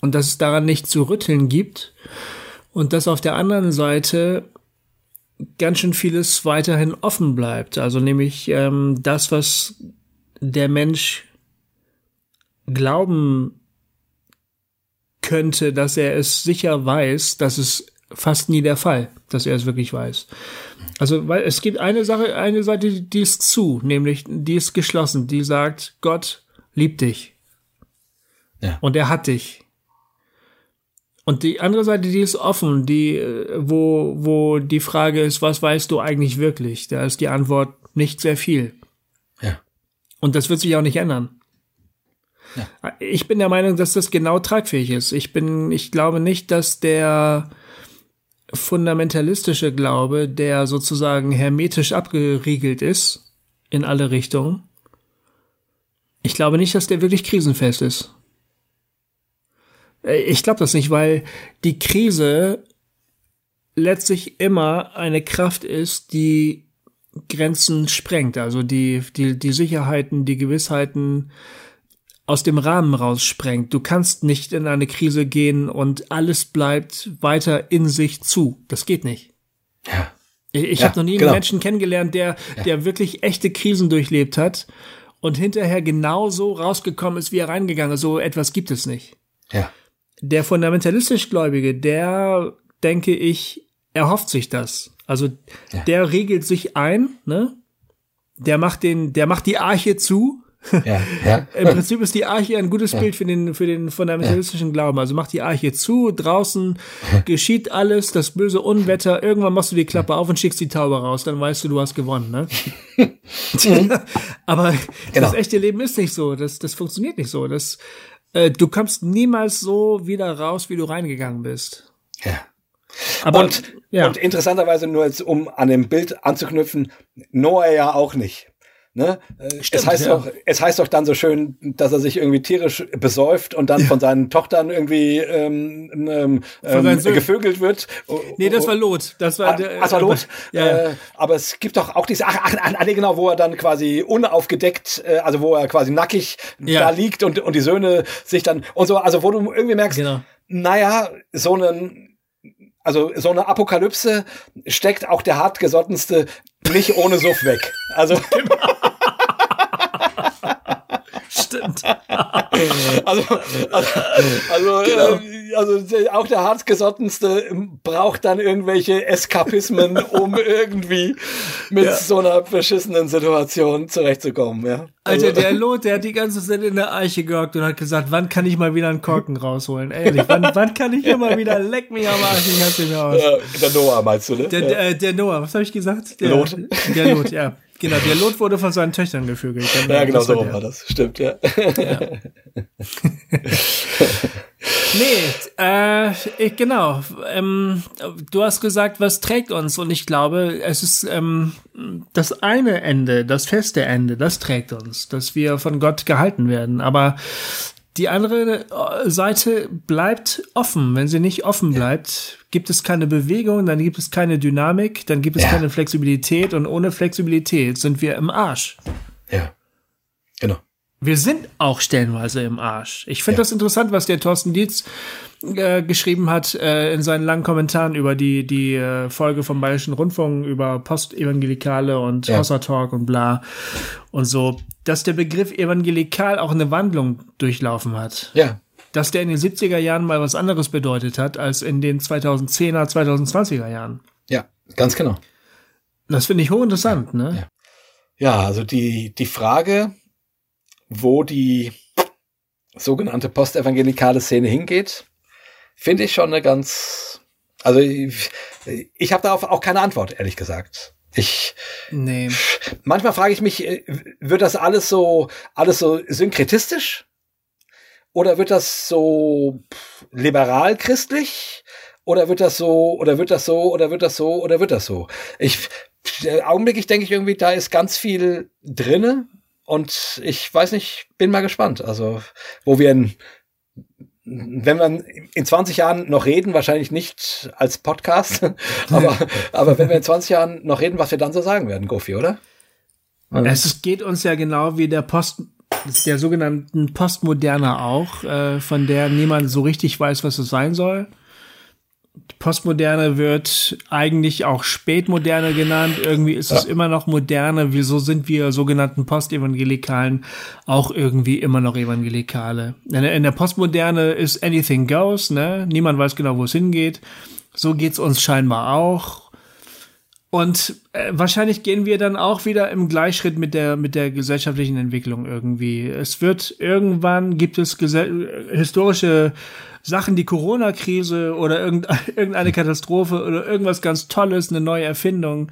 und dass es daran nicht zu rütteln gibt und dass auf der anderen Seite ganz schön vieles weiterhin offen bleibt. Also nämlich ähm, das, was der Mensch glauben könnte, dass er es sicher weiß, dass es fast nie der Fall, dass er es wirklich weiß. Also, weil es gibt eine Sache, eine Seite, die ist zu, nämlich die ist geschlossen, die sagt, Gott liebt dich. Ja. Und er hat dich. Und die andere Seite, die ist offen, die, äh, wo, wo die Frage ist, was weißt du eigentlich wirklich? Da ist die Antwort nicht sehr viel. Ja. Und das wird sich auch nicht ändern. Ja. Ich bin der Meinung, dass das genau tragfähig ist. Ich bin, ich glaube nicht, dass der fundamentalistische Glaube, der sozusagen hermetisch abgeriegelt ist in alle Richtungen, ich glaube nicht, dass der wirklich krisenfest ist. Äh, Ich glaube das nicht, weil die Krise letztlich immer eine Kraft ist, die Grenzen sprengt, also die, die, die Sicherheiten, die Gewissheiten aus dem Rahmen raussprengt. Du kannst nicht in eine Krise gehen und alles bleibt weiter in sich zu. Das geht nicht. Ja. Ich, ich Ja, habe noch nie genau. einen Menschen kennengelernt, der, der wirklich echte Krisen durchlebt hat und hinterher genauso rausgekommen ist, wie er reingegangen ist. So etwas gibt es nicht. Ja. Der fundamentalistisch Gläubige, der, denke ich, erhofft sich das. Also Ja. der regelt sich ein, ne? Der macht den, der macht die Arche zu. Ja. Ja. Im Prinzip ist die Arche ein gutes Bild für den, für den fundamentalistischen Glauben. Also macht die Arche zu, draußen geschieht alles, das böse Unwetter, irgendwann machst du die Klappe auf und schickst die Taube raus, dann weißt du, du hast gewonnen, ne? Aber Genau. das echte Leben ist nicht so, das, das funktioniert nicht so. Das, äh, du kommst niemals so wieder raus, wie du reingegangen bist. ja. Aber, und, ja. und interessanterweise nur jetzt, um an dem Bild anzuknüpfen, Noah ja auch nicht. Ne? Äh, Stimmt, es heißt ja. doch, es heißt doch dann so schön, dass er sich irgendwie tierisch besäuft und dann von seinen Tochtern irgendwie ähm, ähm, ähm, gevögelt wird. nee, das war Lot. Das war Ah, der, das war Lot. Ja, ja. Äh, aber es gibt doch auch diese, ach, ach, ach nee, genau, wo er dann quasi unaufgedeckt, äh, also wo er quasi nackig Ja. da liegt und, und die Söhne sich dann und so, also wo du irgendwie merkst, Genau. naja, so einen, also so eine Apokalypse steckt auch der hartgesottenste nicht ohne Suff weg. Also, Stimmt. also, also, also, äh, also der- auch der hartgesottenste braucht dann irgendwelche Eskapismen, um irgendwie mit Ja. so einer beschissenen Situation zurechtzukommen. Ja. Alter, der Lot, der hat die ganze Zeit in der Eiche gehockt und hat gesagt, wann kann ich mal wieder einen Korken rausholen? Ehrlich, wann, wann kann ich hier mal wieder leck mich am Arsch, ich hasse mir aus. Äh, der Noah meinst du, ne? Der, der, äh, der Noah, was habe ich gesagt? Der, Lot. Der Lot, ja. Genau, der Lot wurde von seinen Töchtern gevögelt. ja, genau so war das. Stimmt, ja. Nee, äh, ich, genau. Ähm, du hast gesagt, was trägt uns? Und ich glaube, es ist ähm, das eine Ende, das feste Ende, das trägt uns, dass wir von Gott gehalten werden. Aber die andere Seite bleibt offen. Wenn sie nicht offen bleibt, gibt es keine Bewegung, dann gibt es keine Dynamik, dann gibt es Ja. keine Flexibilität und ohne Flexibilität sind wir im Arsch. Ja. Genau. Wir sind auch stellenweise im Arsch. Ich finde Ja. das interessant, was der Thorsten Dietz äh, geschrieben hat äh, in seinen langen Kommentaren über die die äh, Folge vom Bayerischen Rundfunk über Postevangelikale und Ja. Hossa Talk und bla und so, dass der Begriff evangelikal auch eine Wandlung durchlaufen hat. Ja. Dass der in den 70er Jahren mal was anderes bedeutet hat als in den 2010er, 2020er Jahren. Ja, ganz genau. Das finde ich hochinteressant, ne? Ja, also die, die Frage, wo die sogenannte postevangelikale Szene hingeht, finde ich schon eine ganz, also ich, ich habe darauf auch keine Antwort, ehrlich gesagt. Ich, Nee. manchmal frage ich mich, äh, wird das alles so, alles so synkretistisch? Oder wird das so pff, liberal-christlich? Oder wird das so, oder wird das so, oder wird das so, oder wird das so? Ich, augenblicklich denke ich irgendwie, da ist ganz viel drinne. Und ich weiß nicht, bin mal gespannt. Also, wo wir in, wenn wir in 20 Jahren noch reden, wahrscheinlich nicht als Podcast, aber, aber wenn wir in 20 Jahren noch reden, was wir dann so sagen werden, Gofi, oder? Es geht uns ja genau wie der Post, der sogenannten Postmoderne auch, äh, von der niemand so richtig weiß, was es sein soll. Die Postmoderne wird eigentlich auch Spätmoderne genannt. Irgendwie ist es immer noch Moderne. Wieso sind wir sogenannten Postevangelikalen auch irgendwie immer noch Evangelikale? In der, in der Postmoderne ist anything goes, ne? Niemand weiß genau, wo es hingeht. So geht's uns scheinbar auch. Und äh, wahrscheinlich gehen wir dann auch wieder im Gleichschritt mit der mit der gesellschaftlichen Entwicklung irgendwie. Es wird irgendwann gibt es historische Sachen, die Corona-Krise oder irgendeine Katastrophe oder irgendwas ganz Tolles, eine neue Erfindung,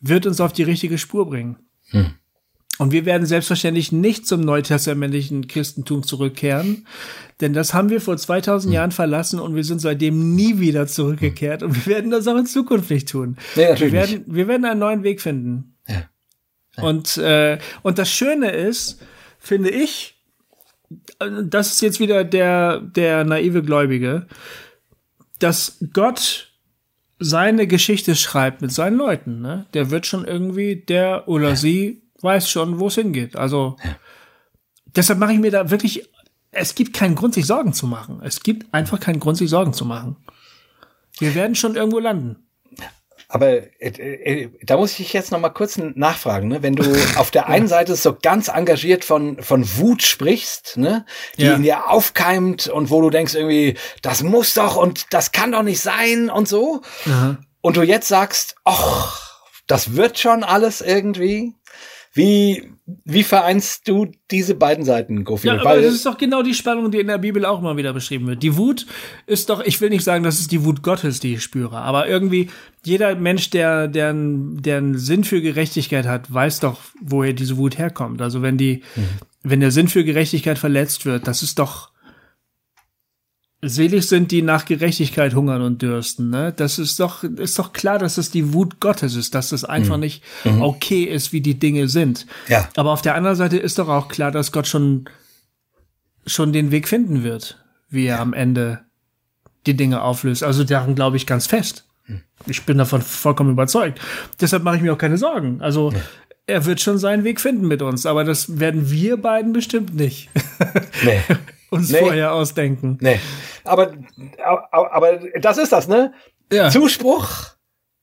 wird uns auf die richtige Spur bringen. Hm. Und wir werden selbstverständlich nicht zum neutestamentlichen Christentum zurückkehren, denn das haben wir vor 2000 hm. Jahren verlassen und wir sind seitdem nie wieder zurückgekehrt und wir werden das auch in Zukunft nicht tun. Nee, natürlich wir, werden, wir werden einen neuen Weg finden. Ja. Ja. Und, äh, und das Schöne ist, finde ich, das ist jetzt wieder der, der naive Gläubige, dass Gott seine Geschichte schreibt mit seinen Leuten. Ne? Der wird schon irgendwie, der oder sie weiß schon, wo es hingeht. Also ja. deshalb mache ich mir da wirklich, es gibt keinen Grund, sich Sorgen zu machen. Es gibt einfach keinen Grund, sich Sorgen zu machen. Wir werden schon irgendwo landen. Aber äh, äh, da muss ich jetzt noch mal kurz nachfragen, ne? wenn du auf der einen Seite so ganz engagiert von von Wut sprichst, ne, die ja. in dir aufkeimt und wo du denkst irgendwie, das muss doch und das kann doch nicht sein und so, Aha. und du jetzt sagst, ach, das wird schon alles irgendwie. Wie, wie vereinst du diese beiden Seiten, Gofi? Ja, aber das ist doch genau die Spannung, die in der Bibel auch mal wieder beschrieben wird. Die Wut ist doch, ich will nicht sagen, das ist die Wut Gottes, die ich spüre, aber irgendwie jeder Mensch, der, der, der einen Sinn für Gerechtigkeit hat, weiß doch, woher diese Wut herkommt. Also wenn die, mhm. wenn der Sinn für Gerechtigkeit verletzt wird, das ist doch, Selig sind die nach Gerechtigkeit hungern und dürsten. Ne? Das ist doch, ist doch klar, dass es die Wut Gottes ist, dass es einfach mhm. nicht mhm. okay ist, wie die Dinge sind. Ja. Aber auf der anderen Seite ist doch auch klar, dass Gott schon, schon den Weg finden wird, wie er am Ende die Dinge auflöst. Also daran glaube ich ganz fest. Mhm. Ich bin davon vollkommen überzeugt. Deshalb mache ich mir auch keine Sorgen. Also, er wird schon seinen Weg finden mit uns, aber das werden wir beiden bestimmt nicht. Nee. uns nee. vorher ausdenken. Nee. Aber, aber, aber das ist das, ne? Ja. Zuspruch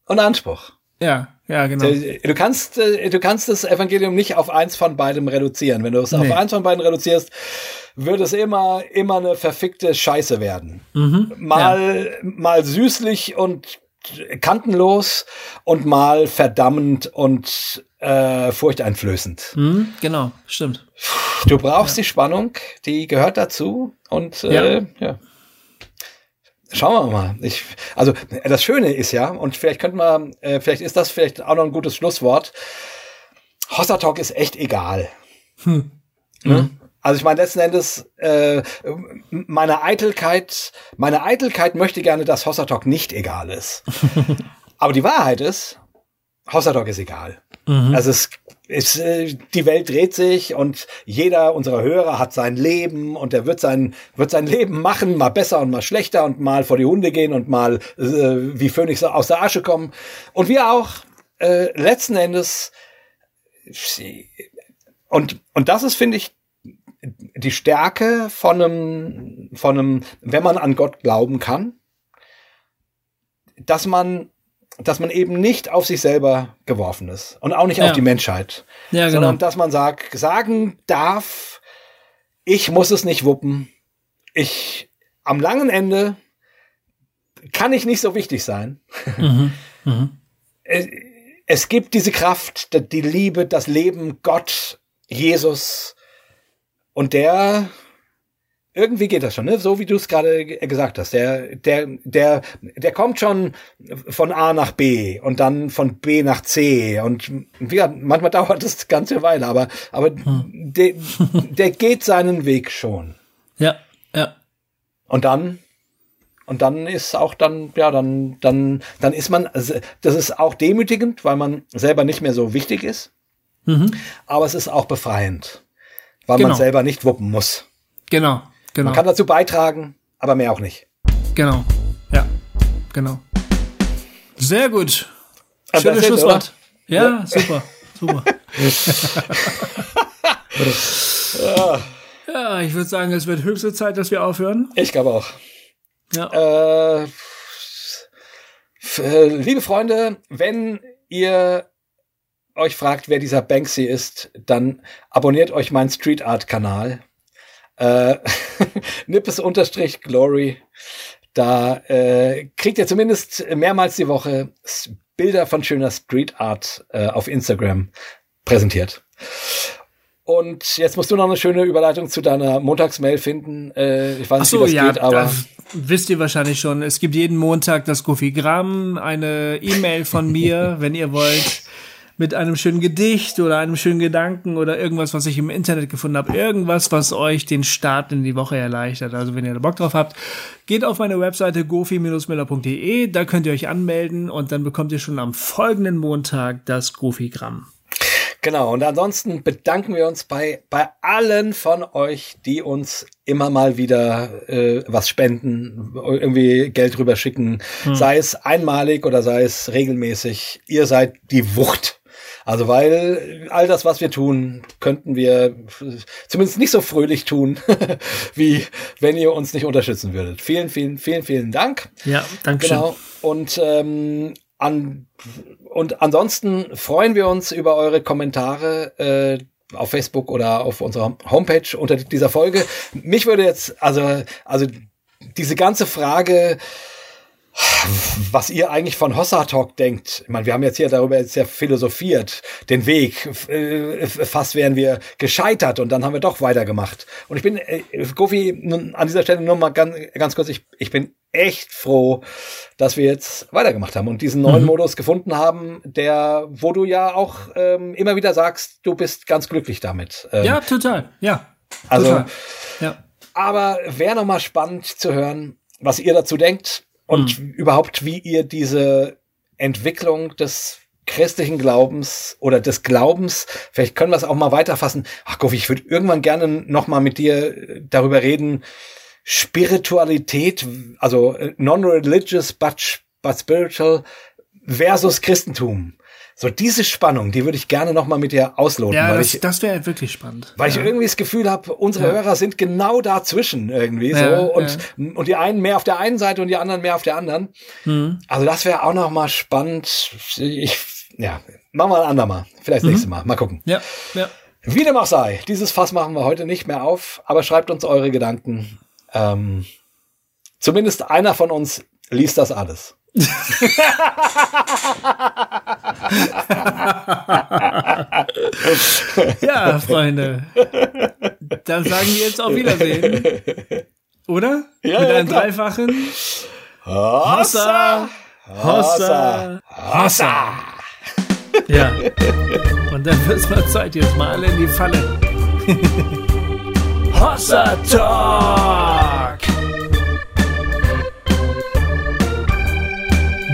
und Anspruch. Ja, ja, genau. Du kannst, äh, du kannst das Evangelium nicht auf eins von beidem reduzieren. Wenn du es nee. auf eins von beiden reduzierst, wird es immer, immer eine verfickte Scheiße werden. Mhm, mal, ja. mal süßlich und kantenlos und mal verdammend und äh, furchteinflößend. Mhm, genau, stimmt. Du brauchst ja. die Spannung, die gehört dazu und äh, ja. ja. Schauen wir mal. Ich, also das Schöne ist ja, und vielleicht könnte man, äh, vielleicht ist das vielleicht auch noch ein gutes Schlusswort. Hossa Talk ist echt egal. Hm. Ne? Mhm. Also ich meine, letzten Endes, äh, meine Eitelkeit, meine Eitelkeit möchte gerne, dass Hossa Talk nicht egal ist. Aber die Wahrheit ist, Hossa Talk ist egal. Mhm. Also es ist, äh, die Welt dreht sich und jeder unserer Hörer hat sein Leben und er wird sein, wird sein Leben machen, mal besser und mal schlechter und mal vor die Hunde gehen und mal äh, wie Phönix aus der Asche kommen. Und wir auch, äh, letzten Endes, und, und das ist, finde ich, die Stärke von einem, von einem, wenn man an Gott glauben kann, dass man dass man eben nicht auf sich selber geworfen ist und auch nicht ja. auf die Menschheit, ja, genau. sondern dass man sagt, sagen darf, ich muss es nicht wuppen, ich am langen Ende kann ich nicht so wichtig sein. Mhm. Mhm. Es, es gibt diese Kraft, die Liebe, das Leben, Gott, Jesus und der irgendwie geht das schon, ne? So wie du es gerade gesagt hast. Der, der, der, der kommt schon von A nach B und dann von B nach C und ja, manchmal dauert das eine ganze Weile, aber, aber hm. der, der geht seinen Weg schon. Ja, ja. Und dann, und dann ist auch dann, ja, dann, dann, dann ist man, also das ist auch demütigend, weil man selber nicht mehr so wichtig ist. Mhm. Aber es ist auch befreiend, weil genau. man selber nicht wuppen muss. Genau. Genau. Man kann dazu beitragen, aber mehr auch nicht. Genau. Ja, genau. Sehr gut. Schönes Schlusswort. Ja, ja, super, super. ja, ich würde sagen, es wird höchste Zeit, dass wir aufhören. Ich glaube auch. Ja. Äh, liebe Freunde, wenn ihr euch fragt, wer dieser Banksy ist, dann abonniert euch meinen Street Art Kanal. Äh, Nippes unterstrich Glory. Da äh, kriegt ihr zumindest mehrmals die Woche Bilder von schöner Street Art äh, auf Instagram präsentiert. Und jetzt musst du noch eine schöne Überleitung zu deiner Montagsmail finden. Äh, ich weiß nicht, so, wie das ja, geht, aber. das wisst ihr wahrscheinlich schon. Es gibt jeden Montag das Goofy-Gramm, eine E-Mail von mir, wenn ihr wollt, mit einem schönen Gedicht oder einem schönen Gedanken oder irgendwas, was ich im Internet gefunden habe. Irgendwas, was euch den Start in die Woche erleichtert. Also wenn ihr da Bock drauf habt, geht auf meine Webseite gofi-miller.de, da könnt ihr euch anmelden und dann bekommt ihr schon am folgenden Montag das Goofy-Gramm. Genau, und ansonsten bedanken wir uns bei, bei allen von euch, die uns immer mal wieder äh, was spenden, irgendwie Geld rüberschicken, hm. sei es einmalig oder sei es regelmäßig. Ihr seid die Wucht also weil all das, was wir tun, könnten wir zumindest nicht so fröhlich tun, wie wenn ihr uns nicht unterstützen würdet. Vielen, vielen, vielen, vielen Dank. Ja, danke schön. Genau. Und ähm, an, und ansonsten freuen wir uns über eure Kommentare. Äh, auf Facebook oder auf unserer Homepage unter dieser Folge. Mich würde jetzt, also, also diese ganze Frage, was ihr eigentlich von Hossa Talk denkt. Ich meine, wir haben jetzt hier darüber jetzt ja philosophiert, den Weg. Äh, fast wären wir gescheitert und dann haben wir doch weitergemacht. Und ich bin, äh, Gofi, an dieser Stelle nur mal ganz, ganz kurz, ich, ich bin echt froh, dass wir jetzt weitergemacht haben und diesen neuen mhm. Modus gefunden haben, der, wo du ja auch ähm, immer wieder sagst, du bist ganz glücklich damit. Ähm, ja, total. Ja. Also, total. ja. aber wäre noch mal spannend zu hören, was ihr dazu denkt und mhm. überhaupt, wie ihr diese Entwicklung des christlichen Glaubens oder des Glaubens, vielleicht können wir es auch mal weiterfassen. Ach Goff, ich würde irgendwann gerne noch mal mit dir darüber reden. Spiritualität, also äh, non-religious but, but spiritual versus Christentum. So diese Spannung, die würde ich gerne noch mal mit dir ausloten. Ja, weil das, ich, das wäre wirklich spannend. Weil ja. ich irgendwie das Gefühl habe, unsere ja. Hörer sind genau dazwischen irgendwie so ja, und und die einen mehr auf der einen Seite und die anderen mehr auf der anderen. Mhm. Also das wäre auch noch mal spannend. Ich, ja, machen wir ein andermal. Vielleicht mhm. nächstes Mal. Mal gucken. Ja, ja. Wie dem auch sei, dieses Fass machen wir heute nicht mehr auf, aber schreibt uns eure Gedanken. Ähm, zumindest einer von uns liest das alles. Ja, Freunde. Dann sagen wir jetzt auf Wiedersehen. Oder? Ja, Mit ja, einem klar. dreifachen Hossa! Hossa! Hossa! Ja. Und dann wird es mal Zeit, jetzt mal alle in die Falle. Hossa Talk!